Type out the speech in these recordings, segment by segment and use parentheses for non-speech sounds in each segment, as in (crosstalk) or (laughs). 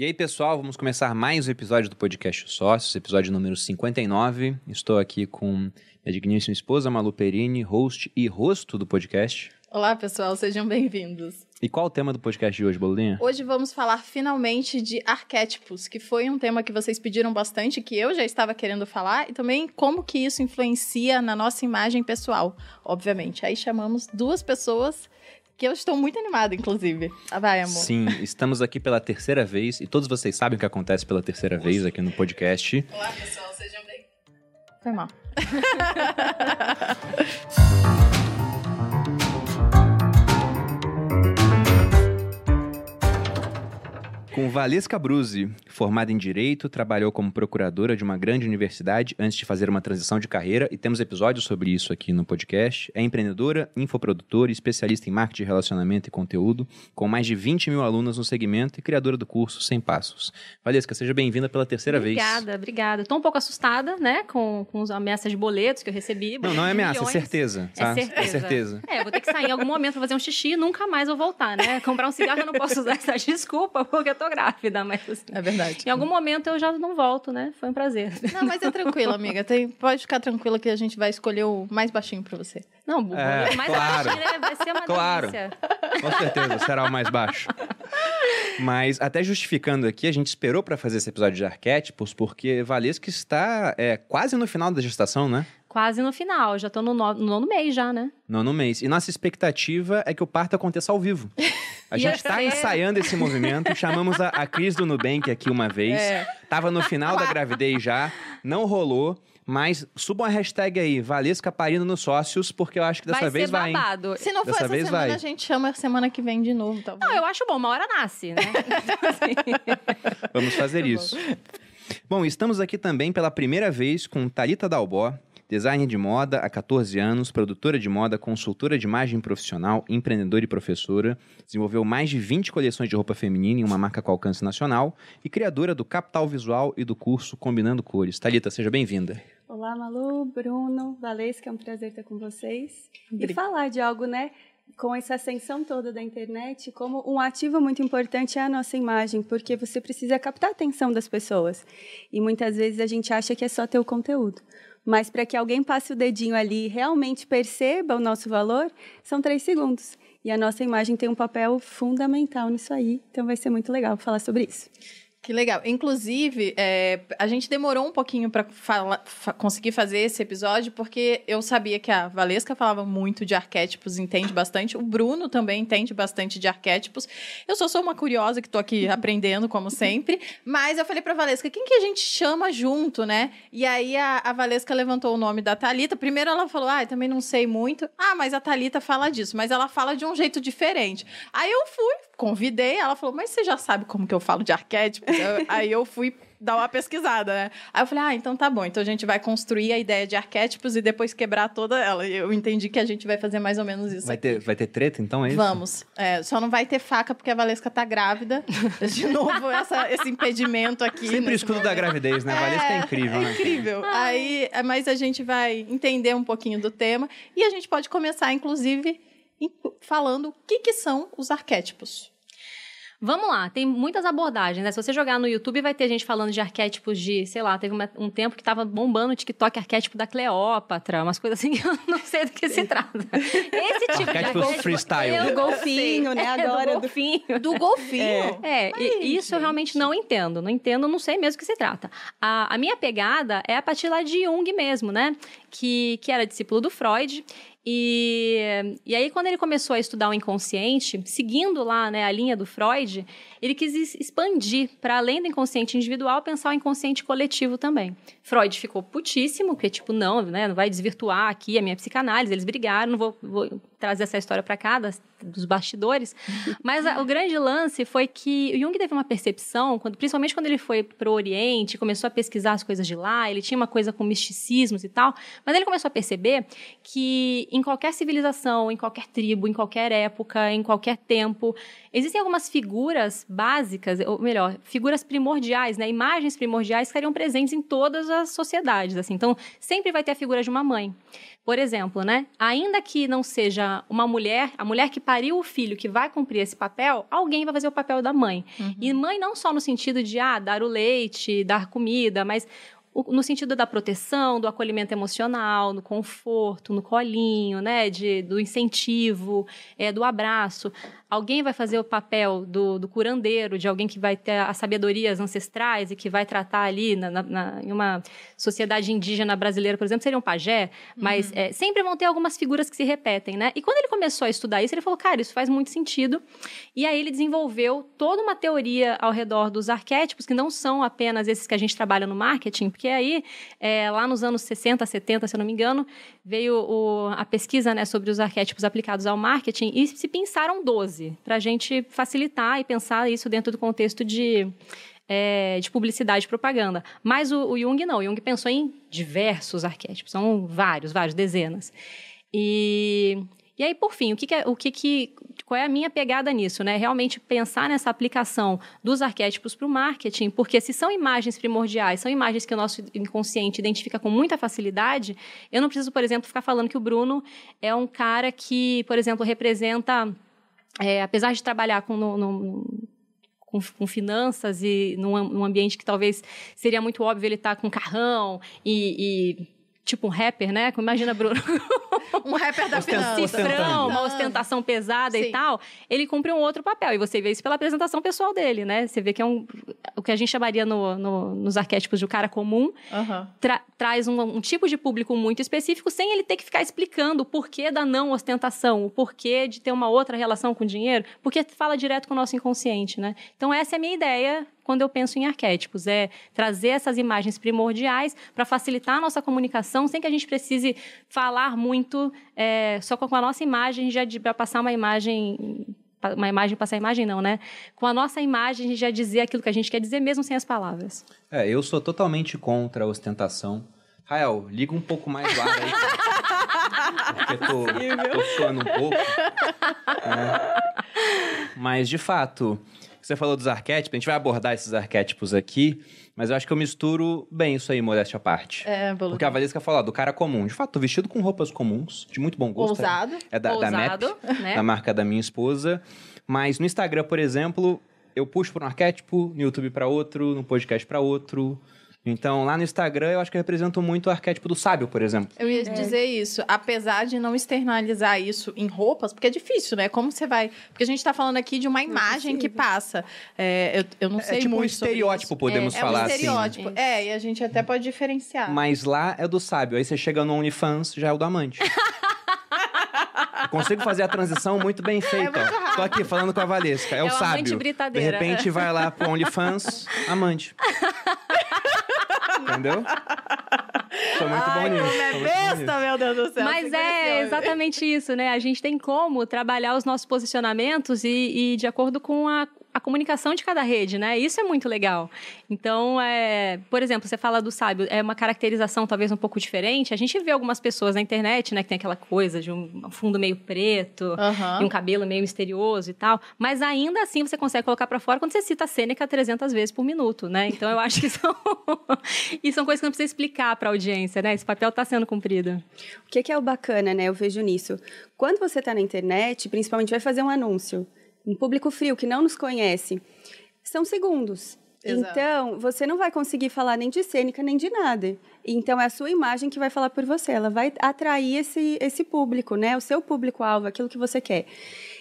E aí, pessoal, vamos começar mais um episódio do podcast Sócios, episódio número 59. Estou aqui com minha digníssima esposa, Malu Perini, host e rosto do podcast. Olá, pessoal, sejam bem-vindos. E qual o tema do podcast de hoje, Bolinha? Hoje vamos falar finalmente de arquétipos, que foi um tema que vocês pediram bastante, que eu já estava querendo falar, e também como que isso influencia na nossa imagem pessoal, obviamente. Aí chamamos duas pessoas que eu estou muito animada, inclusive. Ah, vai, amor. Sim, estamos aqui pela terceira vez e todos vocês sabem o que acontece pela terceira vez aqui no podcast. Olá, pessoal, sejam bem. Foi mal. (laughs) Com Valesca Bruzzi, formada em Direito, trabalhou como procuradora de uma grande universidade antes de fazer uma transição de carreira e temos episódios sobre isso aqui no podcast. É empreendedora, infoprodutora, especialista em marketing, relacionamento e conteúdo, com mais de 20 mil alunos no segmento e criadora do curso 100 Passos. Valesca, seja bem-vinda pela terceira obrigada, vez. Obrigada, obrigada. Estou um pouco assustada, né, com, com as ameaças de boletos que eu recebi. Não, não é ameaça, milhões. é certeza. Tá? É certeza. É certeza. É, vou ter que sair em algum momento pra fazer um xixi e nunca mais vou voltar, né? Comprar um cigarro eu não posso usar essa desculpa porque eu tô grávida, mas assim, É verdade. em algum momento eu já não volto, né? Foi um prazer. Não, mas é tranquilo, amiga. Tem- pode ficar tranquila que a gente vai escolher o mais baixinho pra você. Não, bu- É, mais claro. baixinho, né? vai ser uma Claro. delícia. Com certeza, será o mais baixo. Mas até justificando aqui, a gente esperou para fazer esse episódio de arquétipos, porque Valesca está é, quase no final da gestação, né? Quase no final, já tô no, no, no nono mês já, né? Nono mês. E nossa expectativa é que o parto aconteça ao vivo. A (laughs) gente está ser. ensaiando esse movimento. Chamamos a, a Cris do Nubank aqui uma vez. É. Tava no final da gravidez já, não rolou. Mas subam a hashtag aí, Valesca parindo nos sócios, porque eu acho que dessa vai vez ser vai. hein? babado. Se não for Dessa essa vez semana, vai. a gente chama semana que vem de novo, talvez. Não, eu acho bom, uma hora nasce, né? (laughs) Vamos fazer isso. Bom, estamos aqui também pela primeira vez com Talita Dalbó, designer de moda há 14 anos, produtora de moda, consultora de imagem profissional, empreendedora e professora, desenvolveu mais de 20 coleções de roupa feminina em uma marca com alcance nacional e criadora do Capital Visual e do curso Combinando Cores. Talita, seja bem-vinda. Olá, Malu, Bruno, Valesca, é um prazer estar com vocês. Obrigada. E falar de algo, né? Com essa ascensão toda da internet, como um ativo muito importante é a nossa imagem, porque você precisa captar a atenção das pessoas. E muitas vezes a gente acha que é só ter o conteúdo. Mas para que alguém passe o dedinho ali e realmente perceba o nosso valor, são três segundos. E a nossa imagem tem um papel fundamental nisso aí. Então vai ser muito legal falar sobre isso. Que legal. Inclusive, é, a gente demorou um pouquinho para conseguir fazer esse episódio, porque eu sabia que a Valesca falava muito de arquétipos, entende bastante. O Bruno também entende bastante de arquétipos. Eu só sou uma curiosa que tô aqui aprendendo, como sempre. Mas eu falei pra Valesca, quem que a gente chama junto, né? E aí a, a Valesca levantou o nome da Talita. Primeiro ela falou, ah, eu também não sei muito. Ah, mas a Talita fala disso, mas ela fala de um jeito diferente. Aí eu fui, convidei, ela falou, mas você já sabe como que eu falo de arquétipos? Eu- aí eu fui dar uma pesquisada, né? Aí eu falei, ah, então tá bom. Então a gente vai construir a ideia de arquétipos e depois quebrar toda ela. E eu entendi que a gente vai fazer mais ou menos isso. Vai aqui. ter, vai ter treta, então, é isso? Vamos. É, só não vai ter faca porque a Valesca tá grávida. (laughs) De novo, essa- esse impedimento aqui. Sempre o escudo da gravidez, né? A Valesca é incrível, é né? incrível. Aí, é, mas a gente vai entender um pouquinho do tema e a gente pode começar, inclusive, falando o que, que são os arquétipos. Vamos lá, tem muitas abordagens, né? Se você jogar no YouTube, vai ter gente falando de arquétipos de, sei lá, teve uma- um tempo que tava bombando o TikTok arquétipo da Cleópatra, umas coisas assim que eu (laughs) não sei do que se trata. Esse tipo de Arquétipos arquétipo, freestyle. eu Do golfinho, né? (laughs) É, Agora do do golfinho. Do golfinho. É, e- isso eu realmente não entendo. Não entendo, não sei mesmo o que se trata. A, a minha pegada é a partir lá de Jung mesmo, né? Que, que era discípulo do Freud. E, e aí, quando ele começou a estudar o inconsciente, seguindo lá né, a linha do Freud, ele quis expandir para além do inconsciente individual, pensar o inconsciente coletivo também. Freud ficou putíssimo, porque, tipo, não, né, não vai desvirtuar aqui a minha psicanálise. Eles brigaram, não vou, vou trazer essa história para cá, das- dos bastidores. (laughs) Mas a- o grande lance foi que o Jung teve uma percepção, quando, principalmente quando ele foi para o Oriente, começou a pesquisar as coisas de lá, ele tinha uma coisa com misticismos e tal, mas ele começou a perceber que em qualquer civilização, em qualquer tribo, em qualquer época, em qualquer tempo, existem algumas figuras básicas, ou melhor, figuras primordiais, né, imagens primordiais que estariam presentes em todas as sociedades, assim. Então, sempre vai ter a figura de uma mãe. Por exemplo, né? Ainda que não seja uma mulher, a mulher que pariu o filho que vai cumprir esse papel, alguém vai fazer o papel da mãe. Uhum. E mãe não só no sentido de ah, dar o leite, dar comida, mas no sentido da proteção, do acolhimento emocional, no conforto, no colinho, né, de, do incentivo, é, do abraço. Alguém vai fazer o papel do, do curandeiro, de alguém que vai ter as sabedorias ancestrais e que vai tratar ali na, na- na- em uma sociedade indígena brasileira, por exemplo, seria um pajé, mas é, sempre vão ter algumas figuras que se repetem, né? E quando ele começou a estudar isso, ele falou, cara, isso faz muito sentido. E aí ele desenvolveu toda uma teoria ao redor dos arquétipos, que não são apenas esses que a gente trabalha no marketing, porque aí, é, lá nos anos 60, 70, se eu não me engano, veio o- a pesquisa né, sobre os arquétipos aplicados ao marketing e se pensaram 12, para a gente facilitar e pensar isso dentro do contexto de, é, de publicidade e propaganda. Mas o, o Jung não, o Jung pensou em diversos arquétipos, são vários, vários, dezenas. E, e aí, por fim, o que, que é- o que, que qual é a minha pegada nisso, né? Realmente pensar nessa aplicação dos arquétipos para o marketing, porque se são imagens primordiais, são imagens que o nosso inconsciente identifica com muita facilidade, eu não preciso, por exemplo, ficar falando que o Bruno é um cara que, por exemplo, representa, é, apesar de trabalhar com, no- no- com, com finanças e num, num ambiente que talvez seria muito óbvio ele estar com carrão e, e tipo um rapper, né? Imagina, Bruno, (laughs) Um rapper da finança. cifrão, uma ostentação pesada Sim. e tal, ele cumpre um outro papel. E você vê isso pela apresentação pessoal dele, né? Você vê que é um, o que a gente chamaria no- no- nos arquétipos de um cara comum, Aham. tra- traz um, um tipo de público muito específico sem ele ter que ficar explicando o porquê da não ostentação, o porquê de ter uma outra relação com o dinheiro, porque fala direto com o nosso inconsciente, né? Então essa é a minha ideia quando eu penso em arquétipos, é trazer essas imagens primordiais para facilitar a nossa comunicação sem que a gente precise falar muito é, só com a nossa imagem já de pra passar uma imagem uma imagem passar imagem não, né? Com a nossa imagem a gente já dizer aquilo que a gente quer dizer mesmo sem as palavras. É, eu sou totalmente contra a ostentação. Rael, liga um pouco mais ar aí. (laughs) Porque tô, tô suando um pouco. né? Mas, de fato, você falou dos arquétipos, a gente vai abordar esses arquétipos aqui, mas eu acho que eu misturo bem isso aí, modéstia à parte. É, Bolo. Porque a Valesca falou, do cara comum. De fato, vestido com roupas comuns, de muito bom gosto. Ousado. É da, da MAP, Ousado, (laughs) né? da marca da minha esposa. Mas no Instagram, por exemplo, eu puxo para um arquétipo, no YouTube para outro, no podcast para outro. Então, lá no Instagram, eu acho que eu represento muito o arquétipo do sábio, por exemplo. Eu ia dizer isso. Apesar de não externalizar isso em roupas, porque é difícil, né? Como você vai. Porque a gente tá falando aqui de uma imagem que passa. É, eu, eu não sei é tipo um estereótipo, podemos é, falar É um assim. estereótipo. É, e a gente até pode diferenciar. Mas lá é do sábio. Aí você chega no OnlyFans, já é o do amante. (laughs) Eu Consigo fazer a transição muito bem feita. ó. Tô aqui falando com a Valesca. É, É o sábio. De repente vai lá pro OnlyFans, amante. (laughs) Entendeu? Sou muito bom Ai, nisso. é bom nisso. besta, meu Deus do céu. Mas é exatamente isso, né? A gente tem como trabalhar os nossos posicionamentos e, e de acordo com a, a comunicação de cada rede, né? Isso é muito legal. Então, é, por exemplo, você fala do sábio, é uma caracterização talvez um pouco diferente. A gente vê algumas pessoas na internet, né, que tem aquela coisa de um fundo meio preto Aham. e um cabelo meio misterioso e tal. Mas ainda assim você consegue colocar pra fora quando você cita a Sêneca 300 vezes por minuto, né? Então eu acho que (laughs) são, e são coisas que não precisa explicar pra audiência, né? Esse papel tá sendo cumprido. O que, que é o bacana, né? Eu vejo nisso. Quando você está na internet, principalmente vai fazer um anúncio, um público frio que não nos conhece, são segundos. Exato. Então, você não vai conseguir falar nem de cênica, nem de nada. Então, é a sua imagem que vai falar por você. Ela vai atrair esse, esse público, né? O seu público-alvo, aquilo que você quer.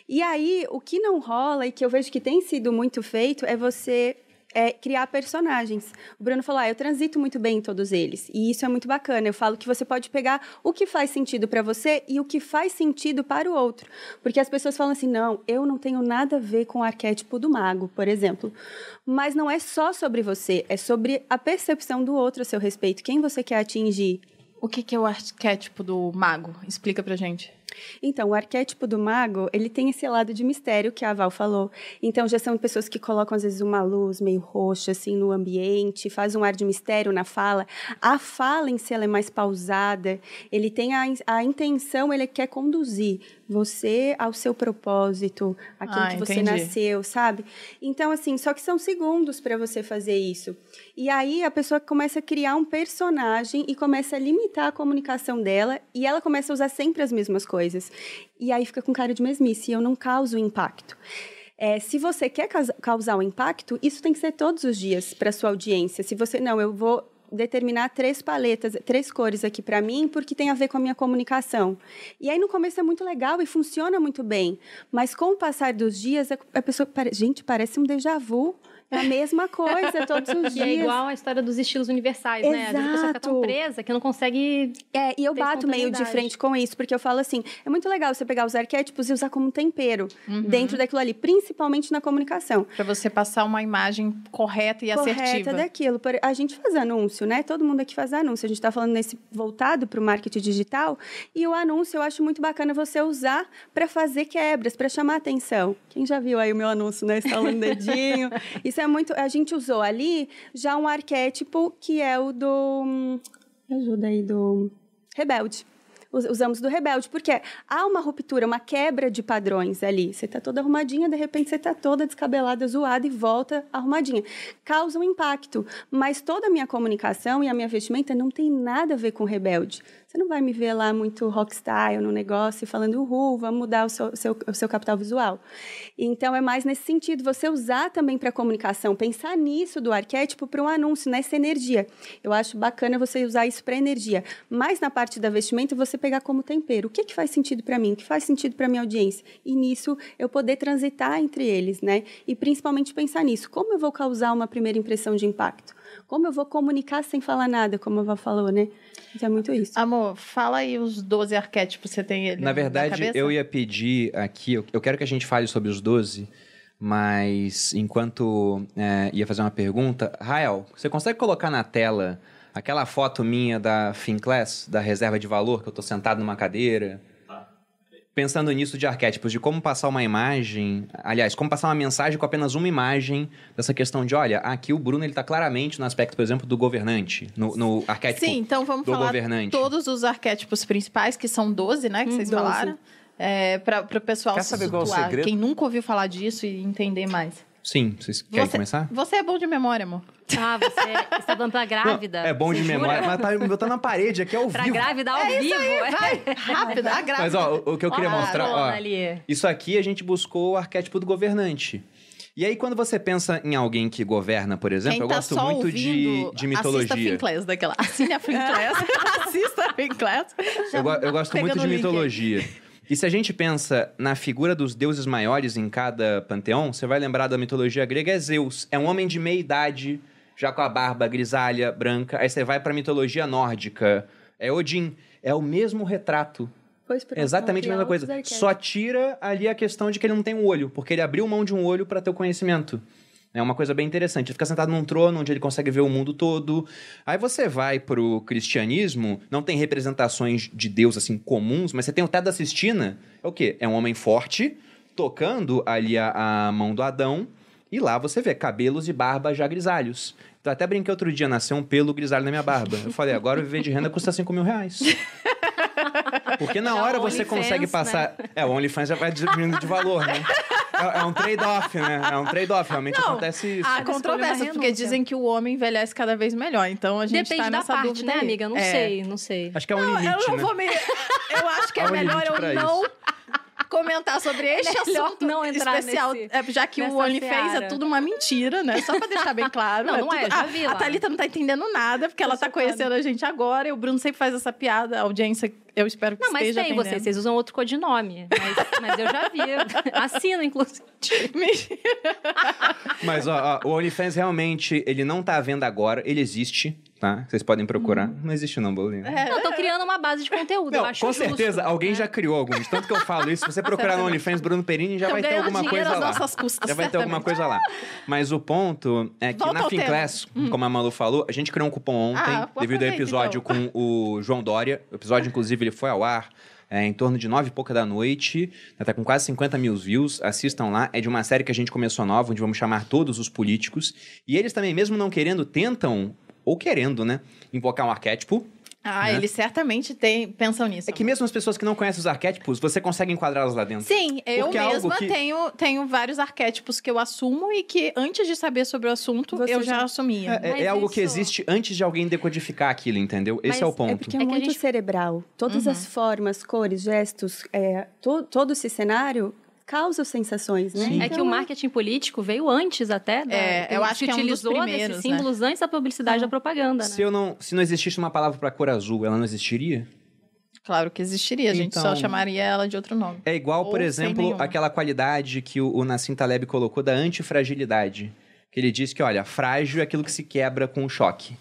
E aí, o que não rola e que eu vejo que tem sido muito feito é você é criar personagens. O Bruno falou: ah, eu transito muito bem em todos eles. E isso é muito bacana. Eu falo que você pode pegar o que faz sentido para você e o que faz sentido para o outro. Porque as pessoas falam assim: não, eu não tenho nada a ver com o arquétipo do mago, por exemplo. Mas não é só sobre você, é sobre a percepção do outro a seu respeito. Quem você quer atingir. O que, que é o arquétipo do mago? Explica pra gente. Então, o arquétipo do mago, ele tem esse lado de mistério que a Val falou. Então, já são pessoas que colocam, às vezes, uma luz meio roxa, assim, no ambiente, faz um ar de mistério na fala. A fala em si, ela é mais pausada. Ele tem a, a intenção, ele quer conduzir você ao seu propósito, aquilo Ah, que você entendi. nasceu, sabe? Então, assim, só que são segundos para você fazer isso. E aí, a pessoa começa a criar um personagem e começa a limitar a comunicação dela e ela começa a usar sempre as mesmas coisas. Coisas. E aí fica com cara de mesmice, e eu não causo impacto. É, se você quer causar um impacto, isso tem que ser todos os dias para sua audiência. Se você não, eu vou determinar três paletas, três cores aqui para mim, porque tem a ver com a minha comunicação. E aí no começo é muito legal e funciona muito bem, mas com o passar dos dias a pessoa, gente, parece um déjà vu. É a mesma coisa todos os dias. (laughs) E é igual a história dos estilos universais, Exato. né? Às vezes a pessoa fica tão presa que não consegue. É, e eu bato meio de frente com isso, porque eu falo assim: é muito legal você pegar os arquétipos e usar como tempero uhum. dentro daquilo ali, principalmente na comunicação. Para você passar uma imagem correta e correta assertiva. Correta daquilo. A gente faz anúncio, né? Todo mundo aqui faz anúncio. A gente está falando nesse voltado para o marketing digital. E o anúncio eu acho muito bacana você usar para fazer quebras, para chamar atenção. Quem já viu aí o meu anúncio, né? Estalando dedinho. Isso (laughs) é muito. A gente usou ali já um arquétipo que é o do. Ajuda aí, do rebelde usamos do rebelde, porque há uma ruptura, uma quebra de padrões ali. Você está toda arrumadinha, de repente você está toda descabelada, zoada e volta arrumadinha. Causa um impacto, mas toda a minha comunicação e a minha vestimenta não tem nada a ver com rebelde. Você não vai me ver lá muito rockstyle no negócio falando, uhul, vamos mudar o seu, seu, o seu capital visual. Então, é mais nesse sentido, você usar também para comunicação, pensar nisso do arquétipo para um anúncio, nessa energia. Eu acho bacana você usar isso para energia. Mas na parte da vestimenta, você pegar como tempero. O que, que faz sentido para mim? O que faz sentido para minha audiência? E nisso, eu poder transitar entre eles, né? E principalmente pensar nisso. Como eu vou causar uma primeira impressão de impacto? Como eu vou comunicar sem falar nada, como a Vó falou, né? Então é muito isso. Amor, fala aí os 12 arquétipos que você tem Na verdade, na eu ia pedir aqui, eu quero que a gente fale sobre os 12, mas enquanto é, ia fazer uma pergunta, Rael, você consegue colocar na tela aquela foto minha da Finclass, da reserva de valor, que eu estou sentado numa cadeira? Pensando nisso de arquétipos, de como passar uma imagem, aliás, como passar uma mensagem com apenas uma imagem dessa questão de, olha, aqui o Bruno ele está claramente no aspecto, por exemplo, do governante, no, no arquétipo Sim, então vamos do falar governante. todos os arquétipos principais, que são 12, né, que hum, vocês 12. falaram, é, para o pessoal Quer se saber situar, qual é o segredo? quem nunca ouviu falar disso e entender mais. Sim, vocês querem você, começar? Você é bom de memória, amor. Ah, você está falando pra grávida. Não, é bom de Você memória, jura? mas tá botando na parede aqui ao Pra vivo. grávida ao É vivo. isso aí, vai, rápido, a grávida. Mas ó, o, o que eu queria a mostrar, ó, isso aqui a gente buscou o arquétipo do governante. E aí, quando você pensa em alguém que governa, por exemplo, Quem eu tá gosto só muito ouvindo, de, de mitologia. Assista a Finclass daquela. Assine a Finclass. (laughs) assista a Finclass. Eu, go- eu gosto muito Pegando de mitologia. E se a gente pensa na figura dos deuses maiores em cada panteão, você vai lembrar da mitologia grega, é Zeus. É um homem de meia idade, já com a barba grisalha, branca. Aí você vai pra mitologia nórdica, é Odin. É o mesmo retrato. Pois pronto, Exatamente a mesma coisa. Só tira ali a questão de que ele não tem um olho, porque ele abriu mão de um olho para ter o conhecimento. É uma coisa bem interessante. Ele fica sentado num trono onde ele consegue ver o mundo todo. Aí você vai pro cristianismo, não tem representações de Deus assim comuns, mas você tem o Ted da Sistina. É o quê? É um homem forte, tocando ali a, a mão do Adão, e lá você vê cabelos e barba já grisalhos. Então até brinquei outro dia, nasceu um pelo grisalho na minha barba. Eu falei, agora viver de renda custa 5 mil reais. Porque na É hora você OnlyFans, consegue né? passar. É, o OnlyFans já vai diminuindo de valor, né? É, é um trade-off, né? É um trade-off, realmente Não, acontece isso. Há Escolha uma controvérsias, porque renúncia. dizem que o homem envelhece cada vez melhor. Então a gente Depende tá da nessa parte, dúvida né, aí. amiga? Não É. sei, não sei. Acho que é um Não, limite, eu não né? vou me. Eu acho que é um melhor eu não comentar sobre (laughs) este Melhor assunto não entrar especial, nesse- é, já que o OnlyFans é tudo uma mentira, né? Só pra deixar bem claro. Não, não é, tudo- já a, vi a lá. Thalita não tá entendendo nada, porque ela tá conhecendo a gente agora, e o Bruno sempre faz essa piada, a audiência, eu espero que Não, mas esteja tem atendendo. vocês, vocês usam outro codinome. Mas, mas eu já vi. (laughs) Assino, inclusive. (laughs) Mas ó, ó, o OnlyFans realmente, ele não tá à venda agora, ele existe, tá? Vocês podem procurar. Não existe não, Bolinha. É, Não, tô criando uma base de conteúdo. eu Não, acho com justo, certeza, alguém né? já criou alguns. Tanto que eu falo isso, se você procurar no OnlyFans Bruno Perini, já Então vai ter alguma coisa lá. custas, Já vai ter alguma coisa lá. Mas o ponto é que Volta na. Finclass, como a Malu falou, a gente criou um cupom ontem, Ah, devido ao episódio então. com o João Dória. O episódio, inclusive, ele foi ao ar é, em torno de nove e pouca da noite. Já tá com quase 50 mil views. Assistam lá. É de uma série que a gente começou nova, onde vamos chamar todos os políticos. E eles também, mesmo não querendo, tentam, ou querendo, né, invocar um arquétipo. Ah, né? eles certamente têm, pensam nisso. É que mesmo as pessoas que não conhecem os arquétipos, você consegue enquadrá-las lá dentro. Sim, eu Porque é mesma que- tenho, tenho vários arquétipos que eu assumo e que antes de saber sobre o assunto, Você eu já já- assumia. É, é- é algo que isso- existe antes de alguém decodificar aquilo, entendeu? Esse Mas é o é ponto. É porque é, É que a muito gente- cerebral. Todas Uhum. as formas, cores, gestos, é, to- todo esse cenário causa sensações, né? Sim. É que o marketing político veio antes até da, É, eu acho que é um utilizou primeiros, desses né? símbolos antes da publicidade da propaganda, né? Se, eu não, se não existisse uma palavra pra cor azul, ela não existiria? Claro que existiria, a gente Então- só chamaria ela de outro nome. É igual, Ou por exemplo, aquela qualidade que o, o Nassim Taleb colocou da antifragilidade. Que ele diz que, olha, frágil é aquilo que se quebra com o choque.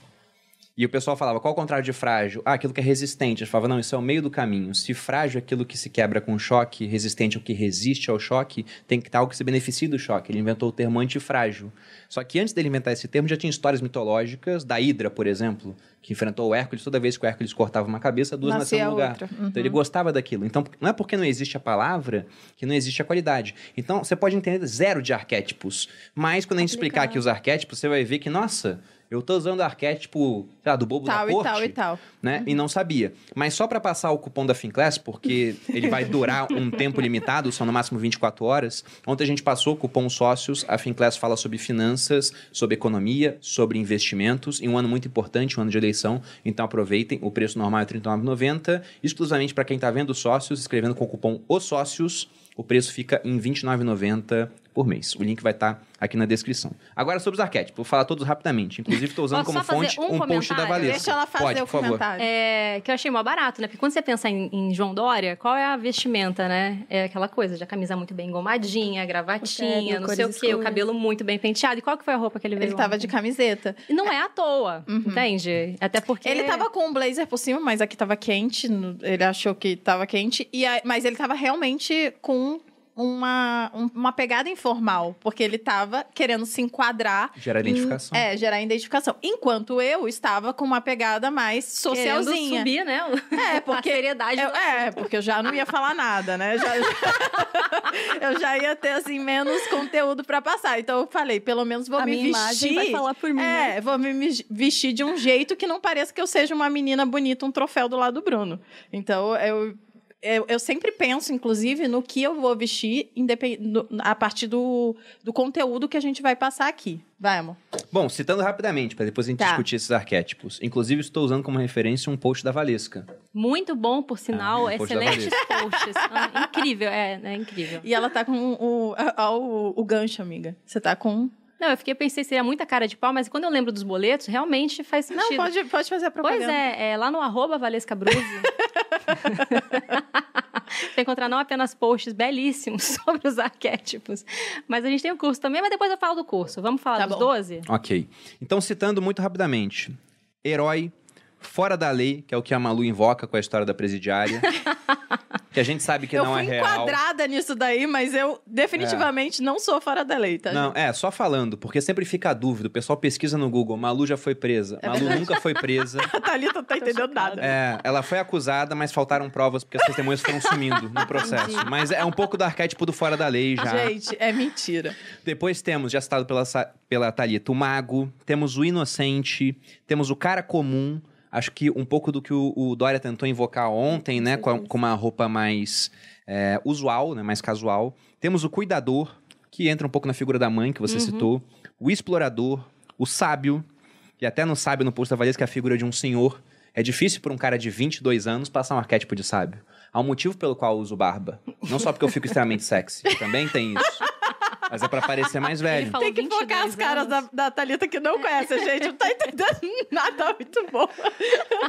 E o pessoal falava, qual o contrário de frágil? Ah, aquilo que é resistente. Ele falava, não, isso é o meio do caminho. Se frágil é aquilo que se quebra com choque, resistente é o que resiste ao choque, tem que estar algo que se beneficie do choque. Ele inventou o termo antifrágil. Só que antes dele inventar esse termo, já tinha histórias mitológicas da Hidra, por exemplo, que enfrentou o Hércules. Toda vez que o Hércules cortava uma cabeça, duas Nascia nasciam no lugar. outra. Então ele gostava daquilo. Então não é porque não existe a palavra que não existe a qualidade. Então você pode entender zero de arquétipos. Mas quando a gente explicar aqui os arquétipos, você vai ver que, nossa, eu tô usando o arquétipo, sei lá, do bobo Tal da e corte. tal e tal. Né? E não sabia. Mas só para passar o cupom da Finclass, porque (laughs) ele vai durar um tempo limitado, são no máximo 24 horas. Ontem a gente passou o cupom sócios, a Finclass fala sobre finanças, sobre economia, sobre investimentos, em um ano muito importante, um ano de eleição. Então aproveitem, o preço normal é R$ 39,90, exclusivamente para quem está vendo sócios, escrevendo com o cupom os sócios, o preço fica em R$ 29,90 por mês. O link vai estar aqui na descrição. Agora sobre os arquétipos, vou falar todos rapidamente. Inclusive estou usando Posso como fonte um um post da? Valesca. Deixa ela fazer Pode, o por favor. comentário. É, que eu achei mó barato, né? Porque quando você pensa em, em João Dória, qual é a vestimenta, né? É aquela coisa de a camisa muito bem engomadinha, gravatinha, não sei o quê, o escuras. cabelo muito bem penteado. E qual que foi a roupa que ele veio Ele tava ontem? de camiseta. E não é à toa, entende? Até porque... Ele tava com um blazer por cima, mas aqui tava quente. Ele achou que tava quente. E aí- mas ele tava realmente com uma, um- uma pegada informal. Porque ele tava querendo se enquadrar. Gerar em- identificação. é, gerar identificação. Enquanto eu estava com uma pegada mais Querendo socialzinha. subir, né? É, (laughs) porque a seriedade Eu- é, porque eu já não ia falar nada, né? Já- (laughs) eu já ia ter, assim, menos conteúdo pra passar. Então eu falei, pelo menos vou a me minha vestir. imagem vai falar por mim. né? É, vou me me vestir de um jeito que não pareça que eu seja uma menina bonita, um troféu do lado do Bruno. Então eu. Eu, eu sempre penso, inclusive, no que eu vou vestir independ... no- a partir do, do conteúdo que a gente vai passar aqui. Vai, amor. Bom, citando rapidamente, para depois a gente Tá. discutir esses arquétipos. Inclusive, estou usando como referência um post da Valesca. Muito bom, por sinal. Ah, um post excelentes posts. Ah, incrível, é, é incrível. E ela tá com o, ó, o, o gancho, amiga. Você tá com. Não, eu fiquei, pensei, seria muita cara de pau, mas quando eu lembro dos boletos, realmente faz sentido. Não, pode, pode fazer a propaganda. Pois é, é lá no arroba Valesca Bruse. Você (laughs) encontrar não apenas posts belíssimos (laughs) sobre os arquétipos, mas a gente tem o curso também, mas depois eu falo do curso. Vamos falar Tá dos bom. 12? Ok. Então, citando muito rapidamente. Herói, fora da lei, que é o que a Malu invoca com a história da presidiária. (laughs) que a gente sabe que eu não fui é real. enquadrada nisso daí, mas eu definitivamente não sou fora da lei, tá? Não, é, só falando, porque sempre fica a dúvida. O pessoal pesquisa no Google, Malu já foi presa. É Malu nunca foi presa. (laughs) A Thalita não tá entendendo nada. É, ela foi acusada, mas faltaram provas porque as testemunhas foram sumindo no processo. Mas é um pouco do arquétipo do fora da lei já. Gente, é mentira. Depois temos, já citado pela, pela Thalita, o mago, temos o inocente, temos o cara comum. Acho que um pouco do que o, o Dória tentou invocar ontem, né? Com, a- com uma roupa mais é, usual, né? Mais casual. Temos o cuidador, que entra um pouco na figura da mãe que você citou. O explorador, o sábio, e até no sábio no posto da Valesca, que é a figura de um senhor. É difícil para um cara de 22 anos passar um arquétipo de sábio. Há um motivo pelo qual eu uso barba. Não só porque eu fico extremamente sexy. Também tem isso. Mas é para parecer mais velho. Tem que focar 22 as caras da, da Thalita que não conhece a gente. Não tá entendendo nada muito bom.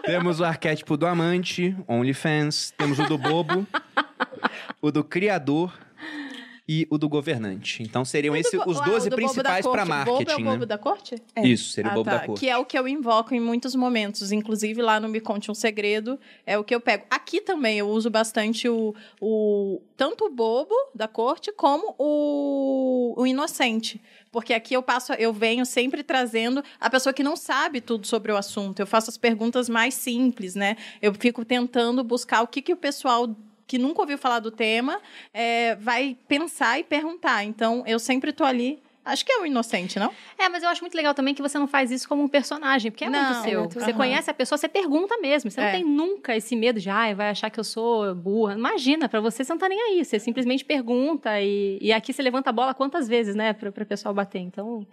Temos o arquétipo do amante, OnlyFans. Temos o do bobo, o do criador e o do governante. Então seriam esses os Ah, 12 o do bobo da principais para marketing, Bobo é o bobo né? da corte? É. Isso, seria o Ah, bobo tá. da corte. Que é o que eu invoco em muitos momentos. Inclusive, lá no Me Conte um Segredo, é o que eu pego. Aqui também eu uso bastante o, o tanto o bobo da corte como o, o inocente. Porque aqui eu passo, eu venho sempre trazendo a pessoa que não sabe tudo sobre o assunto. Eu faço as perguntas mais simples, né? Eu fico tentando buscar o que, que o pessoal que nunca ouviu falar do tema é, vai pensar e perguntar. Então, eu sempre tô ali Acho que é o inocente, não? É, mas eu acho muito legal também que você não faz isso como um personagem, porque é Não, muito seu. Você Aham. conhece a pessoa, você pergunta mesmo. Você É. não tem nunca esse medo de, ai, vai achar que eu sou burra. Imagina, pra você, você não tá nem aí. Você simplesmente pergunta e, e aqui você levanta a bola quantas vezes, né, pra, pra pessoal bater. Então,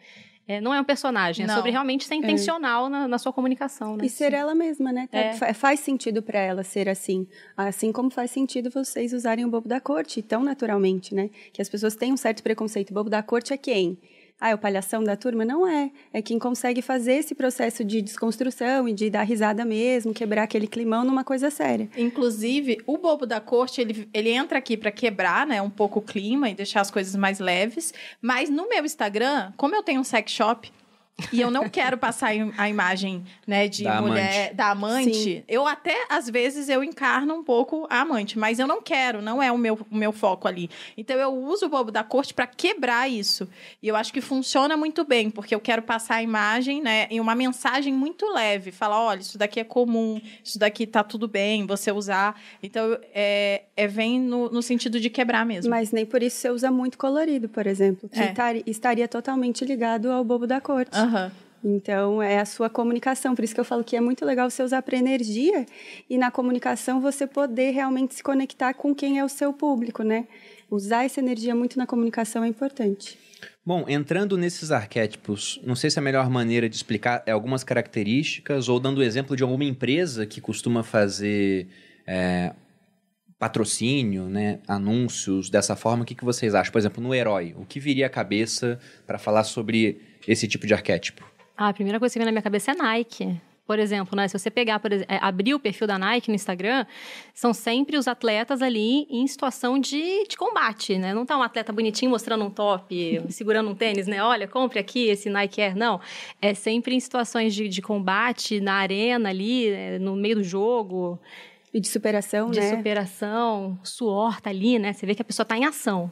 é, não é um personagem, é Não. sobre realmente ser intencional na, na sua comunicação, né? E ser ela mesma, né? É. fa- Faz sentido pra ela ser assim. Assim como faz sentido vocês usarem o bobo da corte tão naturalmente, né? Que as pessoas têm um certo preconceito. O bobo da corte é quem? Ah, é o palhação da turma? Não é. É quem consegue fazer esse processo de desconstrução e de dar risada mesmo, quebrar aquele climão numa coisa séria. Inclusive, o bobo da corte, ele, ele entra aqui pra quebrar, né, um pouco o clima e deixar as coisas mais leves. Mas no meu Instagram, como eu tenho um sex shop e eu não quero passar a imagem, né, de Da mulher, amante. da amante, Sim. eu até às vezes eu encarno um pouco a amante, mas eu não quero, não é o meu, o meu foco ali. Então eu uso o bobo da corte pra quebrar isso. E eu acho que funciona muito bem, porque eu quero passar a imagem, né, em uma mensagem muito leve, falar, olha, isso daqui é comum, isso daqui tá tudo bem, você usar. Então é, é vem no, no sentido de quebrar mesmo. Mas nem por isso você usa muito colorido, por exemplo. Que É. tar- estaria totalmente ligado ao bobo da corte. Aham. Então, é a sua comunicação. Por isso que eu falo que é muito legal você usar para energia e na comunicação você poder realmente se conectar com quem é o seu público, né? Usar essa energia muito na comunicação é importante. Bom, entrando nesses arquétipos, não sei se a melhor maneira de explicar é algumas características ou dando o exemplo de alguma empresa que costuma fazer é, patrocínio, né, anúncios dessa forma. O que, que vocês acham? Por exemplo, no herói, o que viria à cabeça para falar sobre esse tipo de arquétipo? Ah, a primeira coisa que vem na minha cabeça é Nike. Por exemplo, né? Se você pegar, por exemplo, é, abrir o perfil da Nike no Instagram, são sempre os atletas ali em situação de, de combate, né? Não tá um atleta bonitinho mostrando um top, (laughs) segurando um tênis, né? Olha, compre aqui esse Nike Air. Não. É sempre em situações de, de combate, na arena ali, é, no meio do jogo, E de superação, de né? superação, suor tá ali, né? Você vê que a pessoa tá em ação.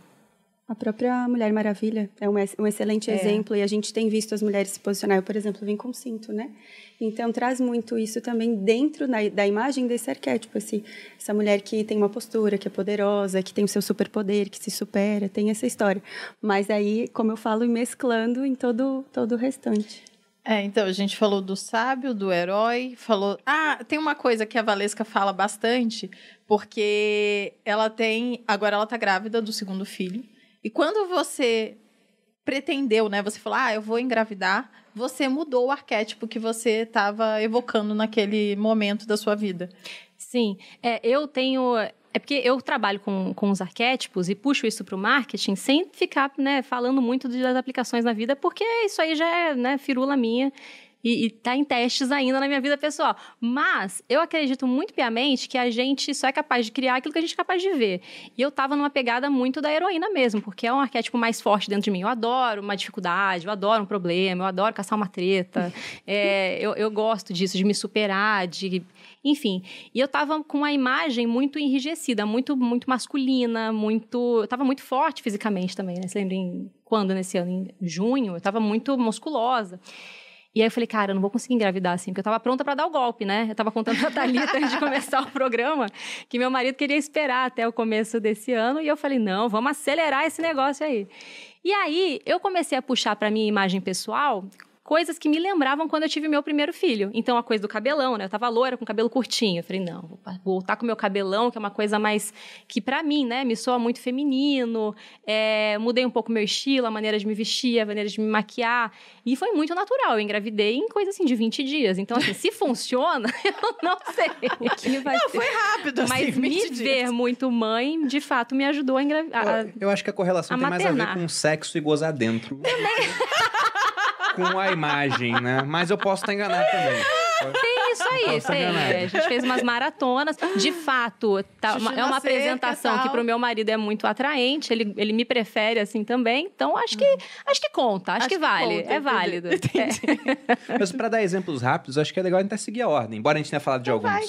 A própria Mulher Maravilha é um, um excelente É. exemplo e a gente tem visto as mulheres se posicionar. Eu, por exemplo, vim com cinto, né? Então, traz muito isso também dentro da, da imagem desse arquétipo. Esse, essa mulher que tem uma postura, que é poderosa, que tem o seu superpoder, que se supera, tem essa história. Mas aí, como eu falo, mesclando em todo, todo o restante. É, então, a gente falou do sábio, do herói, falou... Ah, tem uma coisa que a Valesca fala bastante, porque ela tem... Agora ela tá grávida do segundo filho. E quando você pretendeu, né? Você falou, ah, eu vou engravidar. Você mudou o arquétipo que você estava evocando naquele momento da sua vida. Sim, é, eu tenho. É porque eu trabalho com, com os arquétipos e puxo isso para o marketing sem ficar né, falando muito das aplicações na vida, porque isso aí já é né, firula minha e, está em testes ainda na minha vida pessoal. Mas eu acredito muito piamente que a gente só é capaz de criar aquilo que a gente é capaz de ver. E eu tava numa pegada muito da heroína mesmo, porque é um arquétipo mais forte dentro de mim. Eu adoro uma dificuldade, eu adoro um problema, eu adoro caçar uma treta. (laughs) É, eu, eu gosto disso, de me superar, de enfim, e eu tava com uma imagem muito enrijecida, muito muito masculina, muito, eu tava muito forte fisicamente também, né? Você lembra em quando nesse ano em junho, eu tava muito musculosa. E aí eu falei, cara, eu não vou conseguir engravidar assim, porque eu tava pronta para dar o golpe, né? Eu tava contando pra Thalita antes de (laughs) começar o programa que meu marido queria esperar até o começo desse ano e eu falei, não, vamos acelerar esse negócio aí. E aí eu comecei a puxar para minha imagem pessoal coisas que me lembravam quando eu tive meu primeiro filho. Então, a coisa do cabelão, né? Eu tava loira com cabelo curtinho. Eu falei, não, vou voltar com meu cabelão, que é uma coisa mais... Que para mim, né? Me soa muito feminino. É, mudei um pouco meu estilo, a maneira de me vestir, a maneira de me maquiar. E foi muito natural. Eu engravidei em coisa assim de 20 dias. Então, assim, se funciona, (laughs) eu não sei. O que vai Não, ser? foi rápido, assim, Mas 20 me dias. ver muito mãe, de fato, me ajudou a engravidar. Eu, eu acho que a correlação a tem mais a ver maternar. com sexo e gozar dentro. (laughs) com a imagem, né? Mas eu posso estar enganado também. Tem isso aí, tem. A gente fez umas maratonas. De fato, tá uma- é uma apresentação tal. que pro meu marido é muito atraente. Ele, ele me prefere assim também. Então, acho que, acho que conta. Acho, Acho que que vale. conta, é entendi. válido. Entendi. É. Mas para dar exemplos rápidos, acho que é legal a gente até seguir a ordem. Embora a gente tenha falado de Então vai.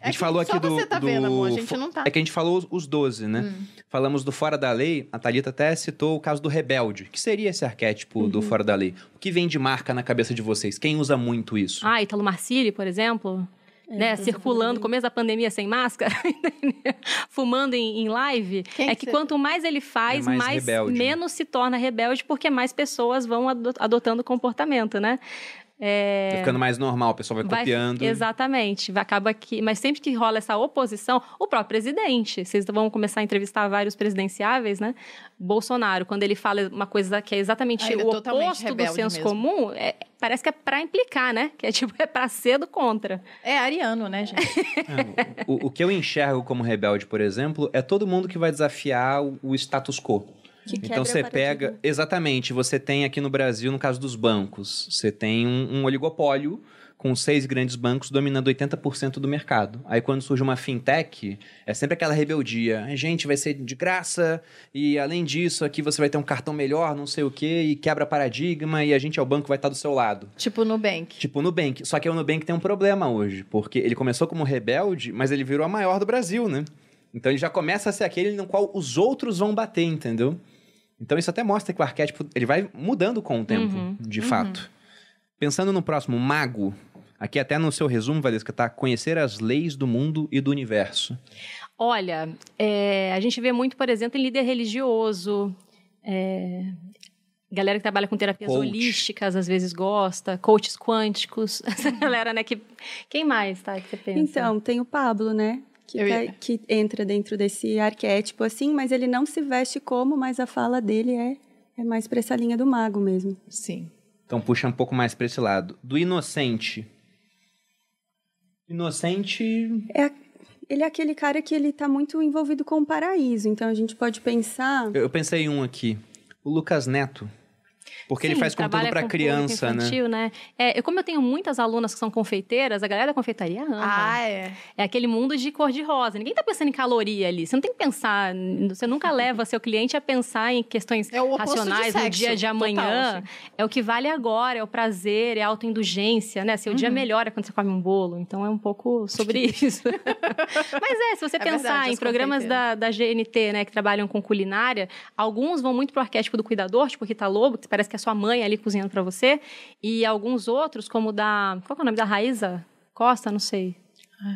A É gente que falou só aqui do. você tá do vendo, amor, a gente fo- não tá. Hum. É que a gente falou os 12, né? Falamos do Fora da Lei. A Thalita até citou o caso do rebelde. que seria esse arquétipo Uhum. do Fora da Lei? O que vem de marca na cabeça de vocês? Quem usa muito isso? Ah, Italo Marcilli, por exemplo. né, circulando, começo da pandemia sem máscara, (laughs) fumando em, em live, Quem é que que quanto mais ele faz, É mais mais, menos se torna rebelde, porque mais pessoas vão ado- adotando comportamento, né? É, Vai ficando mais normal, o pessoal vai, vai- copiando. Exatamente. Vai- Acaba que. Mas sempre que rola essa oposição, o próprio presidente. Vocês vão começar a entrevistar vários presidenciáveis, né? Bolsonaro, quando ele fala uma coisa que é exatamente Ah, é o oposto do senso mesmo. comum, é- parece que é pra implicar, né? Que é tipo, é pra ser do contra. É ariano, né, gente? (laughs) É, o, o que eu enxergo como rebelde, por exemplo, é todo mundo que vai desafiar o, o status quo. Que Então você pega. Exatamente, você tem aqui no Brasil, no caso dos bancos, você tem um, um oligopólio com seis grandes bancos dominando 80% do mercado. Aí quando surge uma fintech, é sempre aquela rebeldia. A gente vai ser de graça, e além disso, aqui você vai ter um cartão melhor, não sei o quê, e quebra paradigma, e a gente, ao banco, vai estar do seu lado. tipo Nubank. Tipo o Nubank. Só que o Nubank tem um problema hoje, porque ele começou como rebelde, mas ele virou a maior do Brasil, né? Então ele já começa a ser aquele no qual os outros vão bater, entendeu? Então isso até mostra que o arquétipo ele vai mudando com o tempo, Uhum, de fato. Pensando no próximo, mago. Aqui até no seu resumo, Valesca, tá? Conhecer as leis do mundo e do universo. Olha, é, a gente vê muito, por exemplo, em líder religioso. é, galera que trabalha com terapias Coach. holísticas, às vezes gosta. Coaches quânticos. (laughs) Essa galera, né? Que, quem mais, tá? Que você pensa? Então, tem o Pablo, né? Que, tá- que entra dentro desse arquétipo, assim, mas ele não se veste como, mas a fala dele é, é mais pra essa linha do mago mesmo. Sim. Então puxa um pouco mais pra esse lado. Do inocente. Inocente. É, ele é aquele cara que ele tá muito envolvido com o paraíso, então a gente pode pensar... Eu eu pensei em um aqui. O Lucas Neto. Porque ele Sim, faz conteúdo com criança, né? infantil, né? É, eu- como eu tenho muitas alunas que são confeiteiras, a galera da confeitaria ama. Ah, é. É aquele mundo de cor de rosa. Ninguém tá pensando em caloria ali. Você não tem que pensar. Você nunca (laughs) leva seu cliente a pensar em questões É racionais no dia de total, amanhã. assim. É o que vale agora, é o prazer, é a autoindulgência, né? Seu Uhum. dia melhora quando você come um bolo. Então é um pouco sobre (laughs) isso. (laughs) Mas é, se você É pensar verdade, em as programas da, da GNT, né, que trabalham com culinária, alguns vão muito pro arquétipo do cuidador, tipo Rita Lobo, que parece que é sua mãe ali cozinhando pra você. E alguns outros, como o da. Qual é o nome da Raíza? Costa, não sei.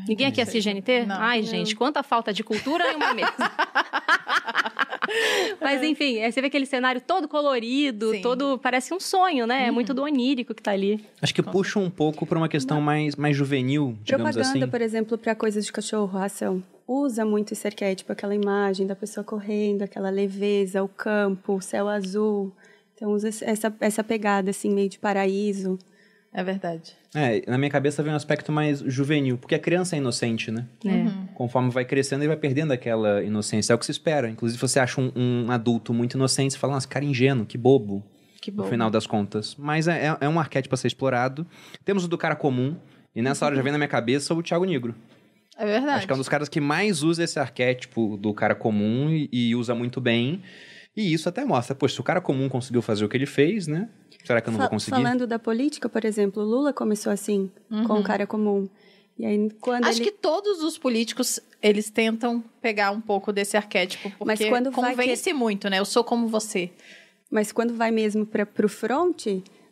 Ninguém aqui assiste GNT? Não. Ai, gente, quanta falta de cultura em uma mesa. (laughs) Mas enfim, aí você vê aquele cenário todo colorido, Sim. todo. Parece um sonho, né? É muito do onírico que tá ali. Acho que puxa um pouco pra uma questão mais, mais juvenil, digamos Propaganda, assim. por exemplo, para coisas de cachorro, ração. Usa muito esse arquétipo, aquela imagem da pessoa correndo, aquela leveza, o campo, o céu azul. Então usa essa, essa pegada, assim, meio de paraíso. É verdade. É, na minha cabeça vem um aspecto mais juvenil, porque a criança é inocente, né? né? Uhum. Conforme vai crescendo, ele vai perdendo aquela inocência. É o que se espera. Inclusive, você acha um, um adulto muito inocente, você fala, nossa, cara ingênuo, que bobo. Que no bom. final das contas. Mas é, é- é um arquétipo a ser explorado. Temos o do cara comum, e nessa hora já vem na minha cabeça o Thiago Negro. É verdade. Acho que é um dos caras que mais usa esse arquétipo do cara comum e, e usa muito bem. E isso até mostra, poxa, se o cara comum conseguiu fazer o que ele fez, né? Será que eu não Fa- vou conseguir? Falando da política, por exemplo, o Lula começou assim, com o cara comum. E aí, quando Uhum. Acho ele... que todos os políticos, eles tentam pegar um pouco desse arquétipo, porque Mas quando vai convence muito, né? Eu sou como você. Mas quando vai mesmo para o front,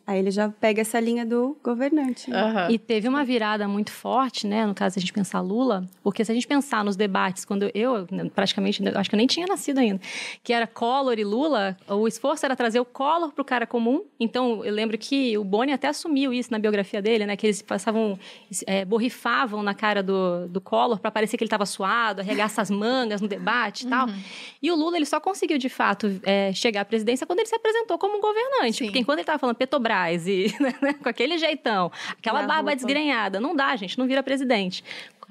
aí ele já pega essa linha do governante. né? Aham. E teve uma virada muito forte, né? No caso, se a gente pensar Lula, porque se a gente pensar nos debates, quando eu, né, praticamente, acho que eu nem tinha nascido ainda, que era Collor e Lula, o esforço era trazer o Collor pro cara comum. Então, eu lembro que o Boni até assumiu isso na biografia dele, né? Que eles passavam, é, borrifavam na cara do, do Collor para parecer que ele estava suado, arregaça as mangas no debate e tal. E o Lula, ele só conseguiu, de fato, é, chegar à presidência quando ele se apresentou como um governante. Sim. Porque enquanto ele estava falando Petrobras e (laughs) né, com aquele jeitão, aquela barba desgrenhada, não dá, gente, não vira presidente.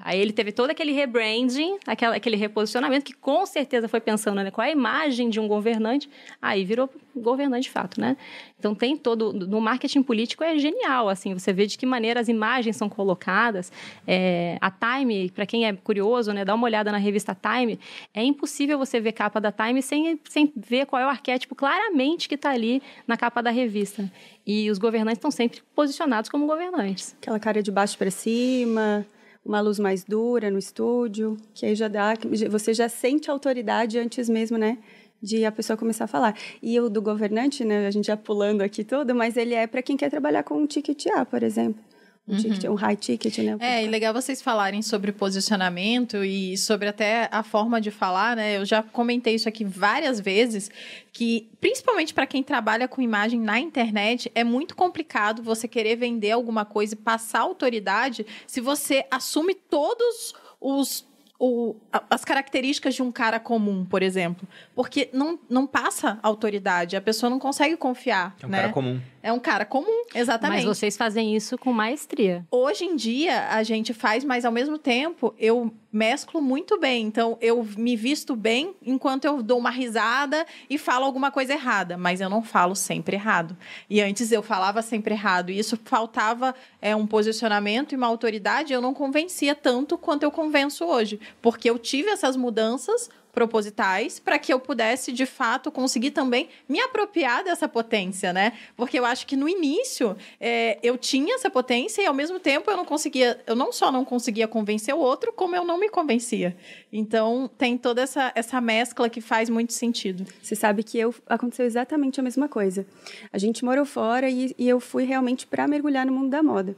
Aí ele teve todo aquele rebranding, aquela, aquele reposicionamento, que com certeza foi pensando né, qual é a imagem de um governante, aí virou governante de fato, né? Então tem todo. No marketing político é genial, assim, você vê de que maneira as imagens são colocadas. É, a Time, para quem é curioso, né, dá uma olhada na revista Time, é impossível você ver capa da Time sem, sem ver qual é o arquétipo claramente que está ali na capa da revista. E os governantes estão sempre posicionados como governantes. Aquela cara de baixo para cima, uma luz mais dura no estúdio, que aí já dá, você já sente autoridade antes mesmo, né, de a pessoa começar a falar. E o do governante, né, a gente já pulando aqui tudo, mas ele é para quem quer trabalhar com um ticket A, por exemplo. Um, ticket, um high ticket, né? É, e legal vocês falarem sobre posicionamento e sobre até a forma de falar, né? Eu já comentei isso aqui várias vezes, que principalmente para quem trabalha com imagem na internet, é muito complicado você querer vender alguma coisa e passar autoridade se você assume todos os o, as características de um cara comum, por exemplo. Porque não, não passa autoridade, a pessoa não consegue confiar. É um né? cara comum. É um cara comum, exatamente. Mas vocês fazem isso com maestria. Hoje em dia, a gente faz, mas ao mesmo tempo, eu mesclo muito bem. Então, eu me visto bem enquanto eu dou uma risada e falo alguma coisa errada. Mas eu não falo sempre errado. E antes eu falava sempre errado. E isso faltava é, um posicionamento e uma autoridade. Eu não convencia tanto quanto eu convenço hoje. Porque eu tive essas mudanças propositais para que eu pudesse de fato conseguir também me apropriar dessa potência, né? Porque eu acho que no início é, eu tinha essa potência e ao mesmo tempo eu não conseguia, eu não só não conseguia convencer o outro, como eu não me convencia. Então tem toda essa, essa mescla que faz muito sentido. Você sabe que eu aconteceu exatamente a mesma coisa. A gente morou fora e, e eu fui realmente para mergulhar no mundo da moda.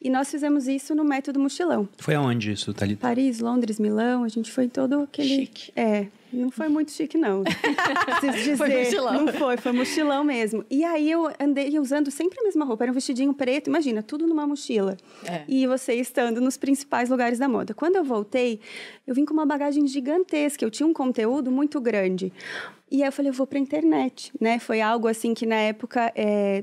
E nós fizemos isso no método mochilão. Foi aonde isso, Thalita? Paris, Londres, Milão, a gente foi todo aquele. Chique. É, não foi muito chique, não. (laughs) Preciso dizer. Foi mochilão. Não foi, foi mochilão mesmo. E aí eu andei usando sempre a mesma roupa. Era um vestidinho preto, imagina, tudo numa mochila. É. E você estando nos principais lugares da moda. Quando eu voltei, eu vim com uma bagagem gigantesca. Eu tinha um conteúdo muito grande. E aí eu falei, eu vou para internet, né? Foi algo assim que na época, é,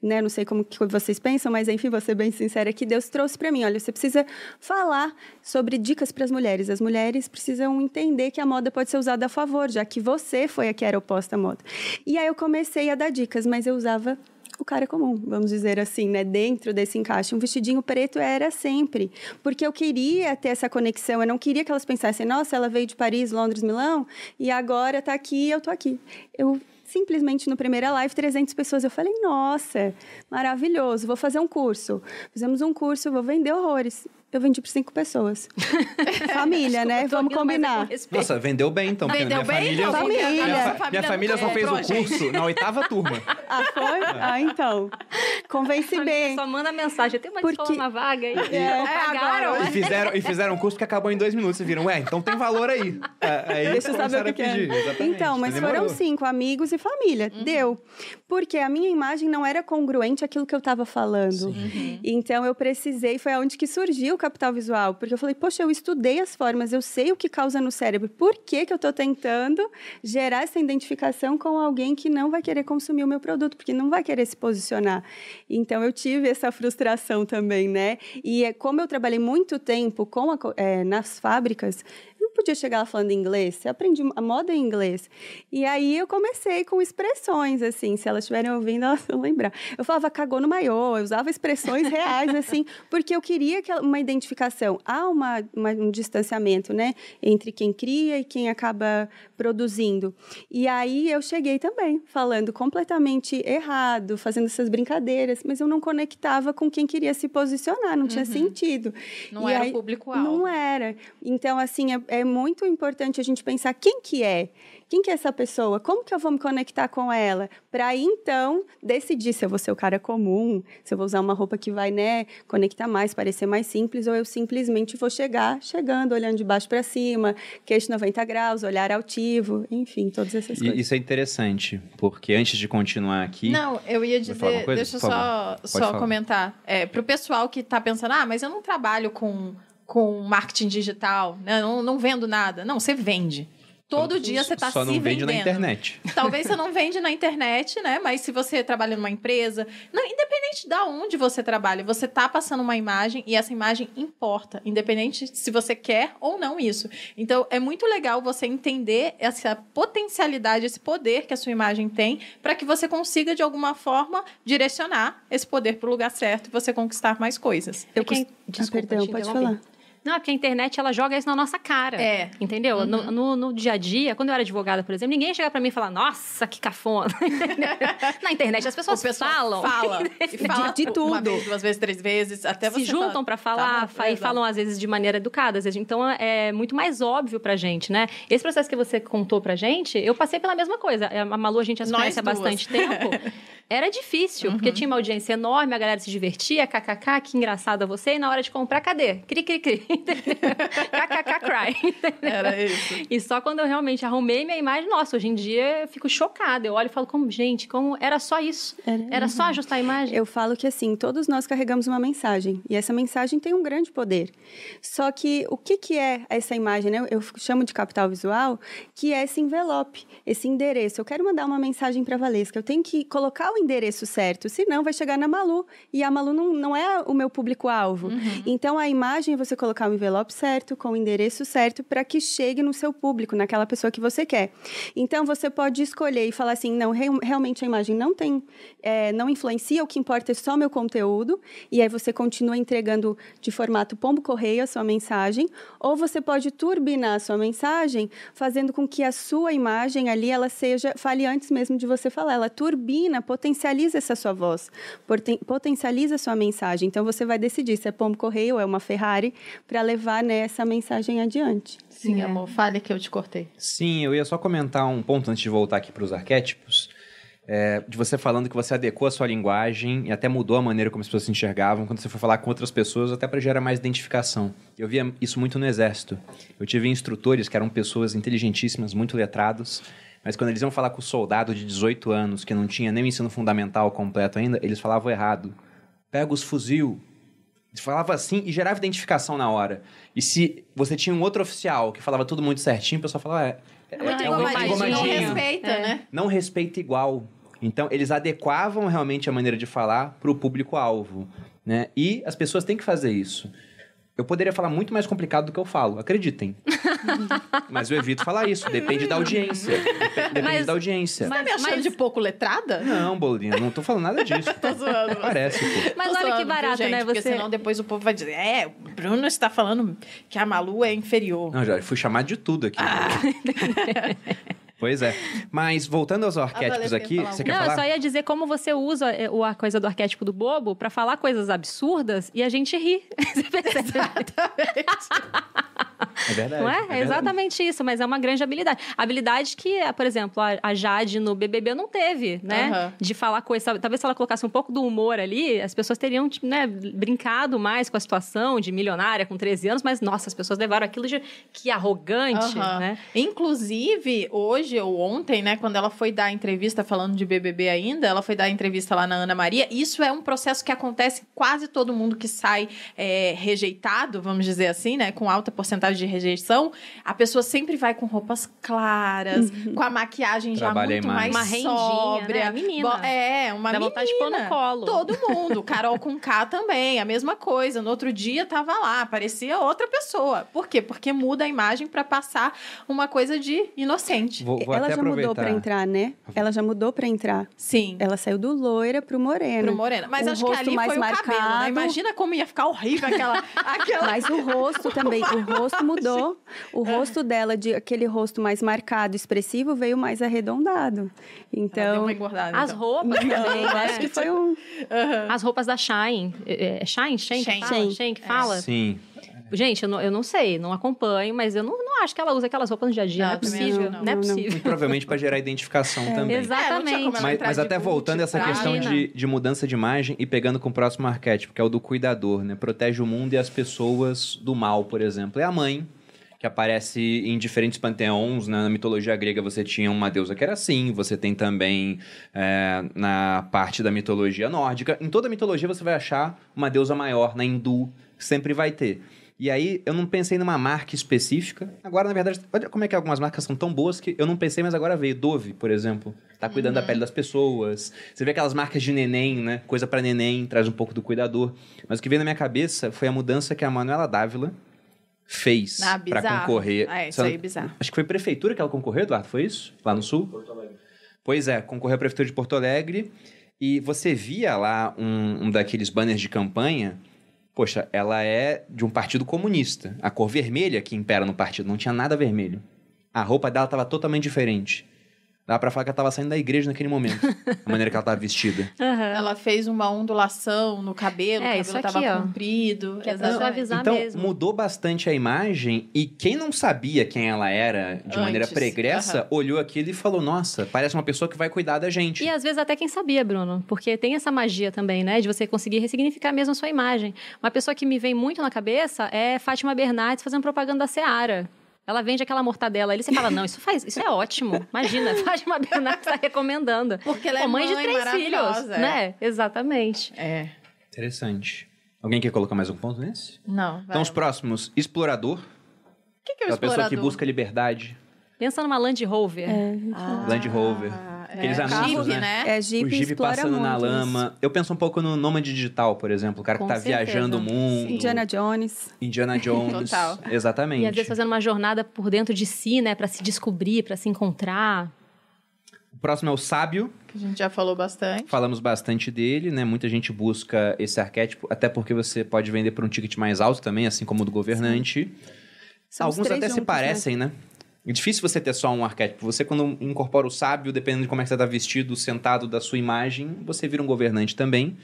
né? Não sei como que vocês pensam, mas enfim, vou ser bem sincera que Deus trouxe para mim. Olha, você precisa falar sobre dicas para as mulheres. As mulheres precisam entender que a moda pode ser usada a favor, já que você foi a que era oposta à moda. E aí eu comecei a dar dicas, mas eu usava o cara comum, vamos dizer assim, né? Dentro desse encaixe. Um vestidinho preto era sempre. Porque eu queria ter essa conexão. Eu não queria que elas pensassem, nossa, ela veio de Paris, Londres, Milão, e agora tá aqui eu tô aqui. Eu simplesmente no primeira live 300 pessoas eu falei nossa maravilhoso vou fazer um curso fizemos um curso vou vender horrores eu vendi para cinco pessoas (laughs) família né vamos é com combinar. Nossa, vendeu bem então. Vendeu minha bem, família, então? Família. Minha, Minha fa- minha família família só fez o curso na oitava turma. ah foi ah então convenci bem Só manda mensagem. Tem uma Porque- escola, uma vaga aí. É, Pagaram. agora, E fizeram, e fizeram um curso que acabou em dois minutos. Vocês viram, ué, então tem valor aí. É, Aí Deixa eu saber o que, a pedir. é. Então, mas Demorou. foram cinco amigos e família. Deu. Porque a minha imagem não era congruente àquilo que eu estava falando. Então, eu precisei, foi aonde que surgiu o capital visual. Porque eu falei, poxa, eu estudei as formas, eu sei o que causa no cérebro. Por que, que eu estou tentando gerar essa identificação com alguém que não vai querer consumir o meu produto, porque não vai querer se posicionar? Então, eu tive essa frustração também, né? E é, como eu trabalhei muito tempo com a é, nas fábricas, eu não podia chegar lá falando inglês. Eu aprendi a moda em inglês. E aí eu comecei com expressões, assim. Se elas estiverem ouvindo, elas vão lembrar. Eu falava cagou no maiô, eu usava expressões reais, assim, porque eu queria que uma identificação. Há uma, uma- um distanciamento, né? Entre quem cria e quem acaba produzindo. E aí eu cheguei também, falando completamente errado, fazendo essas brincadeiras, mas eu não conectava com quem queria se posicionar, não tinha sentido. Não E era público-alvo. Não era. Então, assim, é, é muito importante a gente pensar quem que é. Quem que é essa pessoa? Como que eu vou me conectar com ela? Para então, decidir se eu vou ser o cara comum, se eu vou usar uma roupa que vai, né, conectar mais, parecer mais simples, ou eu simplesmente vou chegar, chegando, olhando de baixo para cima, queixo 90 graus, olhar altivo, enfim, todas essas coisas. isso é interessante, porque antes de continuar aqui. Não, eu ia dizer, coisa? deixa eu só, só falar. comentar. É, pro pessoal que tá pensando, ah, mas eu não trabalho com, com marketing digital, né? não, não vendo nada. Não, você vende. Todo dia você tá Só se não vende vendendo. na internet. (laughs) Talvez você não vende na internet, né? Mas se você trabalha numa empresa, não, independente de onde você trabalha, você tá passando uma imagem e essa imagem importa, independente se você quer ou não isso. Então é muito legal você entender essa potencialidade, esse poder que a sua imagem tem, para que você consiga de alguma forma direcionar esse poder para o lugar certo e você conquistar mais coisas. Eu quem... Ah, Desculpa, perdão, te pode falar. Não, é porque a internet ela joga isso na nossa cara. É. Entendeu? No, no, no dia a dia, quando eu era advogada, por exemplo, ninguém chega pra mim e fala, nossa, que cafona. (laughs) na internet as pessoas falam. fala (laughs) e fala de uma tudo. vez, duas vezes, três vezes, até se juntam pra tá falar fa- e falam às vezes de maneira educada. às vezes. Então é muito mais óbvio pra gente, né? Esse processo que você contou pra gente, eu passei pela mesma coisa. A Malu a gente já se conhece há bastante tempo. (laughs) era difícil, porque tinha uma audiência enorme, a galera se divertia, kkk, que engraçada você, e na hora de comprar, cadê? Cri, cri, cri. (laughs) kkk, cry. (laughs) Era isso. E só quando eu realmente arrumei minha imagem, nossa, hoje em dia eu fico chocada. Eu olho e falo, como, gente, como era só isso? Era- Era só ajustar a imagem? Eu falo que assim, todos nós carregamos uma mensagem e essa mensagem tem um grande poder. Só que o que, que é essa imagem, né? Eu chamo de capital visual, que é esse envelope, esse endereço. Eu quero mandar uma mensagem para a Valesca, eu tenho que colocar o endereço certo, senão vai chegar na Malu e a Malu não, não é o meu público-alvo. Então a imagem é você colocar o envelope certo, com o endereço certo, para que chegue no seu público, naquela pessoa que você quer. Então você pode escolher e falar assim: não, real- realmente a imagem não tem, é, não influencia, o que importa é só meu conteúdo, e aí você continua entregando de formato pombo-correio a sua mensagem, ou você pode turbinar a sua mensagem, fazendo com que a sua imagem ali ela seja, fale antes mesmo de você falar, ela turbina, potencializa essa sua voz, poten- potencializa a sua mensagem. Então você vai decidir se é pombo-correio ou é uma Ferrari para levar né, essa mensagem adiante. Sim, É. amor, fale que eu te cortei. Sim, eu ia só comentar um ponto antes de voltar aqui para os arquétipos. é, de você falando que você adequou a sua linguagem e até mudou a maneira como as pessoas se enxergavam quando você foi falar com outras pessoas, até para gerar mais identificação. Eu via isso muito no exército. Eu tive instrutores que eram pessoas inteligentíssimas, muito letrados, mas quando eles iam falar com o soldado de 18 anos, que não tinha nem o ensino fundamental completo ainda, eles falavam errado. Pega os fuzil, eles falavam assim e gerava identificação na hora. E se você tinha um outro oficial que falava tudo muito certinho, o pessoal falava, é, é, muito é um engomadinho. Não respeita, É. né? Não respeita igual. Então, eles adequavam realmente a maneira de falar para o público-alvo. Né? E as pessoas têm que fazer isso. Eu poderia falar muito mais complicado do que eu falo, acreditem. (laughs) Mas eu evito falar isso. Depende da audiência. Dep- Depende Mas- da audiência. mas- Tá me achando de pouco letrada? Não, Bolinha, não tô falando nada disso. (laughs) Tô zoando. Parece, pô. Mas Tô olha que barato, viu, gente? né? Porque Você... senão depois o povo vai dizer, é, o Bruno está falando que a Malu é inferior. Não, já fui chamado de tudo aqui. Ah. (laughs) pois é. Mas voltando aos arquétipos Valesca aqui, você quer Não, eu falar? só ia dizer como você usa é, o- a coisa do arquétipo do bobo pra falar coisas absurdas e a gente ri. (laughs) Você percebe? É verdade. Não é? É verdade. exatamente isso, mas é uma grande habilidade. Habilidade que, eh, por exemplo, a, Jade no BBB não teve, né? Aham. De falar coisa. Talvez se ela colocasse um pouco do humor ali, as pessoas teriam tipo, né, brincado mais com a situação de milionária com 13 anos, mas nossa, as pessoas levaram aquilo de que arrogante, Aham. né? Inclusive, hoje ou ontem, né, quando ela foi dar a entrevista falando de BBB ainda, ela foi dar a entrevista lá na Ana Maria. Isso é um processo que acontece em quase todo mundo que sai é, rejeitado, vamos dizer assim, né, com alta porcentagem de rejeição. A pessoa sempre vai com roupas claras, com a maquiagem já Trabalha a muito mais imagem. Uma rendinha, sóbria. né? Menina. Bo- É, uma Dá menina. vontade de pôr no colo. Todo mundo. (laughs) Carol com K também, a mesma coisa. No outro dia tava lá, parecia outra pessoa. Por quê? Porque muda a imagem para passar uma coisa de inocente. Vou, vou ela até já aproveitar. mudou para entrar, né? Ela já mudou para entrar. Sim. Ela saiu do loira pro moreno. Pro Morena. Mas O acho que rosto ali mais foi o cabelo, né? marcado. Imagina como ia ficar horrível aquela. (laughs) aquela... Mas o rosto também, o rosto mudou. O rosto dela, de aquele rosto mais marcado, expressivo, veio mais arredondado. Ela deu Então, uma engordada. As então. roupas também, né? acho que foi um. As roupas da Shine. É é Shine? Shine Shine. fala? Shine. Shine que fala? Sim. Gente, eu não, eu não sei, não acompanho, mas eu não, não acho que ela usa aquelas roupas no dia a dia. Não, Não, é também possível. Não, não. é Não, não. possível. E provavelmente para gerar identificação também. Exatamente. É, tinha como ela Mas, mas até boot voltando a essa pra- questão de, de mudança de imagem e pegando com o próximo arquétipo, que é o do cuidador, né? Protege o mundo e as pessoas do mal, por exemplo. É a mãe, que aparece em diferentes panteões. né? Na mitologia grega você tinha uma deusa que era assim, você tem também é, na parte da mitologia nórdica. Em toda mitologia você vai achar uma deusa maior, na hindu, sempre vai ter. E aí, eu não pensei numa marca específica. Agora, na verdade, olha como é que algumas marcas são tão boas que eu não pensei, mas agora veio. Dove, por exemplo. Tá cuidando da pele das pessoas. Você vê aquelas marcas de neném, né? Coisa pra neném, traz um pouco do cuidador. Mas o que veio na minha cabeça foi a mudança que a Manuela Dávila fez Ah, pra bizarro. concorrer. É, isso aí, bizarro. Acho que foi prefeitura que ela concorreu, Eduardo, foi isso? Lá no sul? Porto Alegre. Pois é, concorreu à prefeitura de Porto Alegre. E você via lá um, um daqueles banners de campanha. Poxa, ela é de um partido comunista. A cor vermelha que impera no partido não tinha nada vermelho. A roupa dela estava totalmente diferente. Dá pra falar que ela tava saindo da igreja naquele momento. a maneira que ela tava vestida. (laughs) Aham. Ela fez uma ondulação no cabelo, É, o isso cabelo aqui, tava ó. comprido. Que é então, mesmo. mudou bastante a imagem e quem não sabia quem ela era de maneira Antes, pregressa, aham. olhou aquilo e falou: Nossa, parece uma pessoa que vai cuidar da gente. E às vezes até quem sabia, Bruno, porque tem essa magia também, né, de você conseguir ressignificar mesmo a sua imagem. Uma pessoa que me vem muito na cabeça é Fátima Bernardes fazendo propaganda da Seara. Ela vende aquela mortadela ali, você fala, não, isso faz, isso é ótimo. Imagina, Fátima Bernardes está recomendando. Porque ela é Pô, mãe de mãe três filhos, é. né? Exatamente. É. Interessante. Alguém quer colocar mais um ponto nesse? Não, vai. Então, os próximos: explorador, O que, que é o aquela pessoa que explorador? busca liberdade. Pensa numa Land Rover. Ah, Land Rover. É. Aqueles é. anúncios, Jeep, né? É, o Jeep, Jeep explora passando na muito isso. lama. Eu penso um pouco no Nômade Digital, por exemplo. O cara que Com tá certeza. viajando o mundo. Indiana Jones. Indiana Jones. (laughs) Total. Exatamente. E às vezes fazendo uma jornada por dentro de si, né, Pra se descobrir, pra se encontrar. O próximo é o sábio. Que a gente já falou bastante. Falamos bastante dele, né? Muita gente busca esse arquétipo, até porque você pode vender por um ticket mais alto também, assim como o do governante. Alguns até se juntos, parecem, né? É difícil você ter só um arquétipo. Você, quando incorpora o sábio, dependendo de como é que você tá vestido, sentado da sua imagem, você vira um governante também.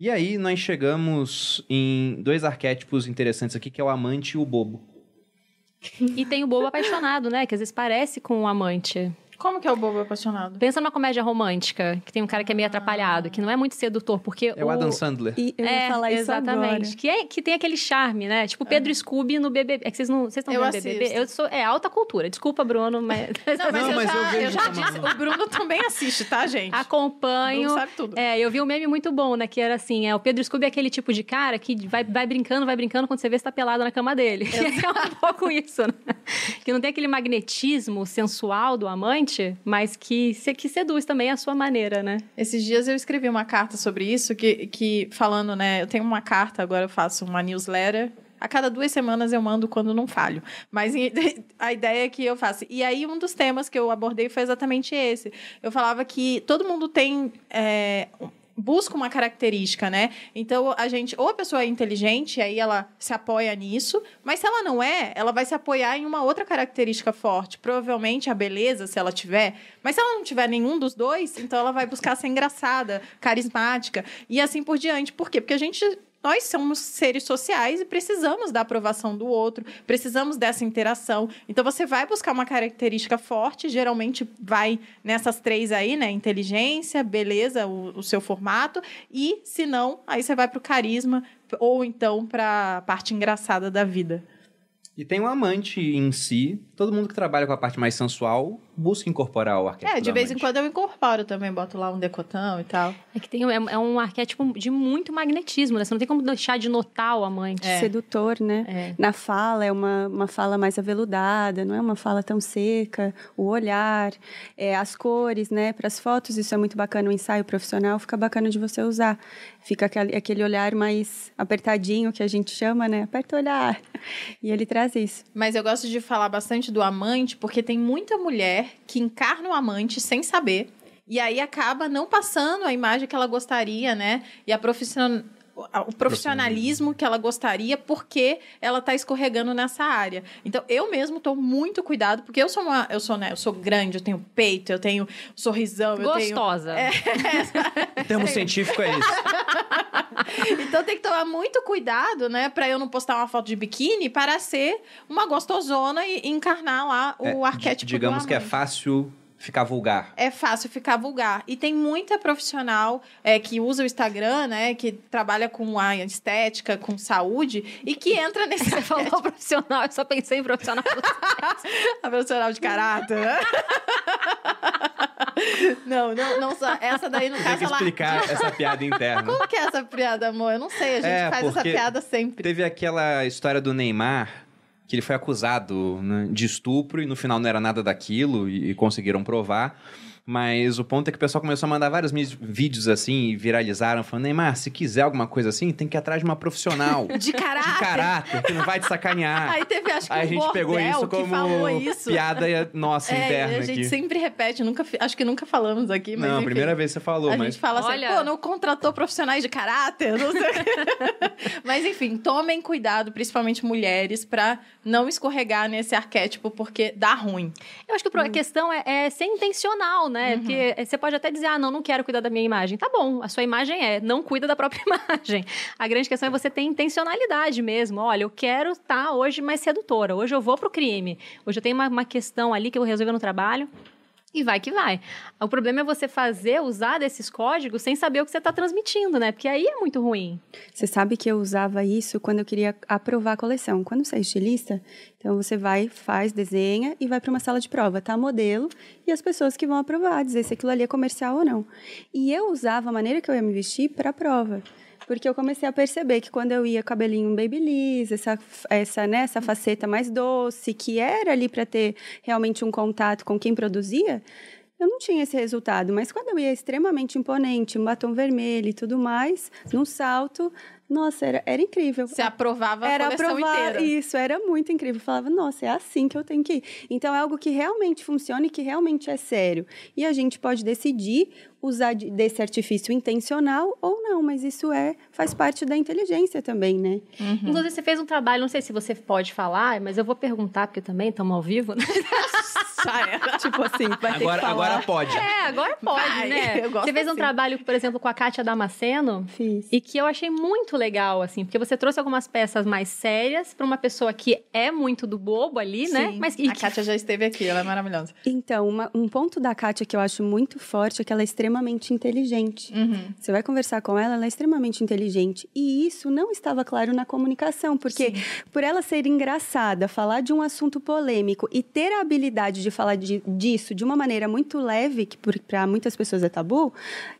E aí, nós chegamos em dois arquétipos interessantes aqui, que é o amante e o bobo. E tem o bobo apaixonado, né, que às vezes parece com o amante. Como que é o bobo apaixonado? Pensa numa comédia romântica, que tem um cara que é meio atrapalhado, que não é muito sedutor, porque É o Adam Sandler. E eu ia é, falar isso exatamente. agora. Que, é, que tem aquele charme, né? Tipo Pedro Scooby no BBB. É que vocês não vocês estão vendo BBB? assisto. Eu sou é alta cultura. Desculpa, Bruno, mas (laughs) (laughs) Não, mas, Não, eu, mas já, eu vejo eu já também. disse. O Bruno também assiste, tá, gente? acompanho. Bruno sabe tudo. É, eu vi um meme muito bom, né? Que era assim: é, o Pedro Scooby é aquele tipo de cara que vai, vai brincando, vai brincando, quando você vê, você tá pelado na cama dele. (laughs) é um pouco isso, né? Que não tem aquele magnetismo sensual do amante, mas que, que seduz também a sua maneira, né? Esses dias eu escrevi uma carta sobre isso, que, que falando, né? Eu tenho uma carta, agora eu faço uma newsletter. A cada duas semanas eu mando quando não falho. Mas (laughs) a ideia é que eu faço. E aí, um dos temas que eu abordei foi exatamente esse. Eu falava que todo mundo tem. é, busca uma característica, né? Então a gente, ou a pessoa é inteligente, aí ela se apoia nisso, mas se ela não é, ela vai se apoiar em uma outra característica forte, provavelmente a beleza, se ela tiver, mas se ela não tiver nenhum dos dois, então ela vai buscar ser engraçada, carismática e assim por diante. Por quê? Porque a gente nós somos seres sociais e precisamos da aprovação do outro, precisamos dessa interação. Então você vai buscar uma característica forte, geralmente vai nessas três aí, né? Inteligência, beleza, o, o seu formato, e se não, aí você vai pro carisma ou então para a parte engraçada da vida. E tem o amante em si. Todo mundo que trabalha com a parte mais sensual busca incorporar o arquétipo É, de vez em amante. quando eu incorporo também, boto lá um decotão e tal. É que tem, é, é um arquétipo de muito magnetismo, né? Você não tem como deixar de notar o amante. É. Sedutor, né? É. Na fala, é uma, uma fala mais aveludada, não é uma fala tão seca. O olhar, é, as cores, né? Para as fotos, isso é muito bacana. O ensaio profissional fica bacana de você usar. Fica aquele, olhar mais apertadinho, que a gente chama, né? Aperta o olhar. E ele traz isso. Mas eu gosto de falar bastante do amante, porque tem muita mulher que encarna o amante sem saber. E aí acaba não passando a imagem que ela gostaria, né? E a profissional o profissionalismo que ela gostaria porque ela tá escorregando nessa área. Então eu mesmo tô muito cuidado porque eu sou uma eu sou, né, eu sou grande, eu tenho peito, eu tenho sorrisão, eu tenho Gostosa. (laughs) O termo científico é isso. (laughs) Então tem que tomar muito cuidado, né, Pra eu não postar uma foto de biquíni para ser uma gostosona e encarnar lá o É, arquétipo Digamos do que é fácil ficar vulgar. é fácil ficar vulgar. E tem muita profissional é, que usa o Instagram, né? Que trabalha com a estética, com saúde, e que entra nesse (laughs) Você falou profissional, eu só pensei em profissional. a (laughs) profissional de caráter. né? (laughs) não, não, não só. Essa daí, no Tem caso, que ela. explicar essa piada interna. Como que é essa piada, amor? Eu não sei, a gente É, faz essa piada sempre. Teve aquela história do Neymar, que ele foi acusado né, de estupro e no final não era nada daquilo e, e conseguiram provar. Mas o ponto é que o pessoal começou a mandar vários vídeos assim e viralizaram, falando: Neymar, se quiser alguma coisa assim, tem que ir atrás de uma profissional. (laughs) De caráter. de caráter, que não vai te sacanear. Aí teve, acho que Aí a um gente pegou isso como isso. piada nossa É, interna a gente aqui. sempre repete, nunca, acho que nunca falamos aqui, mas Não, enfim. primeira vez que você falou, a mas gente fala assim, Olha- pô, não contratou profissionais de caráter, não sei. (laughs) Mas enfim, tomem cuidado, principalmente mulheres, pra não escorregar nesse arquétipo, porque dá ruim. Eu acho que a questão é, é ser intencional, né? Porque você pode até dizer, ah, não, não quero cuidar da minha imagem. Tá bom, a sua imagem é, não cuida da própria (laughs) imagem. A grande questão é você ter intencionalidade mesmo. Olha, eu quero estar hoje mais sedutora, hoje eu vou pro crime, hoje eu tenho uma, uma questão ali que eu vou resolver no trabalho. E vai que vai. O problema é você fazer, usar desses códigos sem saber o que você está transmitindo, né? Porque aí é muito ruim. Você sabe que eu usava isso quando eu queria aprovar a coleção. Quando você é estilista, então você vai, faz, desenha e vai para uma sala de prova. Tá modelo e as pessoas que vão aprovar, dizer se aquilo ali é comercial ou não. E eu usava a maneira que eu ia me vestir para a prova. Porque eu comecei a perceber que quando eu ia cabelinho babyliss, essa, essa, né, essa faceta mais doce, que era ali para ter realmente um contato com quem produzia, eu não tinha esse resultado. Mas quando eu ia extremamente imponente, um batom vermelho e tudo mais, num salto, nossa, era, era incrível. Você aprovava a Era coleção aprovar inteira. isso, era muito incrível. Eu falava, nossa, é assim que eu tenho que ir. Então é algo que realmente funciona e que realmente é sério. E a gente pode decidir usar de- desse artifício intencional ou não, mas isso é faz parte da inteligência também, né? Inclusive, você fez um trabalho, não sei se você pode falar, mas eu vou perguntar, porque também estamos ao vivo, né? (laughs) Já era. (laughs) Tipo assim, vai ter que agora, falar. agora pode. É, agora pode, Vai, né? Você fez um assim. trabalho, por exemplo, com a Kátia Damasceno, Fiz. e que eu achei muito legal, assim, porque você trouxe algumas peças mais sérias para uma pessoa que é muito do bobo ali, né? Sim, Mas e a que Kátia já esteve aqui, ela é maravilhosa. Então, uma- um ponto da Kátia que eu acho muito forte é que ela é extremamente inteligente. Uhum. Você vai conversar com ela, ela é extremamente inteligente. E isso não estava claro na comunicação, porque por ela ser engraçada, falar de um assunto polêmico e ter a habilidade de falar de- disso de uma maneira muito leve, que para muitas pessoas é tabu,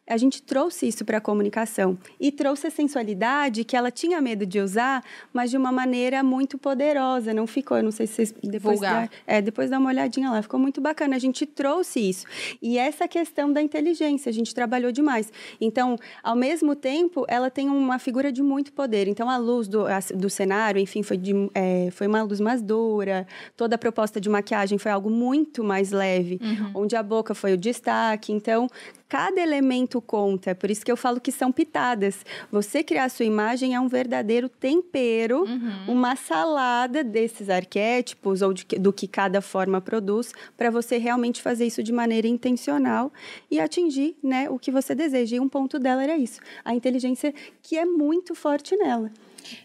a gente trouxe isso para a comunicação. E trouxe a sensualidade que ela tinha medo de usar, mas de uma maneira muito poderosa. Não ficou, eu não sei se vocês depois dá- é, depois dá uma olhadinha lá, ficou muito bacana. A gente trouxe isso. E essa questão da inteligência, a gente trabalhou demais. Então, ao mesmo tempo, ela tem uma figura de muito poder. Então, a luz do, a- do cenário, enfim, foi, de, é, foi uma luz mais dura. Toda a proposta de maquiagem foi algo muito mais leve, onde a boca foi o destaque. Então, cada elemento conta. É por isso que eu falo que são pitadas. Você criar a sua imagem é um verdadeiro tempero, uma salada desses arquétipos ou de do que cada forma produz, para você realmente fazer isso de maneira intencional e atingir né, o que você deseja. E um ponto dela era isso: a inteligência que é muito forte nela.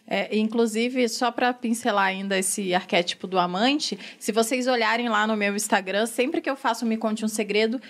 É, inclusive, só para pincelar ainda esse arquétipo do amante, se vocês olharem lá no meu Instagram, sempre que eu faço Me Conte um Segredo,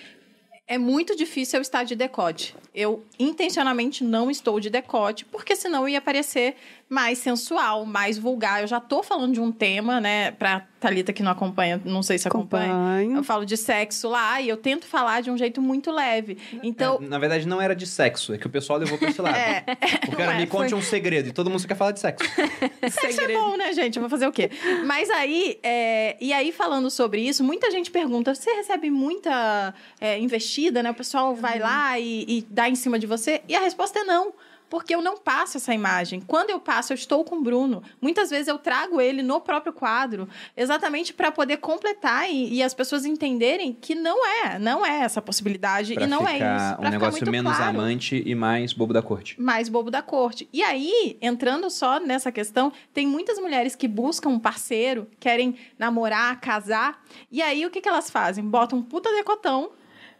é muito difícil eu estar de decote. Eu intencionalmente não estou de decote, porque senão ia parecer mais sensual, mais vulgar. Eu já tô falando de um tema, né, pra Thalita que não acompanha, não sei se acompanha. Acompanho. Eu falo de sexo lá e eu tento falar de um jeito muito leve. Então, É, na verdade, não era de sexo, é que o pessoal levou pra esse (laughs) lado. É, Porque era não é, me conte foi- um segredo e todo mundo só quer falar de sexo. (laughs) Sexo é bom, né, gente? Eu vou fazer o quê? Mas aí, é, e aí falando sobre isso, muita gente pergunta: você recebe muita é, investida, né? O pessoal vai lá e, e dá em cima de você? E a resposta é não. Porque eu não passo essa imagem. Quando eu passo, eu estou com o Bruno. Muitas vezes eu trago ele no próprio quadro, exatamente para poder completar e, e as pessoas entenderem que não é, não é essa possibilidade Pra e não é isso. um Pra ficar negócio menos claro amante e mais bobo da corte. mais bobo da corte. E aí, entrando só nessa questão, tem muitas mulheres que buscam um parceiro, querem namorar, casar, e aí o que, que elas fazem? Botam um puta decotão,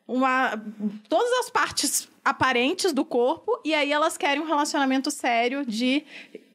uma, todas as partes aparentes do corpo, e aí elas querem um relacionamento sério de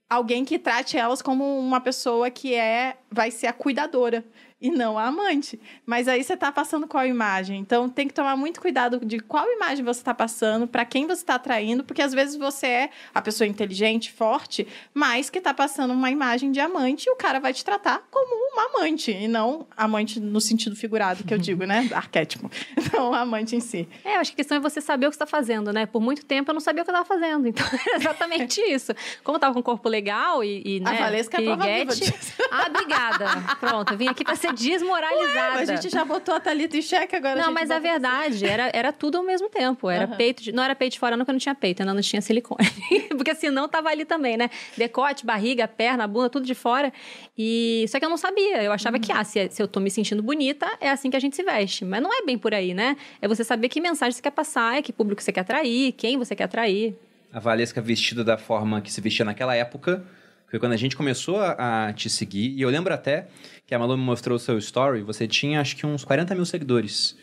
alguém que trate elas como uma pessoa que é vai ser a cuidadora e não a amante. Mas aí você tá passando qual imagem? Então tem que tomar muito cuidado de qual imagem você tá passando, para quem você tá atraindo, porque às vezes você é a pessoa inteligente, forte, mas que tá passando uma imagem de amante e o cara vai te tratar como uma amante e não amante no sentido figurado que eu (laughs) digo, né? Arquétipo. (laughs) Não amante em si. É, eu acho que a questão é você saber o que você está fazendo, né? Por muito tempo eu não sabia o que eu estava fazendo. Então, (laughs) é exatamente isso. Como eu tava com um corpo legal e, e A né, Valesca é a prova viva piriguete- disso. Ah, obrigada. Pronto, eu vim aqui pra ser desmoralizada. A gente já botou a Thalita em xeque agora. a Não, gente mas é bota- verdade, era, era tudo ao mesmo tempo. Era Aham. peito de, não era peito de fora, não, porque não tinha peito, ainda não tinha silicone. (laughs) porque senão tava ali também, né? Decote, barriga, perna, bunda, tudo de fora. E só que eu não sabia. Eu achava que, ah, se, se eu tô me sentindo bonita, é assim que a gente se veste. Mas não é bem por aí, né? É você saber que mensagem você quer passar, é que público você quer atrair, quem você quer atrair. A Valesca vestida da forma que se vestia naquela época. Foi quando a gente começou a, a te seguir. E eu lembro até que a Malu me mostrou o seu story. Você tinha acho que uns 40 mil seguidores.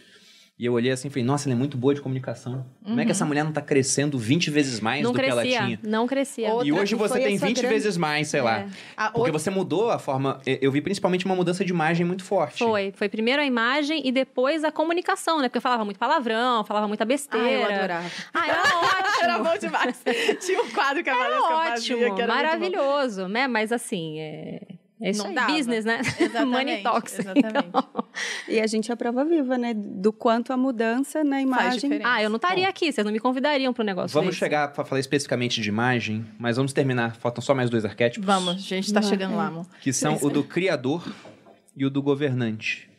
E eu olhei assim e falei, nossa, ela é muito boa de comunicação. Como é que essa mulher não tá crescendo 20 vezes mais não do que ela crescia, tinha? não crescia. Outra- E hoje você tem essa 20 grande- vezes mais, sei lá. É. A Porque outra- você mudou a forma. eu- vi principalmente uma mudança de imagem muito forte. Foi, foi primeiro a imagem e depois a comunicação, né? Porque eu falava muito palavrão, falava muita besteira. Ah, eu adorava. Ah, era (laughs) ótimo. Era bom demais. (laughs) Tinha um quadro que a Valesca Era fazia, ótimo, que era muito bom. maravilhoso, né? Mas assim, é isso Não aí, dava. business, né? (laughs) Exatamente, Money talks. exatamente. Então- E a gente é a prova viva, né? Do quanto a mudança na imagem. Ah, eu não estaria aqui, vocês não me convidariam para um negócio Vamos desse. chegar para falar especificamente de imagem, mas vamos terminar. Faltam só mais dois arquétipos. Vamos, a gente tá Vai. chegando lá, amor. Que são o do (laughs) criador e o do governante.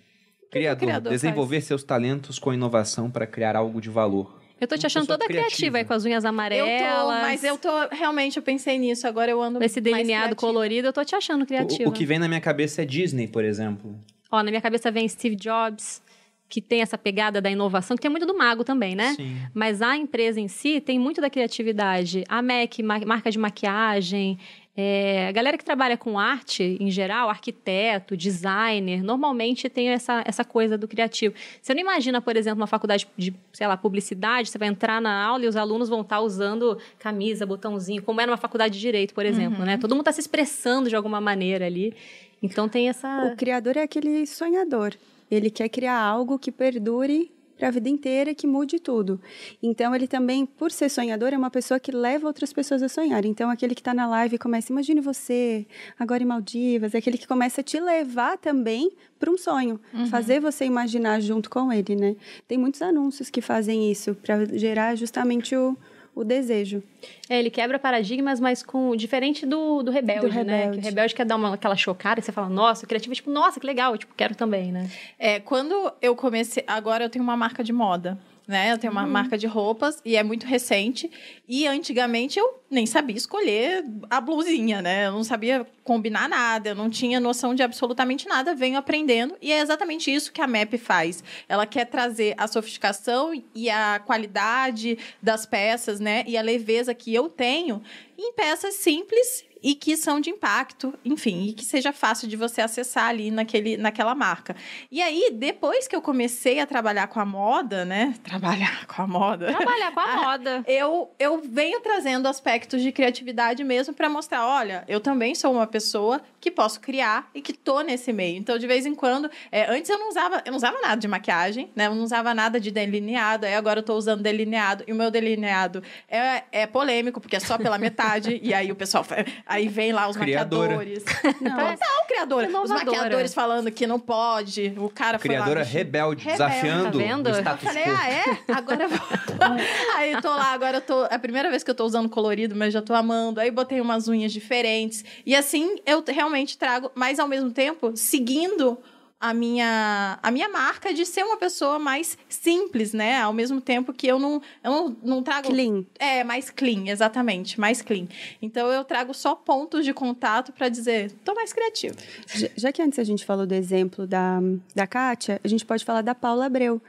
Criador, criador desenvolver seus talentos com inovação para criar algo de valor. Eu tô te achando toda criativa. criativa. aí, com as unhas Eu amarelas. tô, mas eu tô, realmente, eu pensei nisso, agora eu ando Esse delineado colorido, eu tô te achando criativa. O, o que vem na minha cabeça é Disney, por exemplo. Ó, na minha cabeça vem Steve Jobs, que tem essa pegada da inovação, que tem muito do mago também, né? Sim. Mas a empresa em si tem muito da criatividade. A MAC, ma- marca de maquiagem, é, a galera que trabalha com arte em geral, arquiteto, designer, normalmente tem essa, essa coisa do criativo. Você não imagina, por exemplo, uma faculdade de, sei lá, publicidade, você vai entrar na aula e os alunos vão estar usando camisa, botãozinho, como é numa faculdade de direito, por exemplo, né? Todo mundo está se expressando de alguma maneira ali. Então tem essa. O criador é aquele sonhador. Ele quer criar algo que perdure para a vida inteira, que mude tudo. Então, ele também, por ser sonhador, é uma pessoa que leva outras pessoas a sonhar. Então, aquele que está na live e começa, imagine você, agora em Maldivas, é aquele que começa a te levar também para um sonho, fazer você imaginar junto com ele, né? Tem muitos anúncios que fazem isso para gerar justamente o, o desejo. É, ele quebra paradigmas, mas com diferente do, do rebelde, Do né? rebelde. Que o rebelde quer dar uma, aquela chocada e você fala, nossa, o criativo é tipo, nossa, que legal, eu, tipo, quero também, né? É, quando eu comecei. Agora eu tenho uma marca de moda. Né? Eu tenho uma marca de roupas e é muito recente. E antigamente eu nem sabia escolher a blusinha, né? Eu não sabia combinar nada, eu não tinha noção de absolutamente nada. Venho aprendendo e é exatamente isso que a MAP faz. Ela quer trazer a sofisticação e a qualidade das peças, né? E a leveza que eu tenho em peças simples e que são de impacto, enfim, e que seja fácil de você acessar ali naquele, naquela marca. E aí, depois que eu comecei a trabalhar com a moda, né? (laughs) Trabalhar com a moda. Trabalhar com a (laughs) moda. Eu, eu venho trazendo aspectos de criatividade mesmo para mostrar, olha, eu também sou uma pessoa que posso criar e que tô nesse meio. Então, de vez em quando, é, antes eu não usava, eu não usava nada de maquiagem, né? Eu não usava nada de delineado. Aí agora eu tô usando delineado e o meu delineado é, é polêmico porque é só pela metade (laughs) e aí o pessoal aí vem lá os Criadora. maquiadores. (laughs) Não, Total criadora. Os Inovadora. maquiadores falando que não pode. O cara foi lá Criadora rebelde, Rebelde, desafiando tá vendo? o Eu eu status falei, ah, é? Agora eu vou. (laughs) Aí eu tô lá, agora eu tô. É a primeira vez que eu tô usando colorido, mas já tô amando. Aí botei umas unhas diferentes. E assim eu realmente trago, mas ao mesmo tempo, seguindo a minha, a minha marca de ser uma pessoa mais simples, né? Ao mesmo tempo que eu não, eu não, não trago. clean. É, mais clean, exatamente, mais clean. Então eu trago só pontos de contato pra dizer, tô mais criativa. Já- Já que antes a gente falou do exemplo da, da Kátia, a gente pode falar da Paula Abreu.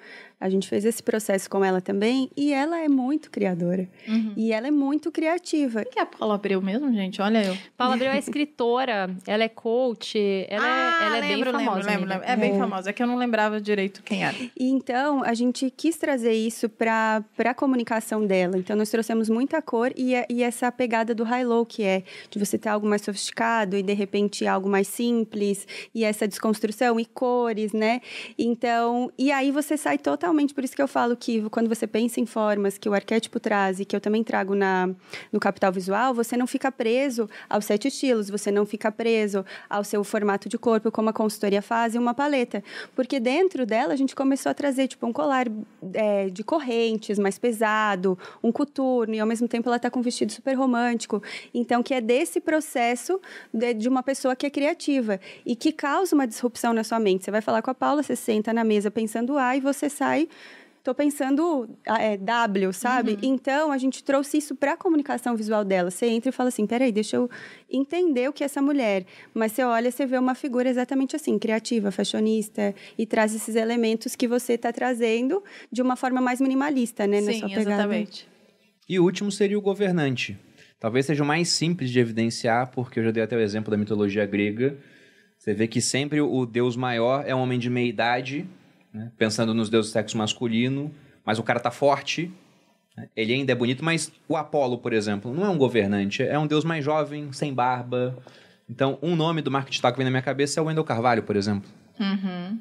A gente fez esse processo com ela também e ela é muito criadora. E ela é muito criativa. O que é a Paula Abreu mesmo, gente? Olha eu. Paula Abreu é escritora, ela é coach, ela é, ela é bem Ah, lembro, famosa. Lembro, lembro. É bem É. famosa. É que eu não lembrava direito quem era. E então, a gente quis trazer isso para a comunicação dela. Então, nós trouxemos muita cor e, a- e essa pegada do high-low, que é de você ter algo mais sofisticado e, de repente, algo mais simples. E essa desconstrução e cores, né? Então, e aí você sai totalmente realmente por isso que eu falo que quando você pensa em formas que o arquétipo traz e que eu também trago na, no capital visual, você não fica preso aos sete estilos, você não fica preso ao seu formato de corpo, como a consultoria faz, e uma paleta. Porque dentro dela a gente começou a trazer tipo um colar é, de correntes mais pesado, um coturno, e ao mesmo tempo ela está com um vestido super romântico. Então, que é desse processo de, de uma pessoa que é criativa e que causa uma disrupção na sua mente. Você vai falar com a Paula, você senta na mesa pensando A e você sai tô pensando é, W, sabe? Uhum. Então, a gente trouxe isso para a comunicação visual dela. Você entra e fala assim, peraí, deixa eu entender o que é essa mulher. Mas você olha, você vê uma figura exatamente assim, criativa, fashionista, e traz esses elementos que você está trazendo de uma forma mais minimalista, né? Sim, na sua pegada. exatamente. E o último seria o governante. Talvez seja o mais simples de evidenciar, porque eu já dei até o exemplo da mitologia grega. Você vê que sempre o deus maior é um homem de meia idade, né? pensando nos deuses do sexo masculino, mas o cara tá forte, né? ele ainda é bonito, mas o Apolo, por exemplo, não é um governante, é um deus mais jovem, sem barba. Então, um nome do marketing que vem na minha cabeça é o Wendel Carvalho, por exemplo. Uhum.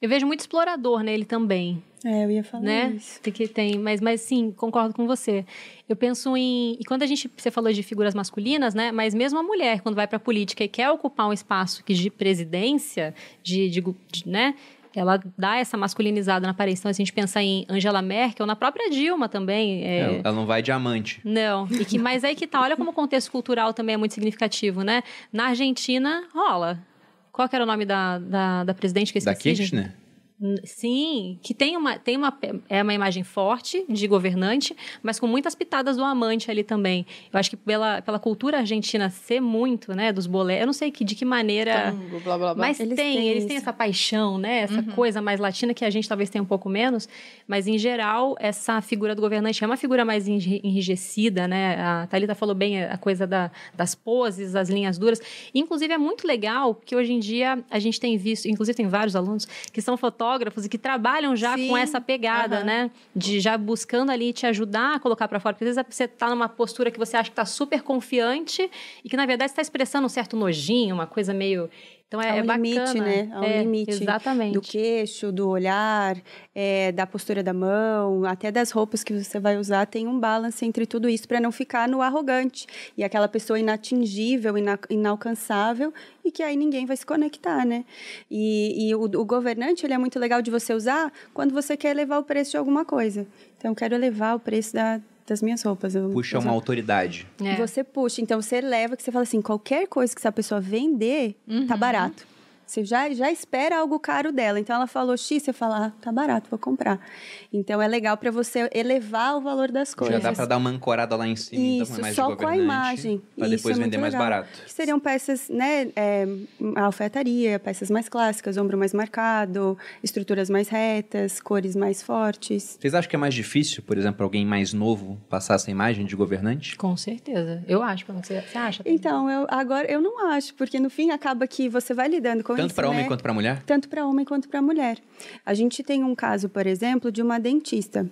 Eu vejo muito explorador nele também. É, eu ia falar né? isso. Que tem, mas, mas sim, concordo com você. Eu penso em. E quando a gente. Você falou de figuras masculinas, né? Mas mesmo a mulher, quando vai para a política e quer ocupar um espaço de presidência, de, de, de né? Ela dá essa masculinizada na aparência. Então, se a gente pensar em Angela Merkel, na própria Dilma também. É... Ela não vai diamante. Não. E que, mas aí que tá, olha como o contexto cultural também é muito significativo, né? Na Argentina, rola. Qual que era o nome da, da, da presidente que eu esqueci? Da Kirchner? Sim, que tem uma, tem uma, é uma imagem forte de governante, mas com muitas pitadas do amante ali também. Eu acho que pela, pela cultura argentina ser muito, né, dos bolés, eu não sei que, de que maneira... Tango, blá, blá, blá. Mas eles tem, têm eles têm essa paixão, né, essa uhum. coisa mais latina que a gente talvez tenha um pouco menos, mas em geral, essa figura do governante é uma figura mais enrijecida, né, a Thalita falou bem a coisa da, das poses, das linhas duras. Inclusive, é muito legal que hoje em dia a gente tem visto, inclusive tem vários alunos que são fotógrafos fotógrafos e que trabalham já Sim. com essa pegada, uhum. né? De já buscando ali te ajudar a colocar para fora. Porque às vezes você está numa postura que você acha que está super confiante e que na verdade está expressando um certo nojinho, uma coisa meio então é, é bacana. limite, né? Há um é, limite exatamente. do queixo, do olhar, é, da postura da mão, até das roupas que você vai usar, tem um balance entre tudo isso para não ficar no arrogante e aquela pessoa inatingível, ina inalcançável e que aí ninguém vai se conectar, né? E, e o, o, governante ele é muito legal de você usar quando você quer elevar o preço de alguma coisa. Então, eu quero elevar o preço da, das minhas roupas. Eu, puxa uma autoridade. É. Você puxa, então você leva que você fala assim, qualquer coisa que essa pessoa vender, tá uhum. tá barato. Você já, já espera algo caro dela. Então ela falou X, você fala, ah, tá barato, vou comprar. Então é legal para você elevar o valor das coisas. Já dá para dar uma ancorada lá em cima, então, Isso, então, só com a imagem. Para depois é vender mais legal. barato. Que seriam peças, né, é, alfaiataria, peças mais clássicas, ombro mais marcado, estruturas mais retas, cores mais fortes. Vocês acham que é mais difícil, por exemplo, alguém mais novo passar essa imagem de governante? Com certeza. Eu acho. Você, você acha? Então, eu, agora eu não acho, porque no fim acaba que você vai lidando com tanto para homem né? quanto para mulher? Tanto para homem quanto para mulher. A gente tem um caso, por exemplo, de uma dentista.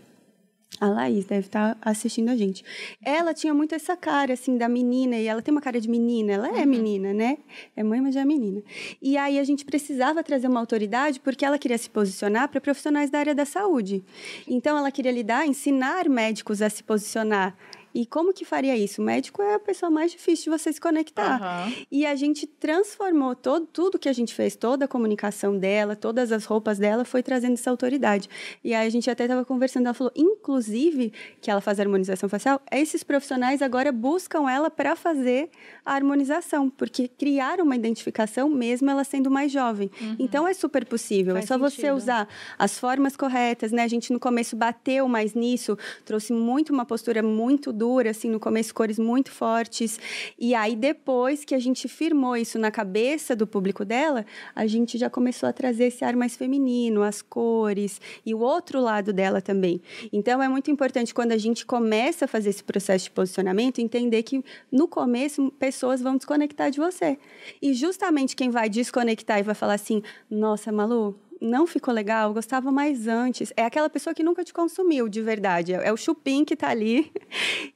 A Laís deve estar tá assistindo a gente. Ela tinha muito essa cara, assim, da menina, e ela tem uma cara de menina, ela é uhum. menina, né? É mãe, mas já é menina. E aí a gente precisava trazer uma autoridade porque ela queria se posicionar para profissionais da área da saúde. Então ela queria lidar, ensinar médicos a se posicionar e como que faria isso? O médico é a pessoa mais difícil de você se conectar. Uhum. E a gente transformou todo, tudo que a gente fez, toda a comunicação dela, todas as roupas dela, foi trazendo essa autoridade. E aí a gente até estava conversando, ela falou, inclusive, que ela faz harmonização facial, esses profissionais agora buscam ela para fazer a harmonização, porque criaram uma identificação mesmo ela sendo mais jovem. Uhum. Então é super possível, Faz é só sentido. você usar as formas corretas, né? A gente no começo bateu mais nisso, trouxe muito uma postura muito dura, assim, no começo cores muito fortes. E aí depois que a gente firmou isso na cabeça do público dela, a gente já começou a trazer esse ar mais feminino, as cores e o outro lado dela também. Então é muito importante quando a gente começa a fazer esse processo de posicionamento entender que no começo pessoas vão desconectar de você. E justamente quem vai desconectar e vai falar assim: "Nossa, Malu, não ficou legal, gostava mais antes. É aquela pessoa que nunca te consumiu de verdade. É, é o chupim que tá ali. (laughs)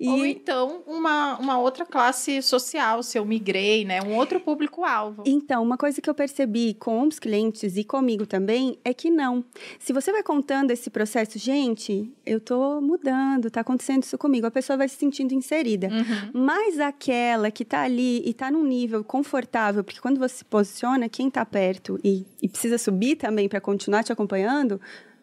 E... Ou então uma, uma outra classe social, se eu migrei, né? Um outro público-alvo. Então, uma coisa que eu percebi com os clientes e comigo também é que não. Se você vai contando esse processo, gente, eu tô mudando, tá acontecendo isso comigo, a pessoa vai se sentindo inserida. Uhum. Mas aquela que tá ali e tá num nível confortável, porque quando você se posiciona, quem tá perto e, e precisa subir também para continuar te acompanhando,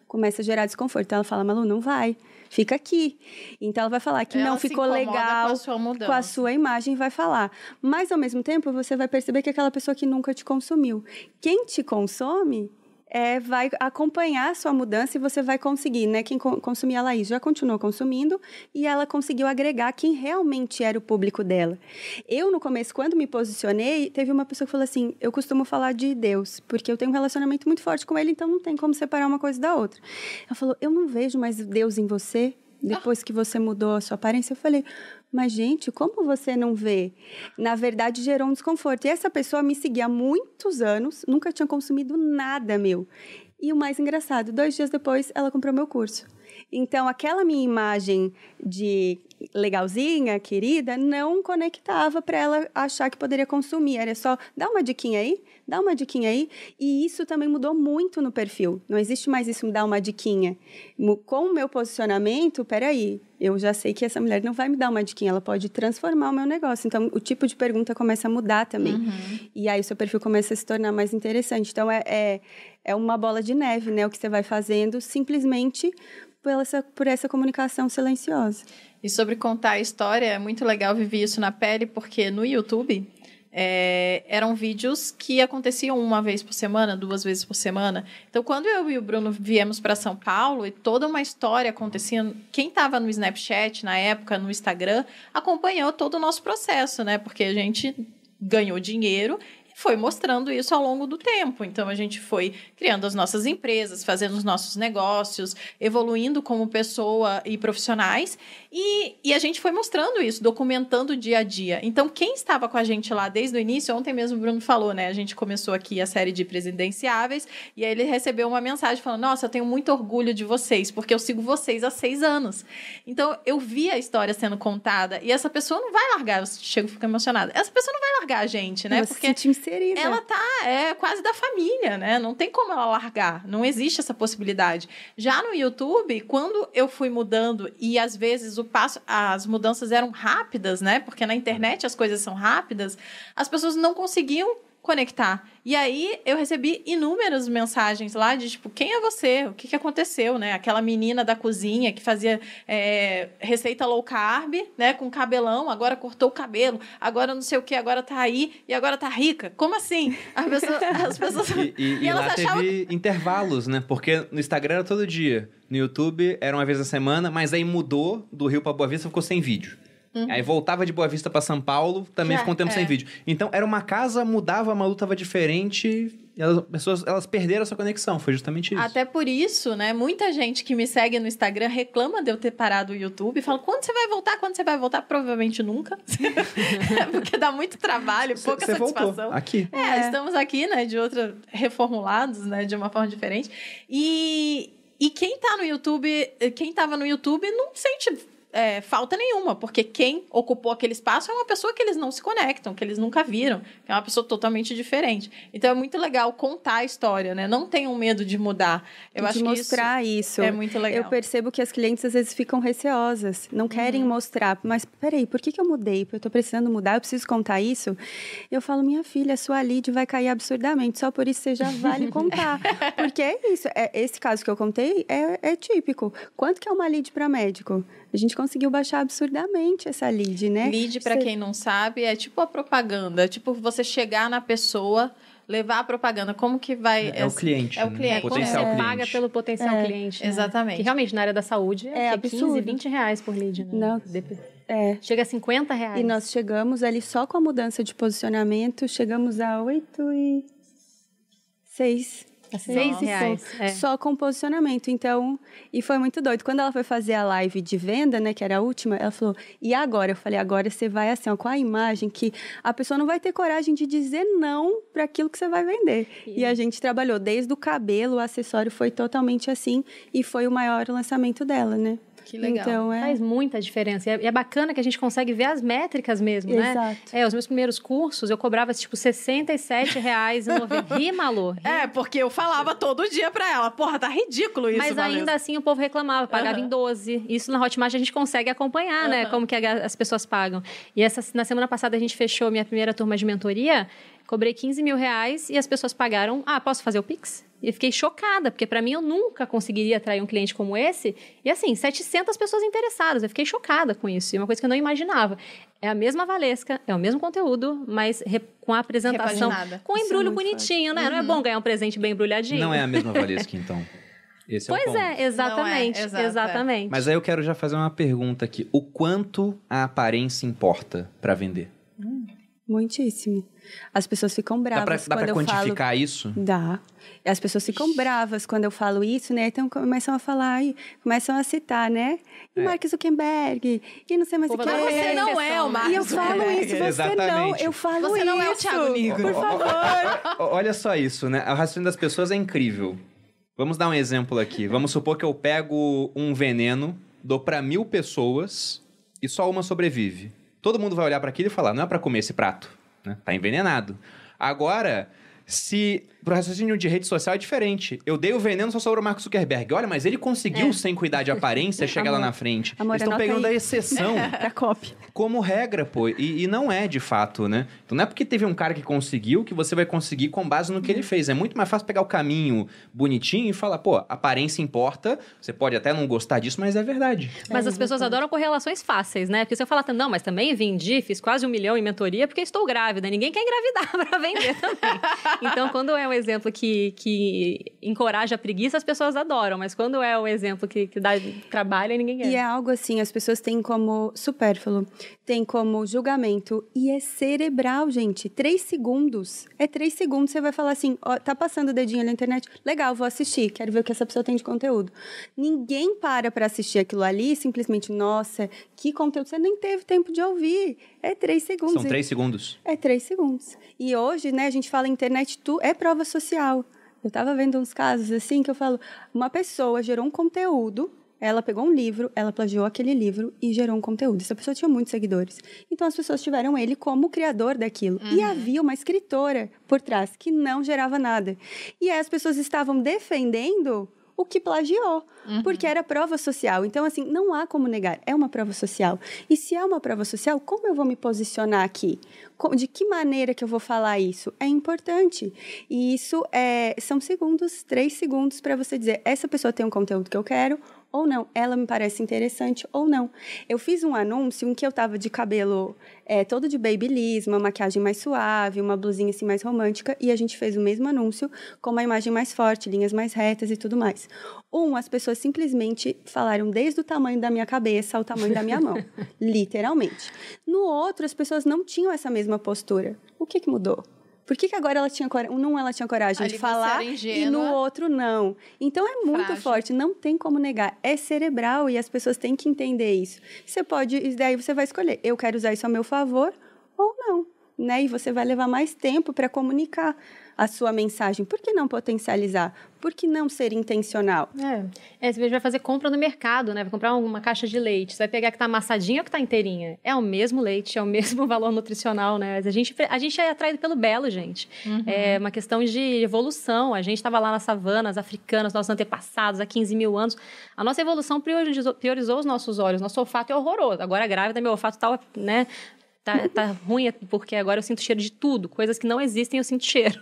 começa a gerar desconforto. Então ela fala, Malu, não vai, fica aqui. Então ela vai falar que ela não ficou legal com a, sua com a sua imagem, vai falar. Mas ao mesmo tempo você vai perceber que é aquela pessoa que nunca te consumiu. Quem te consome é, vai acompanhar a sua mudança e você vai conseguir, né? Quem consumia a Laís já continuou consumindo e ela conseguiu agregar quem realmente era o público dela. Eu, no começo, quando me posicionei, teve uma pessoa que falou assim: eu costumo falar de Deus, porque eu tenho um relacionamento muito forte com ele, então não tem como separar uma coisa da outra. Ela falou: eu não vejo mais Deus em você depois que você mudou a sua aparência. Eu falei, mas, gente, como você não vê? Na verdade, gerou um desconforto. E essa pessoa me seguia há muitos anos, nunca tinha consumido nada meu. E o mais engraçado, dois dias depois, ela comprou meu curso. Então, aquela minha imagem de legalzinha, querida, não conectava para ela achar que poderia consumir. Era só, dá uma diquinha aí, dá uma diquinha aí. E isso também mudou muito no perfil. Não existe mais isso, me dar uma diquinha. Com o meu posicionamento, peraí, eu já sei que essa mulher não vai me dar uma diquinha, ela pode transformar o meu negócio. Então, o tipo de pergunta começa a mudar também. Uhum. E aí, o seu perfil começa a se tornar mais interessante. Então, é, é, é uma bola de neve, né? O que você vai fazendo simplesmente por essa, por essa comunicação silenciosa. E sobre contar a história, é muito legal viver isso na pele, porque no YouTube é, eram vídeos que aconteciam uma vez por semana, duas vezes por semana. Então, quando eu e o Bruno viemos para São Paulo e toda uma história acontecia, quem estava no Snapchat na época, no Instagram, acompanhou todo o nosso processo, né? Porque a gente ganhou dinheiro foi mostrando isso ao longo do tempo. Então a gente foi criando as nossas empresas, fazendo os nossos negócios, evoluindo como pessoa e profissionais. E, e a gente foi mostrando isso, documentando o dia a dia. Então, quem estava com a gente lá desde o início, ontem mesmo o Bruno falou, né? A gente começou aqui a série de presidenciáveis, e aí ele recebeu uma mensagem falando: Nossa, eu tenho muito orgulho de vocês, porque eu sigo vocês há seis anos. Então, eu vi a história sendo contada, e essa pessoa não vai largar, eu chego e fico emocionada. Essa pessoa não vai largar a gente, né? Você porque inserida. ela tá é, quase da família, né? Não tem como ela largar. Não existe essa possibilidade. Já no YouTube, quando eu fui mudando, e às vezes o passo, as mudanças eram rápidas, né? Porque na internet as coisas são rápidas, as pessoas não conseguiam conectar. E aí eu recebi inúmeras mensagens lá de tipo, quem é você? O que, que aconteceu, né? Aquela menina da cozinha que fazia é, receita low carb, né? Com cabelão, agora cortou o cabelo, agora não sei o que, agora tá aí e agora tá rica. Como assim? As pessoas. As pessoas e, e, (laughs) e, e lá achavam... teve intervalos, né? Porque no Instagram era todo dia. No YouTube era uma vez na semana, mas aí mudou do Rio para Boa Vista, ficou sem vídeo. Uhum. Aí voltava de Boa Vista para São Paulo, também Já, ficou um tempo é. sem vídeo. Então era uma casa, mudava, a Malu tava diferente. E as pessoas elas perderam essa conexão, foi justamente isso. Até por isso, né? Muita gente que me segue no Instagram reclama de eu ter parado o YouTube e fala: quando você vai voltar? Quando você vai voltar? Provavelmente nunca. (laughs) Porque dá muito trabalho, pouca cê satisfação. Voltou. Aqui. É, é, estamos aqui, né? De outra, reformulados, né? De uma forma diferente. E. E quem tá no YouTube, quem tava no YouTube não sente é, falta nenhuma, porque quem ocupou aquele espaço é uma pessoa que eles não se conectam, que eles nunca viram, que é uma pessoa totalmente diferente. Então é muito legal contar a história, né? Não tenham medo de mudar. Eu de acho mostrar isso, isso, é muito legal. Eu percebo que as clientes às vezes ficam receosas, não querem uhum. mostrar. Mas peraí, por que, que eu mudei? Eu tô precisando mudar, eu preciso contar isso. Eu falo, minha filha, sua lead vai cair absurdamente, só por isso você já vale contar. (laughs) porque é isso, é, esse caso que eu contei é, é típico. Quanto que é uma lead para médico? A gente conseguiu baixar absurdamente essa lead, né? Lead, para você... quem não sabe, é tipo a propaganda. É tipo você chegar na pessoa levar a propaganda, como que vai... É, é o cliente. É o cliente. É, potencial é, paga pelo potencial é, cliente. Né? Exatamente. Que realmente, na área da saúde, é, é 15, 20 reais por lead, né? Não, é. Chega a 50 reais. E nós chegamos ali só com a mudança de posicionamento, chegamos a 8 e... 6 Seis e reais, é. Só com posicionamento. Então, e foi muito doido. Quando ela foi fazer a live de venda, né, que era a última, ela falou: "E agora?" Eu falei: "Agora você vai assim, ó, com a imagem que a pessoa não vai ter coragem de dizer não para aquilo que você vai vender". E a gente trabalhou desde o cabelo, o acessório foi totalmente assim e foi o maior lançamento dela, né? Que legal. Então é Faz muita diferença. E é- E é bacana que a gente consegue ver as métricas mesmo, né? Exato. É, os meus primeiros cursos eu cobrava tipo R$ 67,90. (laughs) Ri, Malu. ri. É, porque eu falava todo dia pra ela, porra, tá ridículo isso, Mas ainda assim o povo reclamava, pagava Aham. em 12. Isso na Hotmart a gente consegue acompanhar, né? Aham. Como que a- as pessoas pagam. E essa, na semana passada a gente fechou minha primeira turma de mentoria, cobrei 15 mil reais e as pessoas pagaram. Ah, posso fazer o Pix? E eu fiquei chocada, porque para mim eu nunca conseguiria atrair um cliente como esse. E assim, 700 pessoas interessadas. Eu fiquei chocada com isso. E uma coisa que eu não imaginava. É a mesma Valesca, é o mesmo conteúdo, mas com a apresentação. Repaginada. Com um é embrulho muito bonitinho, né? Não é bom ganhar um presente bem embrulhadinho? Não é a mesma (laughs) Valesca, então. Esse é o Pois ponto. é, exatamente. Não é, exato, é. exatamente. Mas aí eu quero já fazer uma pergunta aqui. O quanto a aparência importa pra vender? Muitíssimo. As pessoas ficam Dá bravas pra, dá quando pra eu falo quantificar isso? Dá. E as pessoas ficam bravas quando eu falo isso, né? Então começam a falar, e começam a citar, né? E É. Mark Zuckerberg, e não sei mais o que. mas Você não é o Mark E eu falo Zuckerberg. isso, você não. Exatamente. Eu falo Você isso. não é o Thiago Nigro. Por favor. (laughs) Olha só isso, né? O raciocínio das pessoas é incrível. Vamos dar um exemplo aqui. Vamos supor que eu pego um veneno, dou pra mil pessoas e só uma sobrevive. Todo mundo vai olhar pra aquilo e falar: não é pra comer esse prato, né? Tá envenenado. Agora, se pro raciocínio de rede social é diferente. Eu dei o veneno só sobre o Mark Zuckerberg. Olha, mas ele conseguiu, É. sem cuidar de aparência, chegar lá Amor. na frente. Amor, Eles estão pegando aí. a exceção pra (laughs) copy. como regra, pô. E, e não é de fato, né? Então não é porque teve um cara que conseguiu que você vai conseguir com base no que ele fez. É muito mais fácil pegar o caminho bonitinho e falar, pô, aparência importa. Você pode até não gostar disso, mas é verdade. Mas É, as pessoas adoram correlações fáceis, né? Porque se eu falar, não, mas também vendi, fiz quase um milhão em mentoria porque estou grávida. Ninguém quer engravidar (laughs) para vender também. Então, quando é um exemplo que, que encoraja a preguiça, as pessoas adoram. Mas quando é o exemplo que, que dá trabalho, ninguém quer. E é algo assim, as pessoas têm como supérfluo, tem como julgamento. E é cerebral, gente. Três segundos. É três segundos, você vai falar assim: ó, tá passando o dedinho ali na internet? Legal, vou assistir, quero ver o que essa pessoa tem de conteúdo. Ninguém para pra assistir aquilo ali simplesmente, nossa, que conteúdo. Você nem teve tempo de ouvir. É três segundos. São três segundos. É três segundos. E hoje, né, a gente fala internet, tu é prova social. Eu tava vendo uns casos assim que eu falo, uma pessoa gerou um conteúdo, ela pegou um livro, ela plagiou aquele livro e gerou um conteúdo. Essa pessoa tinha muitos seguidores. Então as pessoas tiveram ele como criador daquilo. E havia uma escritora por trás que não gerava nada. E aí as pessoas estavam defendendo o que plagiou, porque era prova social. Então, assim, não há como negar, é uma prova social. E se é uma prova social, como eu vou me posicionar aqui? De que maneira que eu vou falar isso? É importante. E isso é, são segundos, três segundos para você dizer: essa pessoa tem um conteúdo que eu quero ou não, ela me parece interessante ou não. Eu fiz um anúncio em que eu tava de cabelo é, todo de babyliss, uma maquiagem mais suave, uma blusinha assim mais romântica, e a gente fez o mesmo anúncio com uma imagem mais forte, linhas mais retas e tudo mais. Um, as pessoas simplesmente falaram desde o tamanho da minha cabeça ao tamanho da minha mão, (laughs) literalmente. No outro, as pessoas não tinham essa mesma postura. O que, que mudou? Por que, que agora ela tinha coragem? Num ela tinha coragem Ali de falar e no outro não. Então é muito Frágil. forte, não tem como negar. É cerebral e as pessoas têm que entender isso. Você pode, daí você vai escolher, eu quero usar isso a meu favor ou não. Né? E você vai levar mais tempo para comunicar a sua mensagem. Por que não potencializar? Por que não ser intencional? É. É, você vai fazer compra no mercado, né? Vai comprar uma caixa de leite. Você vai pegar que tá amassadinha ou que tá inteirinha. É o mesmo leite, é o (laughs) mesmo valor nutricional, né? Mas a gente, a gente é atraído pelo belo, gente. É uma questão de evolução. A gente estava lá nas savanas africanas, nossos antepassados, há 15 mil anos. A nossa evolução priorizou, priorizou os nossos olhos. Nosso olfato é horroroso. Agora, grávida, meu olfato tá, né? Tá, tá ruim porque agora eu sinto cheiro de tudo. Coisas que não existem, eu sinto cheiro.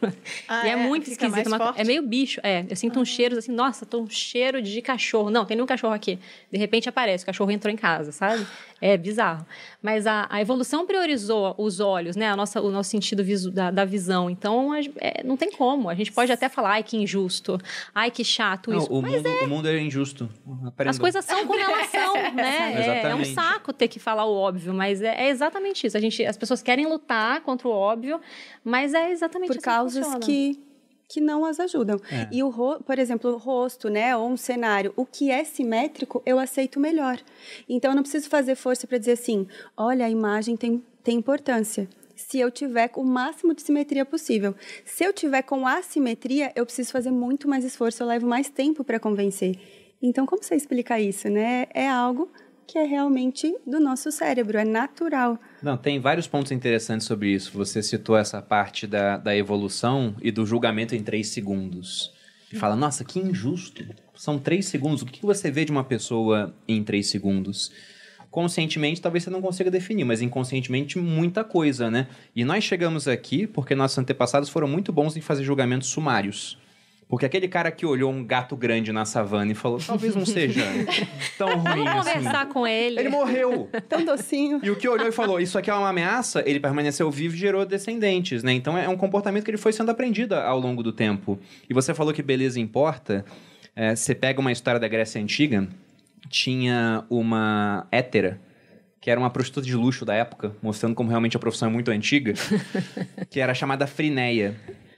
Ah, e é, é? muito esquisito. mais uma- é meio bicho. É, eu sinto uns cheiros assim, nossa, tô um cheiro de cachorro. Não, tem nenhum cachorro aqui. De repente aparece, o cachorro entrou em casa, sabe? É bizarro. Mas a, a evolução priorizou os olhos, né? A nossa, o nosso sentido visu- da, da visão. Então, a- é, não tem como. A gente pode até falar, ai, que injusto. Ai, que chato Não, isso. o, Mas mundo, o mundo é injusto. As coisas são como elas são, (laughs) né? É, é um Exatamente. saco ter que falar o óbvio, mas é, é exatamente isso. A gente, as pessoas querem lutar contra o óbvio, mas é exatamente Por assim causas funciona. que que não as ajudam. É. E o, por exemplo, o rosto, né, ou um cenário, o que é simétrico, eu aceito melhor. Então, eu não preciso fazer força para dizer assim, olha, a imagem tem, tem importância. Se eu tiver com o máximo de simetria possível. Se eu tiver com assimetria, eu preciso fazer muito mais esforço, eu levo mais tempo para convencer. Então, como você explica isso, né? É algo que é realmente do nosso cérebro, é natural. Não, tem vários pontos interessantes sobre isso. Você citou essa parte da, da evolução e do julgamento em três segundos. E fala, nossa, que injusto. São três segundos. O que você vê de uma pessoa em três segundos? Conscientemente, talvez você não consiga definir, mas inconscientemente, muita coisa, né? E nós chegamos aqui porque nossos antepassados foram muito bons em fazer julgamentos sumários. Porque aquele cara que olhou um gato grande na savana e falou, talvez não seja (laughs) tão ruim Vamos assim. conversar com ele. Ele morreu. Tão docinho. E o que olhou e falou, isso aqui é uma ameaça, ele permaneceu vivo e gerou descendentes, né? Então é um comportamento que ele foi sendo aprendido ao longo do tempo. E você falou que beleza importa. É, você pega uma história da Grécia Antiga, tinha uma hétera, que era uma prostituta de luxo da época, mostrando como realmente a profissão é muito antiga, (laughs) que era chamada Frineia.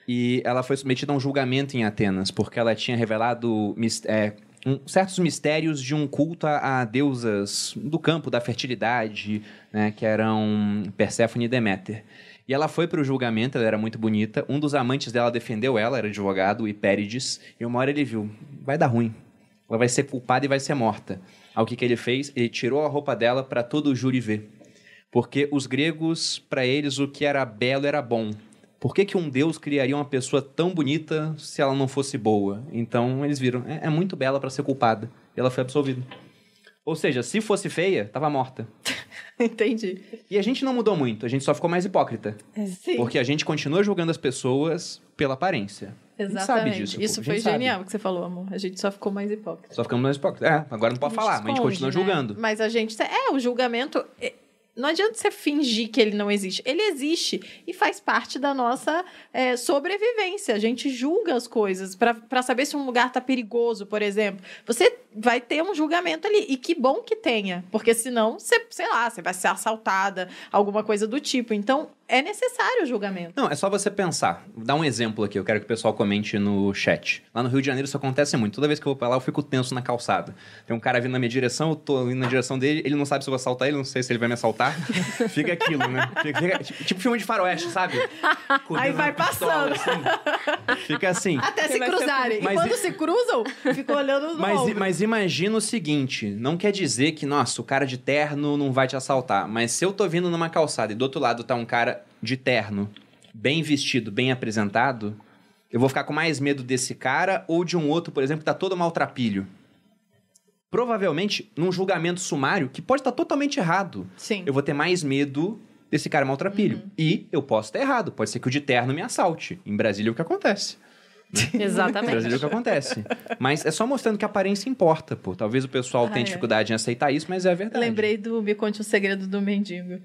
E ela foi submetida a um julgamento em Atenas, porque ela tinha revelado é, um- certos mistérios de um culto a, a deusas do campo da fertilidade, né, que eram Perséfone e Deméter. E ela foi para o julgamento, ela era muito bonita. Um dos amantes dela defendeu ela, era advogado, Hipérides. E uma hora ele viu, vai dar ruim. Ela vai ser culpada e vai ser morta. O que, que ele fez? Ele tirou a roupa dela para todo o júri ver. Porque os gregos, para eles, o que era belo era bom. Por que, que um deus criaria uma pessoa tão bonita se ela não fosse boa? Então eles viram, é, é muito bela para ser culpada. E ela foi absolvida. Ou seja, se fosse feia, tava morta. (laughs) Entendi. E a gente não mudou muito, a gente só ficou mais hipócrita. Sim. Porque a gente continua julgando as pessoas pela aparência. Exatamente. sabe disso. Isso foi sabe. genial que você falou, amor. A gente só ficou mais hipócrita. Só ficamos mais hipócritas. É, agora não pode falar, mas a gente esconde, continua né? julgando. Mas a gente. É, o julgamento. Não adianta você fingir que ele não existe. Ele existe e faz parte da nossa é, sobrevivência. A gente julga as coisas para saber se um lugar tá perigoso, por exemplo. Você vai ter um julgamento ali. E que bom que tenha. Porque senão, você, sei lá, você vai ser assaltada, alguma coisa do tipo. Então, é necessário o julgamento. Não, é só você pensar. Vou dar um exemplo aqui, eu quero que o pessoal comente no chat. Lá no Rio de Janeiro isso acontece muito. Toda vez que eu vou pra lá, eu fico tenso na calçada. Tem um cara vindo na minha direção, eu tô indo na direção dele, ele não sabe se eu vou assaltar ele, não sei se ele vai me assaltar. (laughs) fica aquilo, né? Fica- fica- tipo, tipo filme de faroeste, sabe? (laughs) Aí vai pistola, passando. assim. Fica assim. Até se cruzarem. Mas e quando e- se cruzam, fica olhando no Mas, ombro. mas imagina o seguinte: não quer dizer que, nossa, o cara de terno não vai te assaltar. Mas se eu tô vindo numa calçada e do outro lado tá um cara de terno, bem vestido, bem apresentado, eu vou ficar com mais medo desse cara ou de um outro, por exemplo, que tá todo maltrapilho. Provavelmente, num julgamento sumário, que pode estar totalmente errado, Sim. eu vou ter mais medo desse cara maltrapilho. Uhum. E eu posso estar errado. Pode ser que o de terno me assalte. Em Brasília é o que acontece. (laughs) Em Exatamente. Brasília é o que acontece. Mas é só mostrando que a aparência importa, pô. Talvez o pessoal Ah, tenha é. dificuldade em aceitar isso, mas é a verdade. Lembrei do Me Conte o Segredo do Mendigo.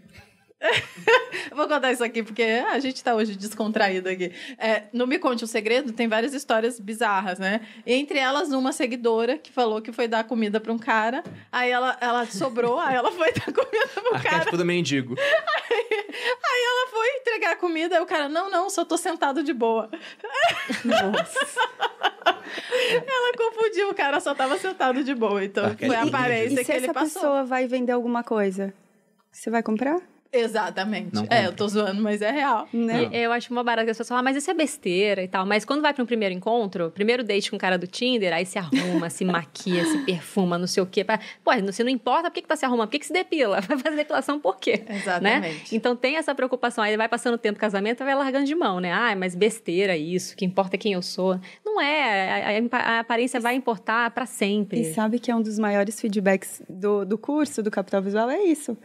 (laughs) Vou contar isso aqui porque a gente tá hoje descontraído aqui. É, no Me Conte o Segredo tem várias histórias bizarras, né? Entre elas, uma seguidora que falou que foi dar comida pra um cara, aí ela, ela sobrou, aí ela foi (laughs) dar comida pro cara, Arquétipo do mendigo. (laughs) aí ela foi entregar a comida, aí o cara, não, não, só tô sentado de boa. Ela confundiu, o cara só tava sentado de boa, então Arquétipo foi a E aparência se que ele essa passou. pessoa vai vender alguma coisa, você vai comprar? Exatamente. Não é, compra. eu tô zoando, mas é real. Né? E Eu acho uma barata que as pessoas falam, ah, mas isso é besteira e tal. Mas quando vai para um primeiro encontro, primeiro date com o cara do Tinder, aí se arruma, se maquia, se perfuma, não sei o quê. pra- Pô, se não importa, por que, que tá se arrumando? Por que, que se depila? (laughs) Vai fazer depilação por quê? Exatamente. Né? Então tem essa preocupação. Aí vai passando o tempo do casamento, vai largando de mão, né? Ah, mas besteira isso, que importa é quem eu sou. Não é, a, a- a aparência vai importar para sempre. E sabe que é um dos maiores feedbacks do, do curso do Capital Visual? É isso.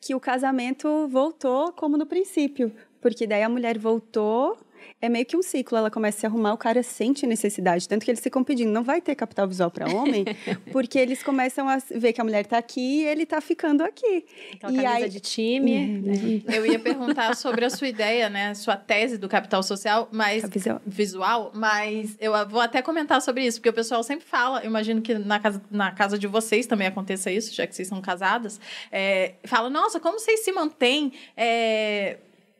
Que o casamento voltou como no princípio. Porque daí a mulher voltou, é meio que um ciclo. Ela começa a se arrumar, o cara sente necessidade. Tanto que eles ficam pedindo, não vai ter capital visual para homem, (laughs) porque eles começam a ver que a mulher está aqui e ele está ficando aqui. Aquela e camisa aí, de time. né? Eu ia perguntar sobre a sua ideia, né? Sua tese do capital social, mas Capital- visual, mas eu vou até comentar sobre isso, porque o pessoal sempre fala, eu imagino que na casa, na casa de vocês também aconteça isso, já que vocês são casadas, é, fala, nossa, como vocês se mantêm, é,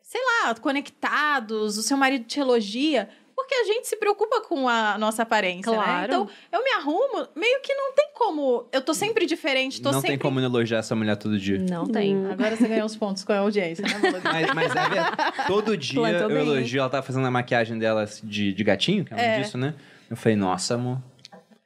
sei lá, conectados, o seu marido te elogia. Porque a gente se preocupa com a nossa aparência, né? Claro. Então, eu me arrumo, meio que não tem como. Eu tô sempre diferente, tô não sempre. tem como elogiar essa mulher todo dia. Não tem. Agora você ganhou os pontos com a audiência, né? Mas, mas é verdade. Todo (laughs) dia Plantou eu bem, elogio. Ela tava fazendo a maquiagem dela de, de gatinho, que é, É. disso, né? Eu falei, nossa, amor.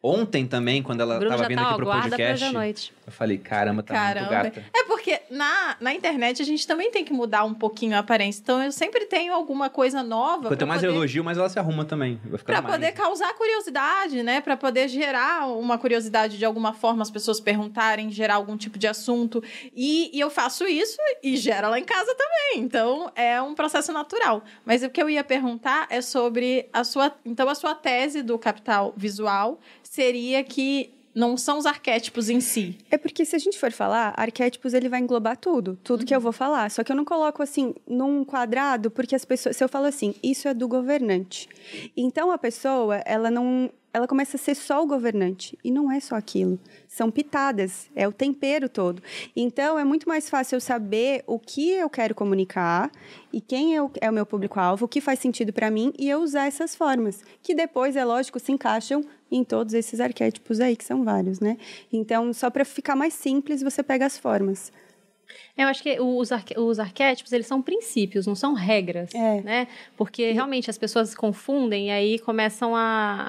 Ontem também, quando ela Bruno tava já vindo tá, aqui ó, pro podcast, hoje à noite. eu falei, caramba, tá muito Caramba. gata. É porque na, na internet a gente também tem que mudar um pouquinho a aparência. Então eu sempre tenho alguma coisa nova. Quanto mais poder... elogio, mais ela se arruma também. Vai Pra mais. poder causar curiosidade, né? Pra poder gerar uma curiosidade de alguma forma, as pessoas perguntarem, gerar algum tipo de assunto. E, e eu faço isso e gera lá em casa também. Então é um processo natural. Mas o que eu ia perguntar é sobre a sua. Então, a sua tese do capital visual seria que não são os arquétipos em si. É porque se a gente for falar, arquétipos ele vai englobar tudo, tudo que eu vou falar. Só que eu não coloco assim num quadrado, porque as pessoas, se eu falo assim, isso é do governante. Então a pessoa, ela não, ela começa a ser só o governante e não é só aquilo. São pitadas, é o tempero todo. Então é muito mais fácil eu saber o que eu quero comunicar e quem é o, meu público-alvo, o que faz sentido para mim e eu usar essas formas, que depois é lógico se encaixam em todos esses arquétipos aí que são vários, né? Então só para ficar mais simples você pega as formas. Eu acho que os, arque- os arquétipos, eles são princípios, não são regras, É. né? Porque realmente as pessoas se confundem e aí começam a,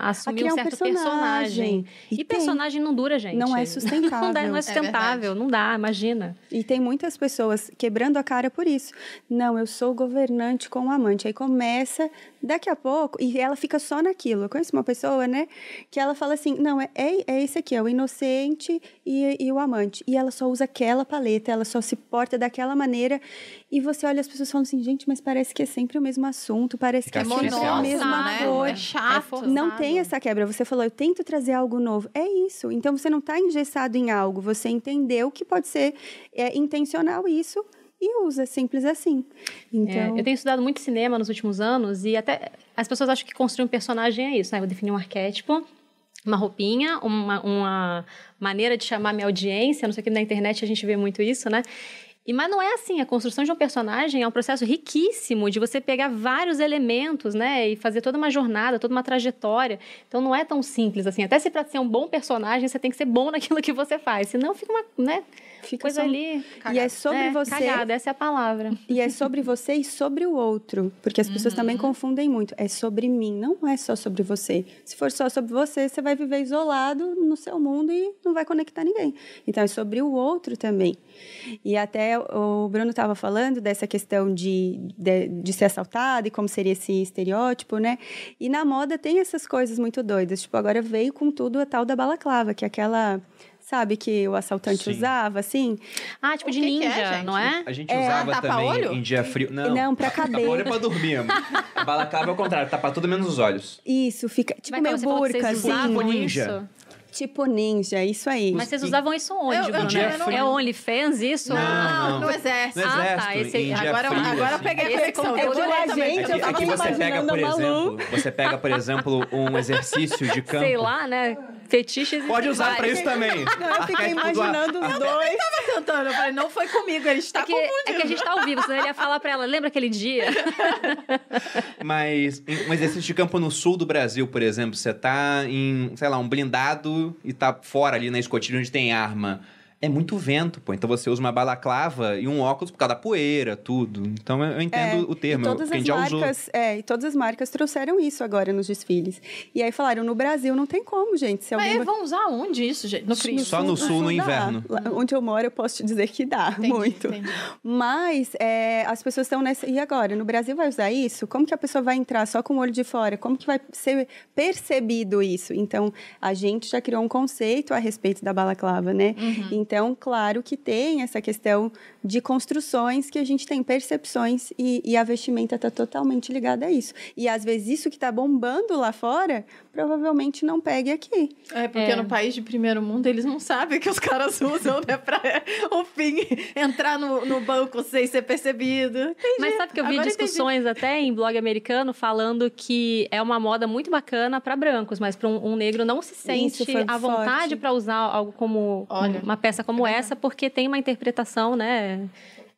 a assumir criar um um certo personagem. personagem. E E, tem. personagem não dura, gente. Não é sustentável. (laughs) não, dá, não é É sustentável, não dá, imagina. E tem muitas pessoas quebrando a cara por isso. Não, eu sou governante com o amante. Aí começa, daqui a pouco, e ela fica só naquilo. Eu conheço uma pessoa, né, que ela fala assim: não, é, é, é esse aqui, é o inocente e, e o amante. E ela só usa aquela paleta, ela só se porta daquela maneira. E você olha as pessoas falando assim: gente, mas parece que é sempre o mesmo assunto, parece que Fica é sempre a mesma né? cor. É chato. Não tem essa quebra. Você falou, eu tento trazer algo novo. É isso. Então você não está engessado em algo. Você entendeu que pode ser é, intencional isso e usa, simples assim. Então, É, eu tenho estudado muito cinema nos últimos anos e até as pessoas acham que construir um personagem é isso, né? Eu vou definir um arquétipo, uma roupinha, uma, uma maneira de chamar minha audiência, não sei o que, na internet a gente vê muito isso, né? E, mas não é assim, a construção de um personagem é um processo riquíssimo de você pegar vários elementos, né? E fazer toda uma jornada, toda uma trajetória. Então não é tão simples assim. Até se para ser um bom personagem, você tem que ser bom (laughs) naquilo que você faz. Senão fica uma, né? Fica Coisa ali. E é sobre é, você. Cagada, essa é a palavra. E é sobre você e sobre o outro. Porque as pessoas também confundem muito. É sobre mim, não é só sobre você. Se for só sobre você, você vai viver isolado no seu mundo e não vai conectar ninguém. Então é sobre o outro também. E até o Bruno estava falando dessa questão de, de, de ser assaltado e como seria esse estereótipo, né? E na moda tem essas coisas muito doidas. Tipo, agora veio com tudo a tal da balaclava, que é aquela. Sabe que o assaltante Sim. usava, assim? Ah, tipo O de que que é, ninja, não é? A gente É, usava também tapa-olho? em dia frio. Não, Não, pra Tapa-olho cabelo. é pra dormir, amor. (laughs) A balaclava é o contrário, tapa tudo menos os olhos. Isso, fica tipo Mas meio você falou que burca, vocês assim. usavam ninja. isso? Tipo ninja, isso aí. Mas vocês usavam isso onde, Eu- eu Bruno? dia É-. É OnlyFans isso? Não, Não, no exército. No Ah, tá, exército, esse- agora, frio, agora eu assim. peguei a Esse conteúdo Eu tô é diretamente. gente, Aqui, eu tava aqui você pega, por a exemplo, você pega, por exemplo, um exercício de campo. Sei lá, né? Fetiches Pode usar pra isso também. (laughs) Não, eu fiquei imaginando os dois. tava cantando. Eu falei, não foi comigo, ele está É que, é que a gente tá ao vivo, senão ele ia falar pra ela, lembra aquele dia? (laughs) Mas um exercício de campo no sul do Brasil, por exemplo, você tá em, sei lá, um blindado e tá fora ali na escotilha onde tem arma. É muito vento, pô. Então você usa uma balaclava e um óculos por causa da poeira, tudo. Então eu entendo o termo, É, e todas quem as já usou. marcas, é, e todas as marcas trouxeram isso agora nos desfiles. E aí falaram, no Brasil não tem como, gente. Se alguém Mas vão usar onde isso, gente? No frio? Só no sul, no dá. inverno. Lá onde eu moro, eu posso te dizer que dá Entendi, muito. entendi. Mas é, as pessoas estão nessa. E agora? No Brasil vai usar isso? Como que a pessoa vai entrar só com o olho de fora? Como que vai ser percebido isso? Então, a gente já criou um conceito a respeito da balaclava, né? Uhum. Então, claro que tem essa questão de construções que a gente tem percepções e, e a vestimenta está totalmente ligada a isso. E às vezes isso que está bombando lá fora, provavelmente não pegue aqui. É, porque É. no país de primeiro mundo eles não sabem que os caras usam, né? Pra, o fim, entrar no, no banco sem ser percebido. Entendi. Mas sabe que eu vi Agora discussões até em blog americano falando que é uma moda muito bacana pra brancos, mas pra um, um negro não se sente à vontade pra usar algo como Olha, uma peça como essa, porque tem uma interpretação, né?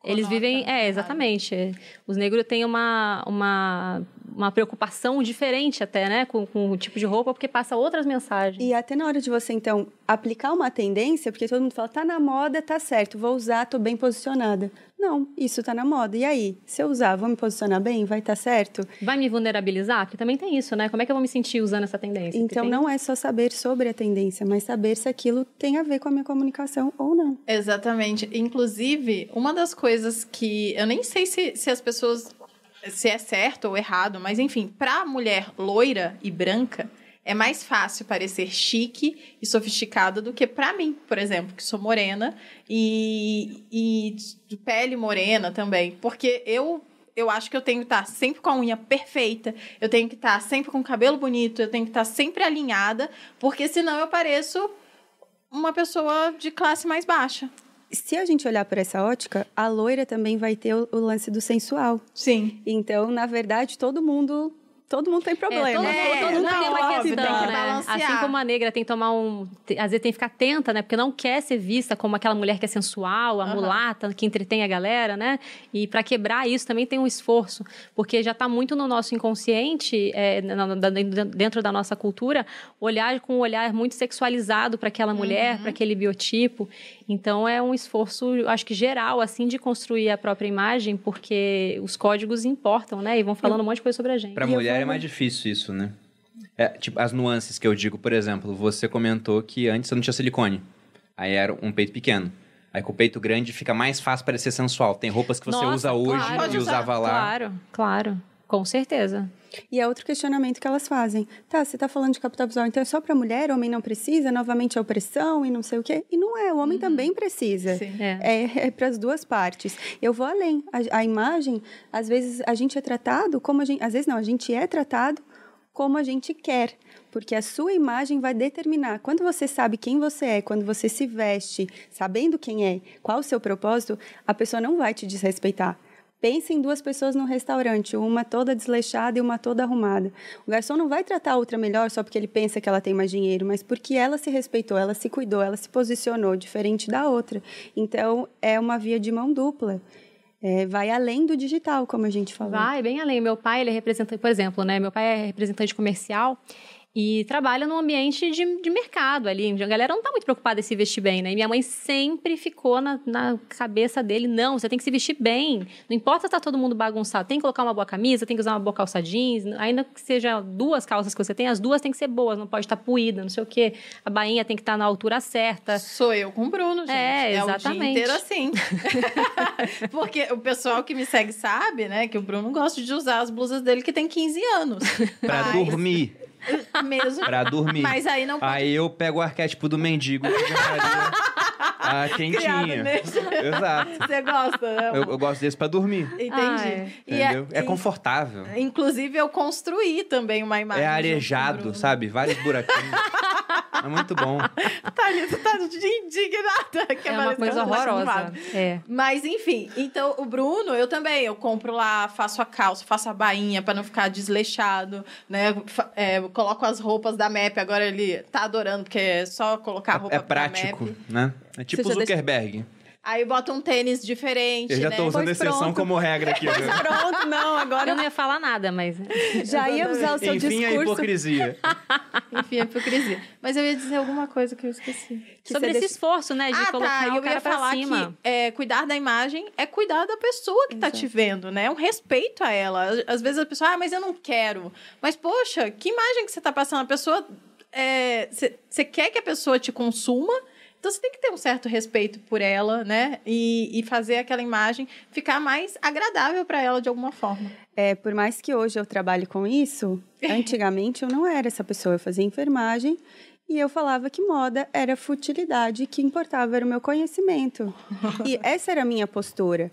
Eles vivem, é, exatamente. Os negros têm uma, uma uma preocupação diferente até, né? Com, com o tipo de roupa, porque passa outras mensagens. E até na hora de você, então, aplicar uma tendência, porque todo mundo fala, tá na moda, tá certo, vou usar, tô bem posicionada. Não, isso tá na moda. E aí? Se eu usar, vou me posicionar bem? Vai estar tá certo? Vai me vulnerabilizar? Porque também tem isso, né? Como é que eu vou me sentir usando essa tendência? Então, tem... não é só saber sobre a tendência, mas saber se aquilo tem a ver com a minha comunicação ou não. Exatamente. Inclusive, uma das coisas que eu nem sei se, se as pessoas se é certo ou errado, mas enfim, para mulher loira e branca, é mais fácil parecer chique e sofisticada do que para mim, por exemplo, que sou morena e, e de pele morena também. Porque eu eu acho que eu tenho que estar sempre com a unha perfeita, eu tenho que estar sempre com o cabelo bonito, eu tenho que estar sempre alinhada, porque senão eu pareço uma pessoa de classe mais baixa se a gente olhar por essa ótica, a loira também vai ter o, o lance do sensual. Sim. Então, na verdade, todo mundo todo mundo tem problema. É, todo, é, todo mundo tem uma questão, né? Assim como a negra tem que tomar um... Às vezes tem que ficar atenta, né? Porque não quer ser vista como aquela mulher que é sensual, a uhum. mulata, que entretém a galera, né? E para quebrar isso também tem um esforço. Porque já está muito no nosso inconsciente, é, dentro da nossa cultura, olhar com um olhar muito sexualizado para aquela mulher, uhum. para aquele biotipo. Então é um esforço, acho que geral, assim, de construir a própria imagem, porque os códigos importam, né? E vão falando um monte de coisa sobre a gente. Para mulher é mais difícil isso, né? É, tipo, as nuances que eu digo, por exemplo, você comentou que antes você não tinha silicone. Aí era um peito pequeno. Aí com o peito grande fica mais fácil parecer sensual. Tem roupas que você Nossa, usa hoje claro, e usava lá. Claro, claro. Com certeza. E é outro questionamento que elas fazem. Tá, você está falando de capital visual, então é só para mulher, homem não precisa, novamente a opressão e não sei o quê. E não é, o homem uhum. também precisa. Sim. É, é, é para as duas partes. Eu vou além. A, a, imagem, às vezes a gente é tratado como a gente. Às vezes não, a gente é tratado como a gente quer. Porque a sua imagem vai determinar. Quando você sabe quem você é, quando você se veste, sabendo quem é, qual o seu propósito, a pessoa não vai te desrespeitar. Pense em duas pessoas no restaurante, uma toda desleixada e uma toda arrumada. O garçom não vai tratar a outra melhor só porque ele pensa que ela tem mais dinheiro, mas porque ela se respeitou, ela se cuidou, ela se posicionou diferente da outra. Então, é uma via de mão dupla. É, vai além do digital, como a gente falou. Vai, bem além. Meu pai, ele é representante, por exemplo, né? Meu pai é representante comercial e trabalha num ambiente de, de mercado ali. A galera não tá muito preocupada em se vestir bem, né? E minha mãe sempre ficou na, na cabeça dele: não, você tem que se vestir bem. Não importa se tá todo mundo bagunçado, tem que colocar uma boa camisa, tem que usar uma boa calça jeans. Ainda que seja duas calças que você tem, as duas têm que ser boas, não pode estar tá puída, não sei o quê. A bainha tem que estar tá na altura certa. Sou eu com o Bruno, gente. É, exatamente. É o dia inteiro assim. (laughs) (laughs) Porque o pessoal que me segue sabe, né, que o Bruno gosta de usar as blusas dele que tem 15 anos. pra Mas... dormir. Mesmo. Pra dormir. Mas aí não pode... Aí eu pego o arquétipo do mendigo (laughs) a quentinha. Exato. (laughs) Você gosta, né? Eu, eu, gosto desse pra dormir. Entendi. Ah, é. Entendeu? É, é confortável. Inclusive, eu construí também uma imagem. É arejado, sabe? Vários buraquinhos. (laughs) É muito bom. Tá, tá indignada. Que é uma coisa horrorosa. É. Mas, enfim. Então, o Bruno, eu também. Eu compro lá, faço a calça, faço a bainha para não ficar desleixado, né? É, coloco as roupas da MEP. Agora ele tá adorando, porque é só colocar a roupa É prático, né? É tipo Zuckerberg. Aí bota um tênis diferente. Eu já né? tô usando pois exceção pronto. como regra aqui. (laughs) Pois pronto, não, agora. Eu não ia falar nada, mas. (laughs) Já ia usar o seu Enfim, discurso. a hipocrisia. (laughs) Enfim, a hipocrisia. Mas eu ia dizer alguma coisa que eu esqueci. Que Sobre esse deixa... esforço, né? De ah, colocar tá. o eu cara ia falar cima. que é, cuidar da imagem é cuidar da pessoa que Exato. tá te vendo, né? É um respeito a ela. Às vezes a pessoa, ah, mas eu não quero. Mas, poxa, que imagem que você tá passando? A pessoa. Você é, quer que a pessoa te consuma então você tem que ter um certo respeito por ela, né? E, e fazer aquela imagem ficar mais agradável para ela de alguma forma. É, por mais que hoje eu trabalhe com isso, (laughs) antigamente eu não era essa pessoa. Eu fazia enfermagem e eu falava que moda era futilidade, que importava era o meu conhecimento. e (laughs) essa era a minha postura.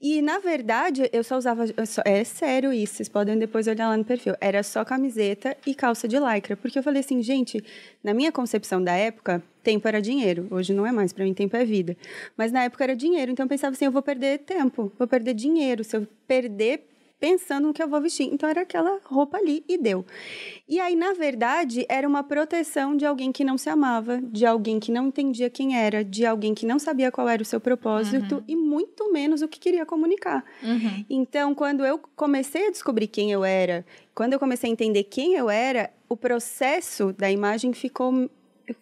E, na verdade, eu só usava. Eu só, é sério isso, vocês podem depois olhar lá no perfil. Era só camiseta e calça de lycra. Porque eu falei assim, gente, na minha concepção da época, tempo era dinheiro. Hoje não é mais, para mim, tempo é vida. Mas na época era dinheiro. Então eu pensava assim, eu vou perder tempo, vou perder dinheiro. Se eu perder pensando no que eu vou vestir. Então era aquela roupa ali e deu. E aí, na verdade, era uma proteção de alguém que não se amava, de alguém que não entendia quem era, de alguém que não sabia qual era o seu propósito uhum. e muito menos o que queria comunicar. Uhum. Então, quando eu comecei a descobrir quem eu era, quando eu comecei a entender quem eu era, o processo da imagem ficou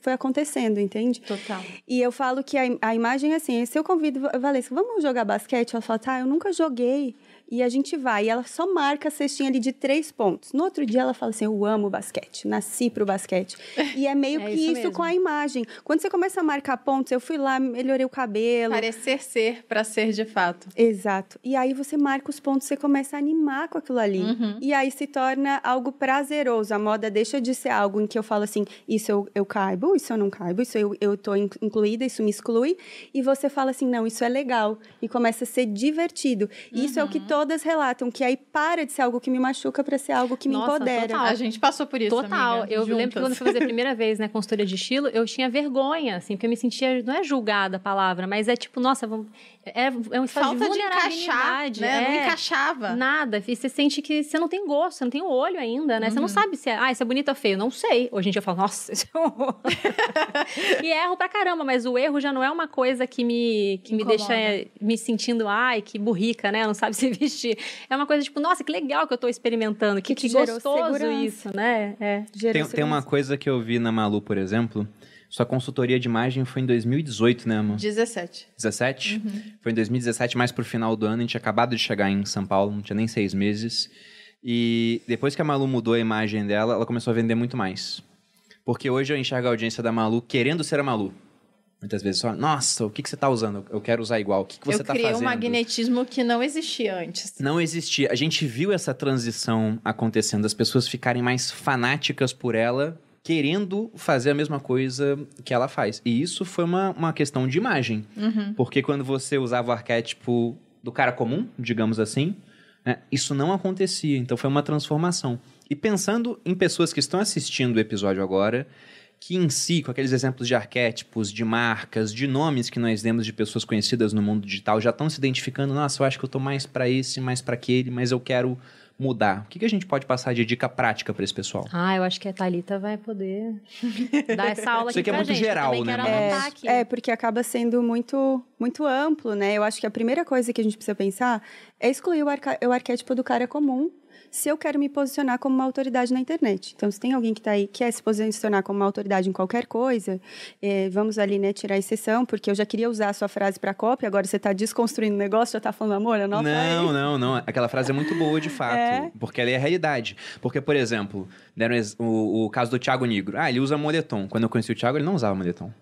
foi acontecendo, entende? Total. E eu falo que a, a imagem, assim, se eu convido Valência, vamos jogar basquete? Ela fala, tá, eu nunca joguei. E a gente vai, e ela só marca a cestinha ali de três pontos. No outro dia ela fala assim: Eu amo basquete, nasci pro basquete. E é meio (laughs) é que isso, isso com a imagem. Quando você começa a marcar pontos, eu fui lá, melhorei o cabelo. Parecer ser para ser de fato. Exato. E aí você marca os pontos, você começa a animar com aquilo ali. Uhum. E aí se torna algo prazeroso. A moda deixa de ser algo em que eu falo assim: Isso eu, eu caibo, isso eu não caibo, isso eu, eu tô incluída, isso me exclui. E você fala assim: Não, isso é legal. E começa a ser divertido. Uhum. Isso é o que todas relatam que aí para de ser algo que me machuca para ser algo que me Nossa, empodera. Total. A gente passou por isso, Total. Amiga, eu juntas. lembro que quando eu fui fazer a (laughs) primeira vez, né, consultoria de estilo, eu tinha vergonha, assim, porque eu me sentia, não é julgada a palavra, mas é tipo, nossa, vamos, é, é um estado Falta de vulnerabilidade. De encaixar, né? É, não encaixava. Nada. E você sente que você não tem gosto, você não tem olho ainda, né? Uhum. Você não uhum. sabe se é, ah, isso é bonito ou feio. Não sei. Hoje em dia eu falo, nossa, (laughs) isso é horror. (laughs) e erro pra caramba, mas o erro já não é uma coisa que me, que me deixa me sentindo, ai, que burrica, né? Não sabe se vestir. É uma coisa tipo, nossa, que legal que eu tô experimentando. Que, que, que gostoso segurança. isso, né? É. Tem, tem uma coisa que eu vi na Malu, por exemplo, sua consultoria de imagem foi em 2018, né, amor? 17. 17? Uhum. Foi em 2017, mais pro final do ano. A gente tinha acabado de chegar em São Paulo, não tinha nem seis meses. E depois que a Malu mudou a imagem dela, ela começou a vender muito mais. Porque hoje eu enxergo a audiência da Malu querendo ser a Malu. Muitas vezes só, nossa, o que, que você está usando? Eu quero usar igual. O que, que você está fazendo? Eu criei um magnetismo que não existia antes. Não existia. A gente viu essa transição acontecendo, as pessoas ficarem mais fanáticas por ela querendo fazer a mesma coisa que ela faz. E isso foi uma, uma questão de imagem. Uhum. Porque quando você usava o arquétipo do cara comum, digamos assim, né, isso não acontecia. Então foi uma transformação. E pensando em pessoas que estão assistindo o episódio agora, que em si, com aqueles exemplos de arquétipos, de marcas, de nomes que nós demos de pessoas conhecidas no mundo digital, já estão se identificando, nossa, eu acho que eu estou mais para esse, mais para aquele, mas eu quero mudar? O que, que a gente pode passar de dica prática para esse pessoal? Ah, eu acho que a Thalita vai poder (laughs) dar essa aula Isso aqui, aqui é muito gente. geral, né? É, é, porque acaba sendo muito, muito amplo, né? Eu acho que a primeira coisa que a gente precisa pensar é excluir o, arca o arquétipo do cara comum se eu quero me posicionar como uma autoridade na internet. Então, se tem alguém que está aí quer se posicionar como uma autoridade em qualquer coisa, é, vamos ali, né, tirar a exceção, porque eu já queria usar a sua frase para cópia, agora você está desconstruindo o negócio, já está falando, amor, anota Não, aí. não, não. Aquela frase é muito boa, de fato, é. porque ela é a realidade. Porque, por exemplo, deram o, o caso do Thiago Negro. Ah, ele usa moletom. Quando eu conheci o Thiago, ele não usava moletom.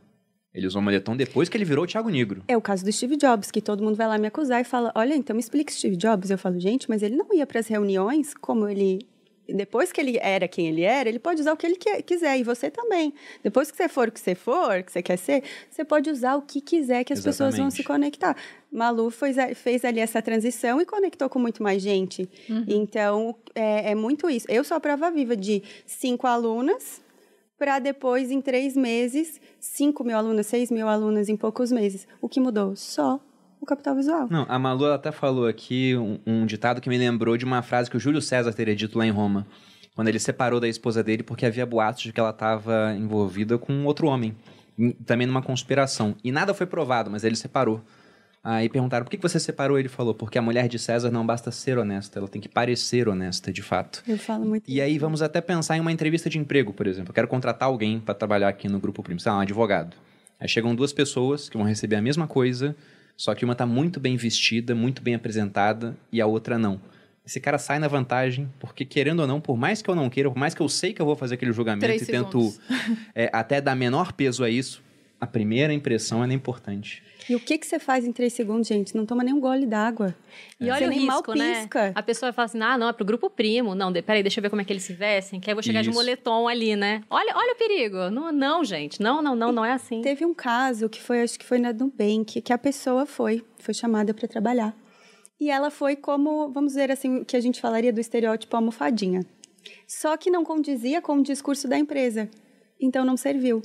Ele usou moletom depois que ele virou o Thiago Negro. É o caso do Steve Jobs, que todo mundo vai lá me acusar e fala: Olha, então me explica Steve Jobs. Eu falo, gente, mas ele não ia para as reuniões como ele. Depois que ele era quem ele era, ele pode usar o que ele quiser, e você também. Depois que você for o que você for, que você quer ser, você pode usar o que quiser, que as Exatamente. pessoas vão se conectar. Malu fez, fez ali essa transição e conectou com muito mais gente. Uhum. Então, é, é muito isso. Eu sou a prova viva de cinco alunas para depois, em três meses, 5 mil alunas, 6 mil alunas em poucos meses. O que mudou? Só o capital visual. Não, a Malu até falou aqui um, um, ditado que me lembrou de uma frase que o Júlio César teria dito lá em Roma, quando ele separou da esposa dele porque havia boatos de que ela estava envolvida com outro homem, também numa conspiração. E nada foi provado, mas ele separou. Aí perguntaram por que você separou? Ele falou, porque a mulher de César não basta ser honesta, ela tem que parecer honesta, de fato. Eu falo muito. E aí vamos até pensar em uma entrevista de emprego, por exemplo. Eu quero contratar alguém para trabalhar aqui no Grupo Primo, sei lá, um advogado. Aí chegam duas pessoas que vão receber a mesma coisa, só que uma está muito bem vestida, muito bem apresentada, e a outra não. Esse cara sai na vantagem, porque querendo ou não, por mais que eu não queira, por mais que eu sei que eu vou fazer aquele julgamento Três e tento é, até dar menor peso a isso, a primeira impressão é importante. E o que, que você faz em três segundos, gente? Não toma nem um gole d'água. E olha você o risco, né? A pessoa fala assim, ah, não, é pro grupo primo. Não, peraí, deixa eu ver como é que eles se vestem, que aí eu vou chegar Isso. de moletom ali, né? Olha, olha o perigo. Não, não, gente. Não, não, não, não é assim. Teve um caso que foi, acho que foi na Nubank, que a pessoa foi, foi chamada para trabalhar. E ela foi como, vamos dizer assim, que a gente falaria do estereótipo almofadinha. Só que não condizia com o discurso da empresa. Então não serviu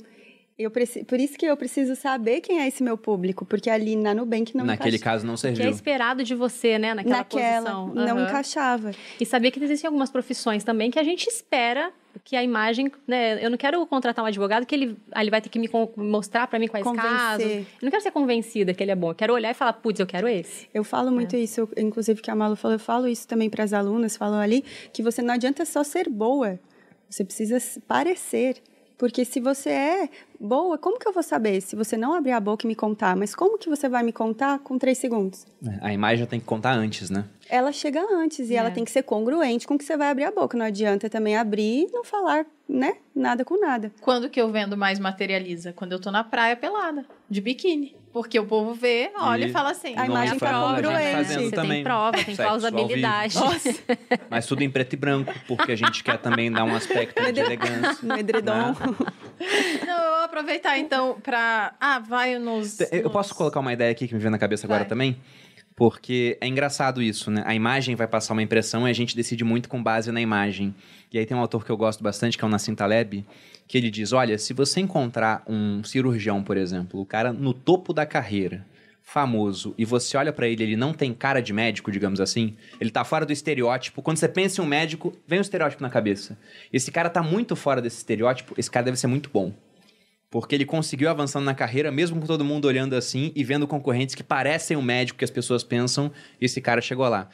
Eu preci... Por isso que eu preciso saber quem é esse meu público, porque ali na Nubank não Naquele encaixa- caso não Que é serviu. esperado de você, né? Naquela, naquela posição. não Aham. encaixava. E saber que existem algumas profissões também que a gente espera que a imagem, né? Eu não quero contratar um advogado que ele, ele vai ter que me mostrar pra mim quais Convencer. casos. Eu não quero ser convencida que ele é bom. Eu quero olhar e falar, putz, eu quero esse. Eu falo muito isso, eu- inclusive que a Malu falou, eu falo isso também para as alunas, falo ali, que você não adianta só ser boa, você precisa parecer. Porque se você é boa, como que eu vou saber? Se você não abrir a boca e me contar, mas como que você vai me contar com três segundos? A imagem tem que contar antes, né? Ela chega antes e É. ela tem que ser congruente com o que você vai abrir a boca. Não adianta também abrir e não falar, né? Nada com nada. Quando que eu vendo mais materializa? Quando eu tô na praia pelada, de biquíni. Porque o povo vê, olha e, E- fala assim. A imagem tá congruente. fazendo Você também. tem prova, tem Sexo plausibilidade. (laughs) Mas tudo em preto e branco, porque a gente quer também dar um aspecto de elegância. (laughs) No edredom. Não, eu vou aproveitar então pra. Ah, vai nos. Eu nos- posso colocar uma ideia aqui que me veio na cabeça agora Vai. também? Porque é engraçado isso, né? A imagem vai passar uma impressão e a gente decide muito com base na imagem. E aí tem um autor que eu gosto bastante, que é o Nassim Taleb, que ele diz, olha, se você encontrar um cirurgião, por exemplo, o cara no topo da carreira, famoso, e você olha pra ele, ele não tem cara de médico, digamos assim, ele tá fora do estereótipo. Quando você pensa em um médico, vem um estereótipo na cabeça. Esse cara tá muito fora desse estereótipo, esse cara deve ser muito bom. Porque ele conseguiu avançando na carreira, mesmo com todo mundo olhando assim e vendo concorrentes que parecem o médico que as pessoas pensam, e esse cara chegou lá.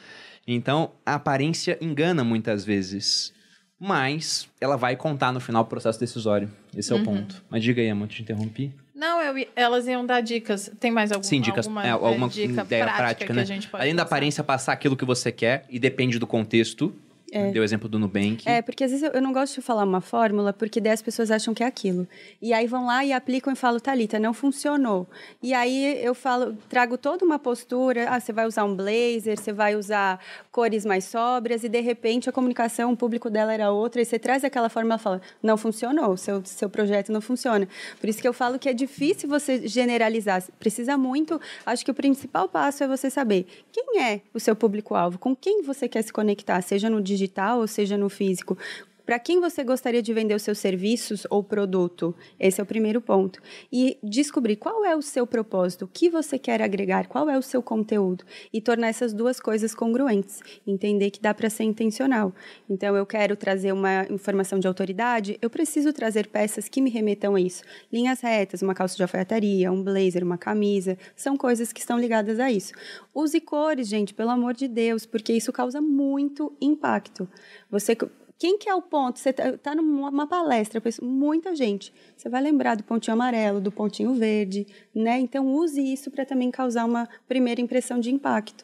Então, a aparência engana muitas vezes. Mas ela vai contar no final do processo decisório. Esse é o ponto. Mas diga aí, amor, te interrompi. Não, eu, elas iam dar dicas. Tem mais algum, Sim, dicas. alguma, é, alguma dica ideia prática, prática, né? Além da passar? aparência, passar aquilo que você quer e depende do contexto. Deu o exemplo do Nubank. É, porque às vezes eu, eu não gosto de falar uma fórmula, porque daí as pessoas acham que é aquilo. E aí vão lá e aplicam e falam, Thalita, não funcionou. E aí eu falo, trago toda uma postura, ah, você vai usar um blazer, você vai usar cores mais sóbrias, e de repente a comunicação, o público dela era outra, e você traz aquela fórmula e fala, não funcionou, seu, seu projeto não funciona. Por isso que eu falo que é difícil você generalizar. Precisa muito, acho que o principal passo é você saber quem é o seu público-alvo, com quem você quer se conectar, seja no digital ou seja no físico. Para quem você gostaria de vender os seus serviços ou produto? Esse é o primeiro ponto. E descobrir qual é o seu propósito, o que você quer agregar, qual é o seu conteúdo. E tornar essas duas coisas congruentes. Entender que dá para ser intencional. Então, eu quero trazer uma informação de autoridade, eu preciso trazer peças que me remetam a isso. Linhas retas, uma calça de alfaiataria, um blazer, uma camisa, são coisas que estão ligadas a isso. Use cores, gente, pelo amor de Deus, porque isso causa muito impacto. Você quem que é o ponto? Você tá, tá numa palestra, muita gente. Você vai lembrar do pontinho amarelo, do pontinho verde, né? Então use isso para também causar uma primeira impressão de impacto.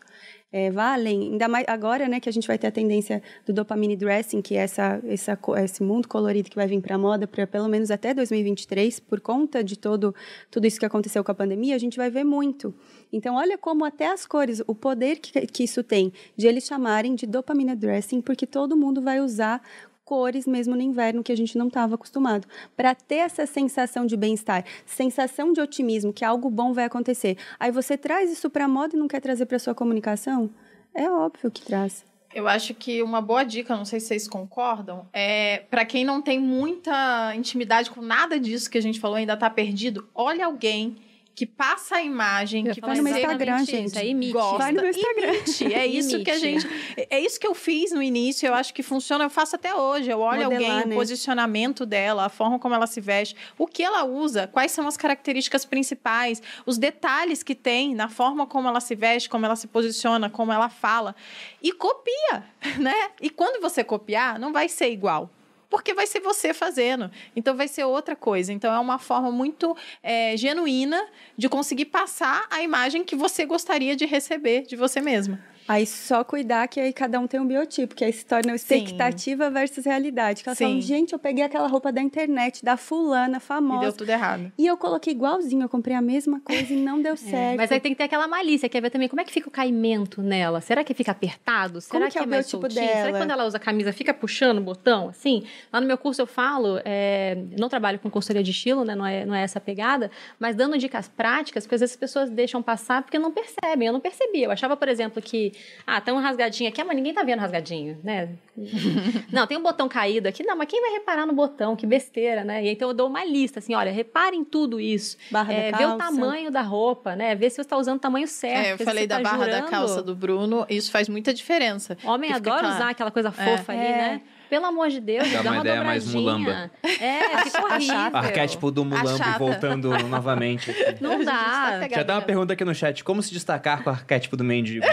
É, valem, ainda mais agora, né, que a gente vai ter a tendência do dopamine dressing, que é essa, essa, esse mundo colorido que vai vir para a moda, para pelo menos até 2023, por conta de todo, tudo isso que aconteceu com a pandemia, a gente vai ver muito. Então, olha como até as cores, o poder que, que isso tem de eles chamarem de dopamina dressing, porque todo mundo vai usar cores mesmo no inverno que a gente não estava acostumado, para ter essa sensação de bem-estar, sensação de otimismo que algo bom vai acontecer. Aí você traz isso para moda e não quer trazer para sua comunicação? É óbvio que traz. Eu acho que uma boa dica, não sei se vocês concordam, é para quem não tem muita intimidade com nada disso que a gente falou, ainda tá perdido, olha alguém que passa a imagem, Eu que você no meu Instagram, gente. imite. gosta Vai no meu Instagram. imite. É (laughs) isso que a gente. É isso que eu fiz no início. Eu acho que funciona. Eu faço até hoje. Eu olho Modelar, alguém, né? o posicionamento dela, a forma como ela se veste, o que ela usa, quais são as características principais, os detalhes que tem na forma como ela se veste, como ela se posiciona, como ela fala. E copia, (laughs) né? E quando você copiar, não vai ser igual. Porque vai ser você fazendo. Então vai ser outra coisa. Então é uma forma muito é, genuína de conseguir passar a imagem que você gostaria de receber de você mesma. Aí só cuidar que aí cada um tem um biotipo, que aí se torna expectativa versus realidade. Que elas Sim. falam, gente, eu peguei aquela roupa da internet, da fulana E famosa. deu tudo errado. E eu coloquei igualzinho, eu comprei a mesma coisa e não deu certo. É, Mas aí tem que ter aquela malícia, quer ver também como é que fica o caimento nela? Será que fica apertado? Será Como que é o mais biotipo soltinho? Será que dela? quando ela usa camisa fica puxando o botão, assim? Lá no meu curso eu falo, é, não trabalho com consultoria de estilo, né? Não é, não é essa a pegada, mas dando dicas práticas, porque às vezes as pessoas deixam passar porque não percebem. Eu não percebia. Eu achava, por exemplo, que ah, tá um rasgadinho aqui, ah, mas ninguém tá vendo rasgadinho, né? (laughs) não, tem um botão caído aqui, não, mas quem vai reparar no botão? Que besteira, né? E então eu dou uma lista, assim, olha, reparem tudo isso. Barra é, da Vê o calça. tamanho da roupa, né? Vê se você está usando o tamanho certo. É, eu falei da tá barra da jurando- calça do Bruno, isso faz muita diferença. Homem adora usar aquela coisa fofa ali, É. né? Pelo amor de Deus, Dá dá, uma uma ideia mais mulamba. É, (laughs) fica horrível. Arquétipo do mulambo voltando (laughs) novamente. aqui. Não tá dá. Já tem uma pergunta aqui no chat: como se destacar com o arquétipo do mendigo?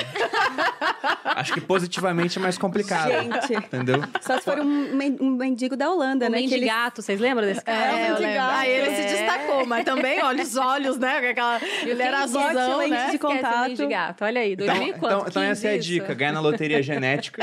Acho que positivamente é mais complicado. Gente. Entendeu? Só se for um, men- um mendigo da Holanda, né? que ele- mendigato, vocês lembram desse cara? É, eu lembro. legal. Aí ele se É. destacou, mas também, olha, os olhos, né? com Aquela, ele era bote azulzão, lente né? de Esquece o contato. mendigato. Olha aí, Então, 2000 e quanto? então, então essa é a 15 isso? dica: ganha na loteria genética.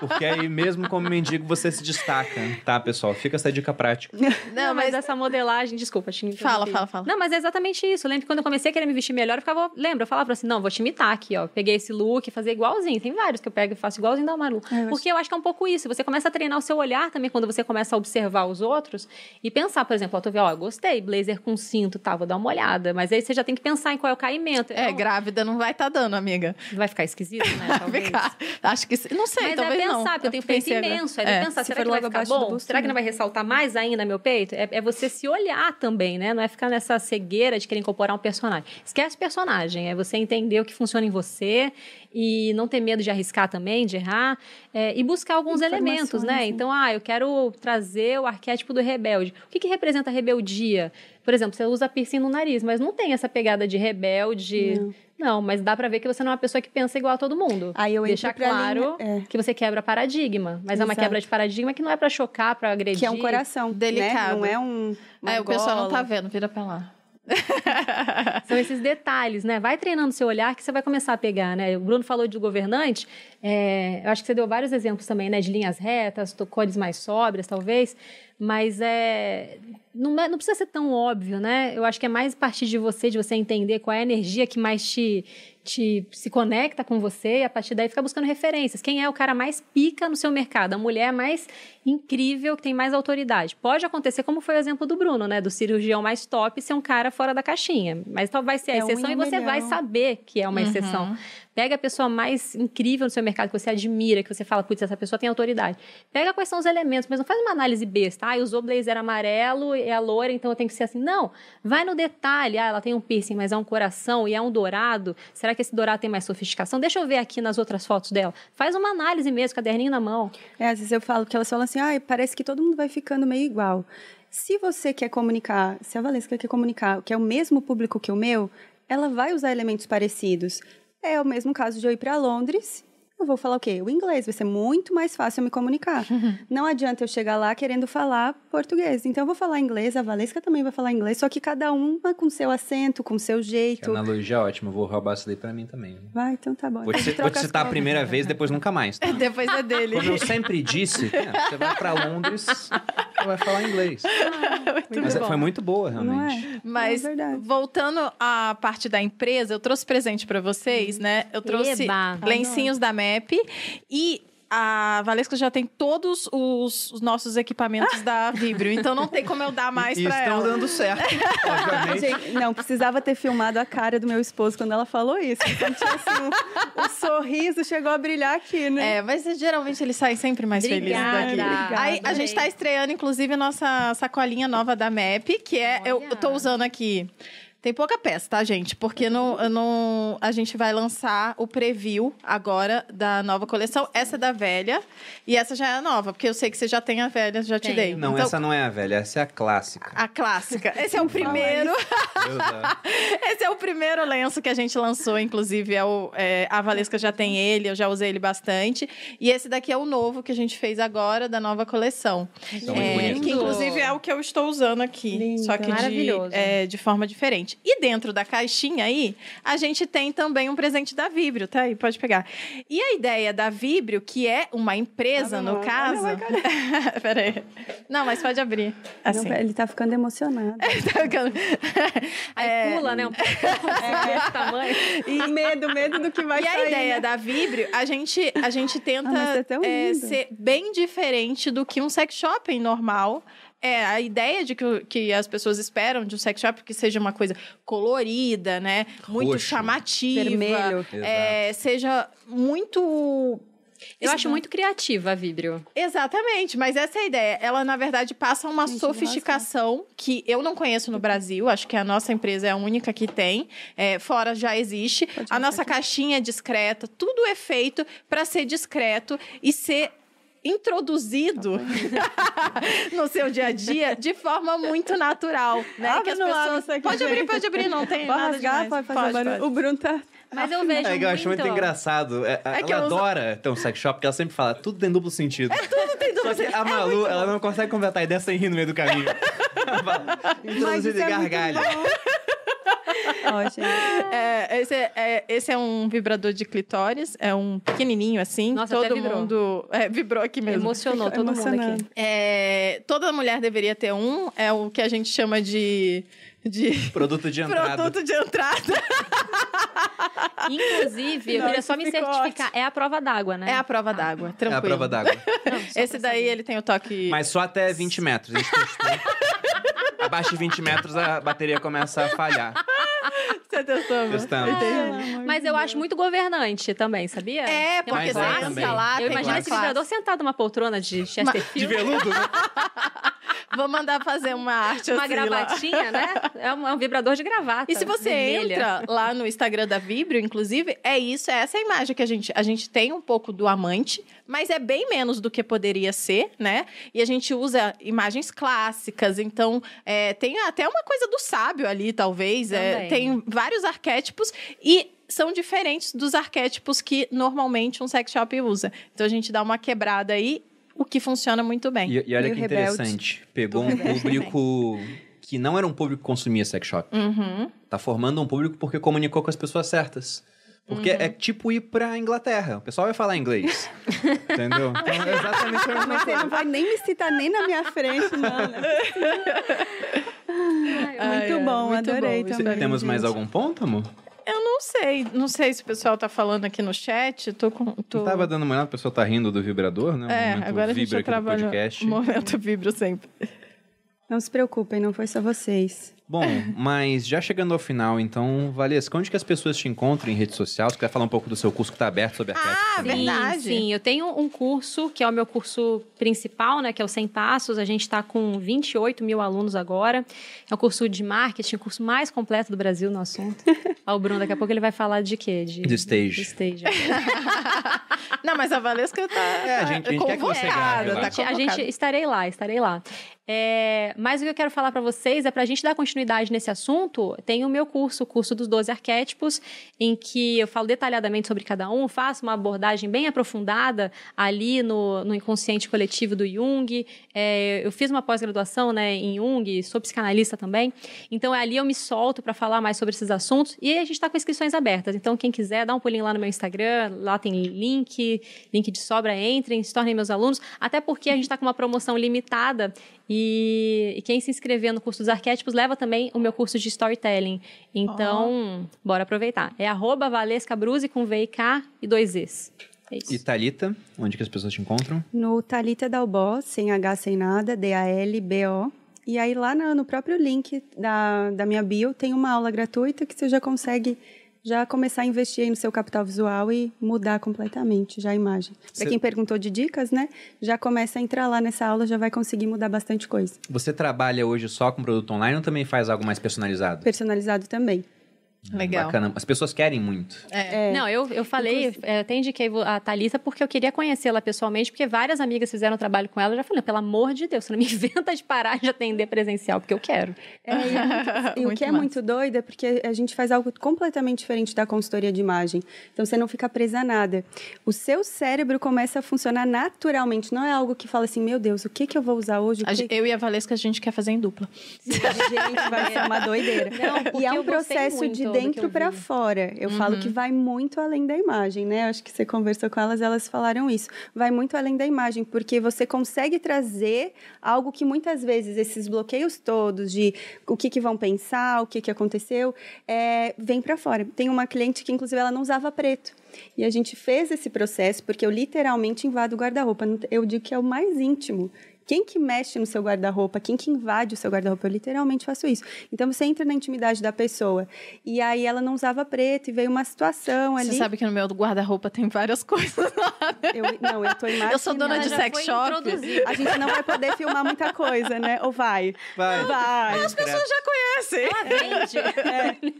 Porque aí, mesmo como mendigo, você se destaca, tá, pessoal? Fica essa dica prática. (laughs) Não, mas essa modelagem, desculpa, te interrompi. Fala, fala, fala. Não, mas é exatamente isso. Eu lembro que quando eu comecei a querer me vestir melhor, eu ficava, lembra, eu falava assim, não, vou te imitar aqui, ó. Peguei esse look, fazer igualzinho. Tem vários que eu pego e faço igualzinho da Maru. É, eu Porque eu acho que é um pouco isso. Você começa a treinar o seu olhar também quando você começa a observar os outros e pensar, por exemplo, ó, tu vê, ó, gostei, blazer com cinto, tá, vou dar uma olhada. Mas aí você já tem que pensar em qual é o caimento. É, Não, grávida não vai estar dando, amiga. Vai ficar esquisito, né? (laughs) Talvez. ficar. Acho que. Não sei, Mas é talvez pensar, não. porque eu tenho peito imenso. Aí É. pensar, se será que vai ficar bom? busto, Será que não vai ressaltar mais ainda meu peito? É, é você se olhar também, né? Não é ficar nessa cegueira de querer incorporar um personagem. Esquece o personagem, é você entender o que funciona em você e não ter medo de arriscar também, de errar, é, e buscar alguns elementos, né? né? Então, ah, eu quero trazer o arquétipo do rebelde. O que, que representa a rebeldia? Por exemplo, você usa piercing no nariz, mas não tem essa pegada de rebelde. Não, mas dá pra ver que você não é uma pessoa que pensa igual a todo mundo. Aí eu Deixar pra claro linha- é. que você quebra paradigma. Mas é uma Exato. quebra de paradigma que não é pra chocar, pra agredir. Que é um coração. Delicado. Né? Não é um. É, o pessoal não tá vendo, vira pra lá. (laughs) São esses detalhes, né? Vai treinando seu olhar que você vai começar a pegar, né? O Bruno falou de governante, é, eu acho que você deu vários exemplos também, né? De linhas retas, cores mais sóbrias, talvez, mas é, não, é- não precisa ser tão óbvio, né? Eu acho que é mais partir de você, de você entender qual é a energia que mais te, te se conecta com você e a partir daí fica buscando referências. Quem é o cara mais pica no seu mercado? A mulher mais incrível, que tem mais autoridade. Pode acontecer, como foi o exemplo do Bruno, né? Do cirurgião mais top ser um cara fora da caixinha. Mas então vai ser a É um exceção em e um você vai saber que é uma exceção. Pega a pessoa mais incrível no seu mercado, que você admira, que você fala, putz, essa pessoa tem autoridade. Pega quais são os elementos, mas não faz uma análise besta. Ah, usou blazer amarelo, é loira, então eu tenho que ser assim. Não. Vai no detalhe. Ah, ela tem um piercing, mas é um coração e é um dourado. Será que esse dourado tem mais sofisticação? Deixa eu ver aqui nas outras fotos dela. Faz uma análise mesmo, caderninho na mão. É, às vezes eu falo que elas falam assim, ah, parece que todo mundo vai ficando meio igual. Se você quer comunicar, se a Valesca quer comunicar que é o mesmo público que o meu, ela vai usar elementos parecidos. É o mesmo caso de eu ir para Londres. Eu vou falar o quê? O inglês vai ser muito mais fácil eu me comunicar. (laughs) Não adianta eu chegar lá querendo falar português. Então eu vou falar inglês, a Valesca também vai falar inglês, só que cada uma com seu acento, com seu Que jeito. analogia é ótima, vou roubar isso daí pra mim também. né? Vai, então tá bom. Vou te, vou te as citar a primeira vez, depois nunca mais. tá? (laughs) Depois é dele. Como eu sempre disse, é, você vai pra Londres, vai falar inglês. (laughs) Mas bom. foi muito boa, Não realmente. é? Mas É verdade. voltando à parte da empresa, eu trouxe presente pra vocês, né? Eu trouxe Eba! lencinhos da MAP e a Valesca já tem todos os, os nossos equipamentos da Vibrio, então não tem como eu dar mais e pra estão ela. dando certo. (laughs) Gente, não, precisava ter filmado a cara do meu esposo quando ela falou isso. Então tinha assim, um- o sorriso chegou a brilhar aqui, né? É, mas geralmente eles saem sempre mais Obrigada. daqui. Obrigada, Aí a gente tá estreando, inclusive, a nossa sacolinha nova da MAP, que é. Eu, Olha. eu tô usando aqui. Tem pouca peça, tá, gente? Porque no, eu não, a gente vai lançar o preview agora da nova coleção. Essa é da velha e essa já é a nova, porque eu sei que você já tem a velha, já te dei. Não, Então, essa não é a velha, essa é a clássica. A clássica. Esse é o primeiro. (laughs) Esse é o primeiro lenço que a gente lançou, inclusive. É o, é, a Valesca já tem ele, eu já usei ele bastante. E esse daqui é o novo que a gente fez agora, da nova coleção. Muito É, que inclusive é o que eu estou usando aqui. Lindo. Só que de, Maravilhoso. é, de forma diferente. E dentro da caixinha aí, a gente tem também um presente da Vibrio, tá aí? Pode pegar. E a ideia da Vibrio, que é uma empresa, Tá no caso. (laughs) Pera aí. Não, mas pode abrir. Assim. Não, ele tá ficando emocionado. (laughs) Tá ficando- Aí É, pula, né? Um pouco (laughs) desse tamanho. E medo, medo do que vai E a sair. ideia né? da Vibrio, a gente, a gente tenta Ah, é é, ser bem diferente do que um sex shopping normal é a ideia de que, que as pessoas esperam de um sex shop que seja uma coisa colorida, né? Muito Roxo. chamativa. Vermelho. é, seja muito. Eu acho muito criativa a Vibrio. Exatamente, mas essa é a ideia. Ela, na verdade, passa uma Gente, sofisticação que eu não conheço no Brasil. Acho que a nossa empresa é a única que tem. É, fora já existe. Pode a nossa aqui. caixinha é discreta. Tudo é feito para ser discreto e ser introduzido (laughs) no seu dia a dia de forma muito natural, né? Abre que as pessoas aqui, pode abrir, pode abrir, não tem Pode nada rasgar, demais. pode fazer barulho. O Bruno tá... Mas eu vejo É, muito... eu acho muito engraçado. É, É que ela eu uso- adora ter um sex shop, porque ela sempre fala, tudo tem duplo sentido. Tudo tem Só dúvida. que a Malu, ela não consegue completar a ideia sem rir no meio do caminho. Ela (laughs) fala, Mas Introduzida isso e é gargalha. É, esse, é, é- esse é um vibrador de clitóris, é um pequenininho assim. Nossa, todo até vibrou. mundo é, vibrou aqui mesmo. Emocionou todo mundo aqui. É, toda mulher deveria ter um. É o que a gente chama de, de Produto de entrada. produto de entrada. (laughs) Inclusive, eu queria só me certificar. É a prova d'água, né? É a prova d'água, É tranquilo. a prova d'água. (laughs) (laughs) Esse daí saber. ele tem o toque. Mas só até 20 metros. A gente testou. Abaixo de 20 metros a bateria começa a falhar. Você testou, amor? Testamos. Entendi. Mas eu acho muito governante também, sabia? É, Tem uma porque é lá, Eu imagino esse classe. vibrador sentado numa poltrona de De Chesterfield. veludo, né? Vou mandar fazer uma arte Uma assim lá. gravatinha, né? É um, é um vibrador de gravata. E se você vermelha. entra lá no Instagram da Vibrio, inclusive, é isso, é essa imagem que a gente... A gente tem um pouco do amante, mas é bem menos do que poderia ser, né? E a gente usa imagens clássicas, então é, tem até uma coisa do sábio ali, talvez. é, tem vários arquétipos e são diferentes dos arquétipos que normalmente um sex shop usa. Então a gente dá uma quebrada aí, o que funciona muito bem. E, e olha Meio que rebelde. interessante. Pegou um público que não era um público que consumia sex shop. Uhum. Tá formando um público porque comunicou com as pessoas certas. Porque é tipo ir pra Inglaterra. O pessoal vai falar inglês. (laughs) entendeu? Então é exatamente a mesma Mas você não vai nem me citar nem na minha frente, não, né? (laughs) Ai, Muito ai, bom, muito adorei bom. também. Temos mais gente. algum ponto, amor? Eu não sei, não sei se o pessoal tá falando aqui no chat. Tô com. Tô... Eu tava dando uma olhada, o pessoal tá rindo do vibrador, né? O É, agora a gente vibra já trabalha. podcast. (laughs) Momento vibro sempre. Não se preocupem, não foi só vocês. Bom, mas já chegando ao final, então, Valesca, onde que as pessoas te encontram em rede social? Você quer falar um pouco do seu curso que tá aberto sobre arquétipos Ah, também? Verdade. sim. Eu tenho um curso, que é o meu curso principal, né? Que é o 100 Passos. A gente está com 28 mil alunos agora. É um curso de marketing, o curso mais completo do Brasil no assunto. (laughs) Ó, o Bruno, daqui a pouco ele vai falar de quê? De, Do stage. Do stage. (laughs) Não, mas a Valesca tá. É, a gente- a gente quer que você tá A gente- a estarei lá, estarei lá. É, mas o que eu quero falar para vocês é para a gente dar continuidade nesse assunto. Tem o meu curso, o curso dos 12 arquétipos, em que eu falo detalhadamente sobre cada um, faço uma abordagem bem aprofundada ali no, no inconsciente coletivo do Jung. É, eu fiz uma pós-graduação né, em Jung, sou psicanalista também. Então ali eu me solto para falar mais sobre esses assuntos e a gente está com inscrições abertas. Então quem quiser, dá um pulinho lá no meu Instagram, lá tem link, link de sobra, entrem, se tornem meus alunos. Até porque a gente está com uma promoção limitada e, e quem se inscrever no curso dos arquétipos leva também o meu curso de storytelling. Então, bora aproveitar. É arroba Valesca Bruse com V e K e dois Zs. É isso. E Thalita, onde que as pessoas te encontram? No Thalita Dalbó, sem H, sem nada, D-A-L-B-O. E aí lá no, no próprio link da, da minha bio tem uma aula gratuita que você já consegue já começar a investir aí no seu capital visual e mudar completamente já a imagem. Para quem perguntou de dicas, né? Já começa a entrar lá nessa aula, já vai conseguir mudar bastante coisa. Você trabalha hoje só com produto online ou também faz algo mais personalizado? Personalizado também. Legal. Bacana. As pessoas querem muito. É. É, Não, eu, eu falei, é, até indiquei a Thalita porque eu queria conhecê-la pessoalmente, porque várias amigas fizeram trabalho com ela. Eu já falei, pelo amor de Deus, você não me (laughs) inventa de parar de atender presencial, porque eu quero. É, e é muito- (laughs) e o que é massa. muito doido é porque a gente faz algo completamente diferente da consultoria de imagem. Então você não fica presa a nada. O seu cérebro começa a funcionar naturalmente. Não é algo que fala assim, meu Deus, o que, que eu vou usar hoje? Que Eu e a Valesca, a gente quer fazer em dupla. Gente, vai ser uma doideira. Não, porque e é eu um processo muito de dentro eu para fora. Eu falo que vai muito além da imagem, né? Acho que você conversou com elas, elas falaram isso. Vai muito além da imagem, porque você consegue trazer algo que muitas vezes esses bloqueios todos de o que, que vão pensar, o que, que aconteceu, é, vem para fora. Tem uma cliente que, inclusive, ela não usava preto. E a gente fez esse processo porque eu literalmente invado o guarda-roupa. Eu digo que é o mais íntimo quem que mexe no seu guarda-roupa, quem que invade o seu guarda-roupa. Eu literalmente faço isso. Então você entra na intimidade da pessoa. E aí ela não usava preto e veio uma situação ali. Você sabe que no meu guarda-roupa tem várias (laughs) coisas lá. né? Eu, não, eu tô imaginando. Eu sou dona de sex shop. A gente não vai poder filmar muita coisa, né? Ou vai? Vai. Vai. As pessoas já conhecem. Ela vende.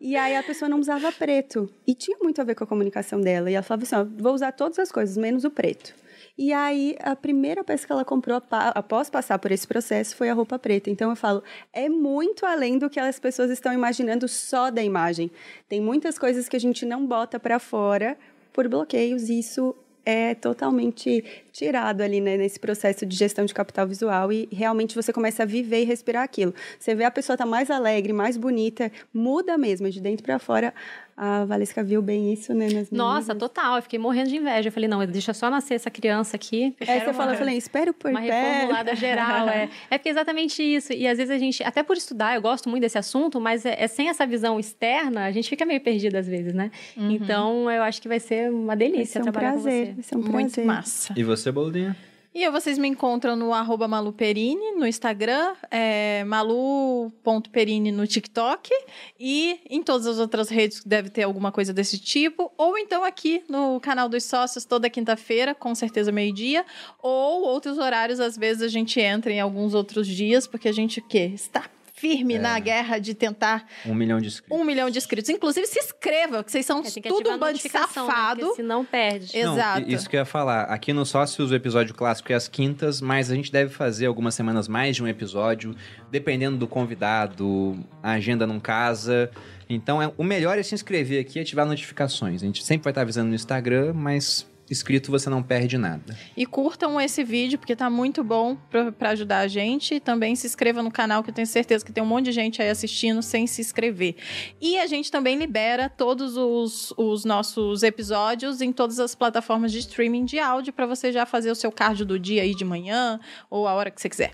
E aí a pessoa não usava preto. E tinha muito a ver com a comunicação dela. E ela falava assim: ó, vou usar todas as coisas, menos o preto. E aí, a primeira peça que ela comprou após passar por esse processo foi a roupa preta. Então, eu falo, é muito além do que as pessoas estão imaginando só da imagem. Tem muitas coisas que a gente não bota para fora por bloqueios, e isso é totalmente tirado ali, né, nesse processo de gestão de capital visual e realmente você começa a viver e respirar aquilo. Você vê a pessoa tá mais alegre, mais bonita, muda mesmo, de dentro para fora. A Valesca viu bem isso, né, nas Nossa, meninas. total. Eu fiquei morrendo de inveja. Eu falei, não, deixa só nascer essa criança aqui. Aí você falou, eu falei, espero por uma reformulada geral, é. É porque é exatamente isso. E às vezes a gente, até por estudar, eu gosto muito desse assunto, mas é, é sem essa visão externa, a gente fica meio perdido às vezes, né? Então, eu acho que vai ser uma Vai delícia ser um trabalhar prazer, com vai você. ser um Muito prazer. massa. E você, Boludinha? E vocês me encontram no arroba maluperini no Instagram, é, malu.perini no TikTok e em todas as outras redes que deve ter alguma coisa desse tipo. Ou então aqui no canal dos sócios toda quinta-feira, com certeza meio-dia. Ou outros horários, às vezes a gente entra em alguns outros dias, porque a gente o quê? Está firme na guerra de tentar Um milhão de inscritos. um milhão de inscritos. Inclusive, se inscreva, que vocês são É, tudo um bando de notificação, né? safado. Porque senão perde. Exato. Não, isso que eu ia falar. Aqui no Sócios, o episódio clássico é às quintas, mas a gente deve fazer algumas semanas mais de um episódio, dependendo do convidado, a agenda não casa. Então, é, o melhor é se inscrever aqui e ativar notificações. A gente sempre vai estar avisando no Instagram, mas inscrito você não perde nada. E curtam esse vídeo, porque tá muito bom pra- pra ajudar a gente. E também se inscreva no canal, que eu tenho certeza que tem um monte de gente aí assistindo sem se inscrever. E a gente também libera todos os, os nossos episódios em todas as plataformas de streaming de áudio, pra você já fazer o seu cardio do dia aí de manhã, ou a hora que você quiser.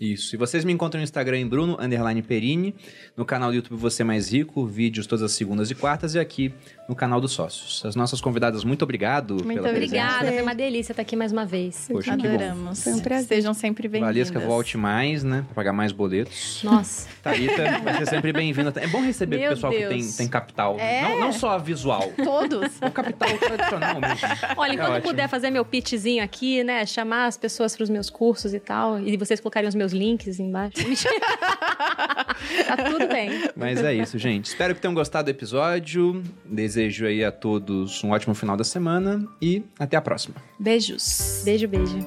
Isso. E vocês me encontram no Instagram em Bruno Underline Perini, no canal do YouTube Você Mais Rico, vídeos todas as segundas e quartas, e aqui no canal dos Sócios. As nossas convidadas, muito obrigado Muito pela presença. Obrigada, foi uma delícia estar aqui mais uma vez. Poxa, que bom. Adoramos. Foi um prazer. Sejam sempre bem-vindas. Valesca, volte mais, né? Pra pagar mais boletos. Nossa. (laughs) Thalita, vai ser sempre bem-vinda. É bom receber o Meu pessoal que Deus. tem, tem capital. É. Não, não só visual. Todos. O capital tradicional mesmo. Olha, É enquanto eu ótimo. puder fazer meu pitchzinho aqui, né? Chamar as pessoas para os meus cursos e tal, e vocês colocarem os meus links embaixo. (laughs) tá tudo bem. Mas é isso, gente. Espero que tenham gostado do episódio. Desejo aí a todos um ótimo final da semana e até a próxima. Beijos. Beijo, beijo.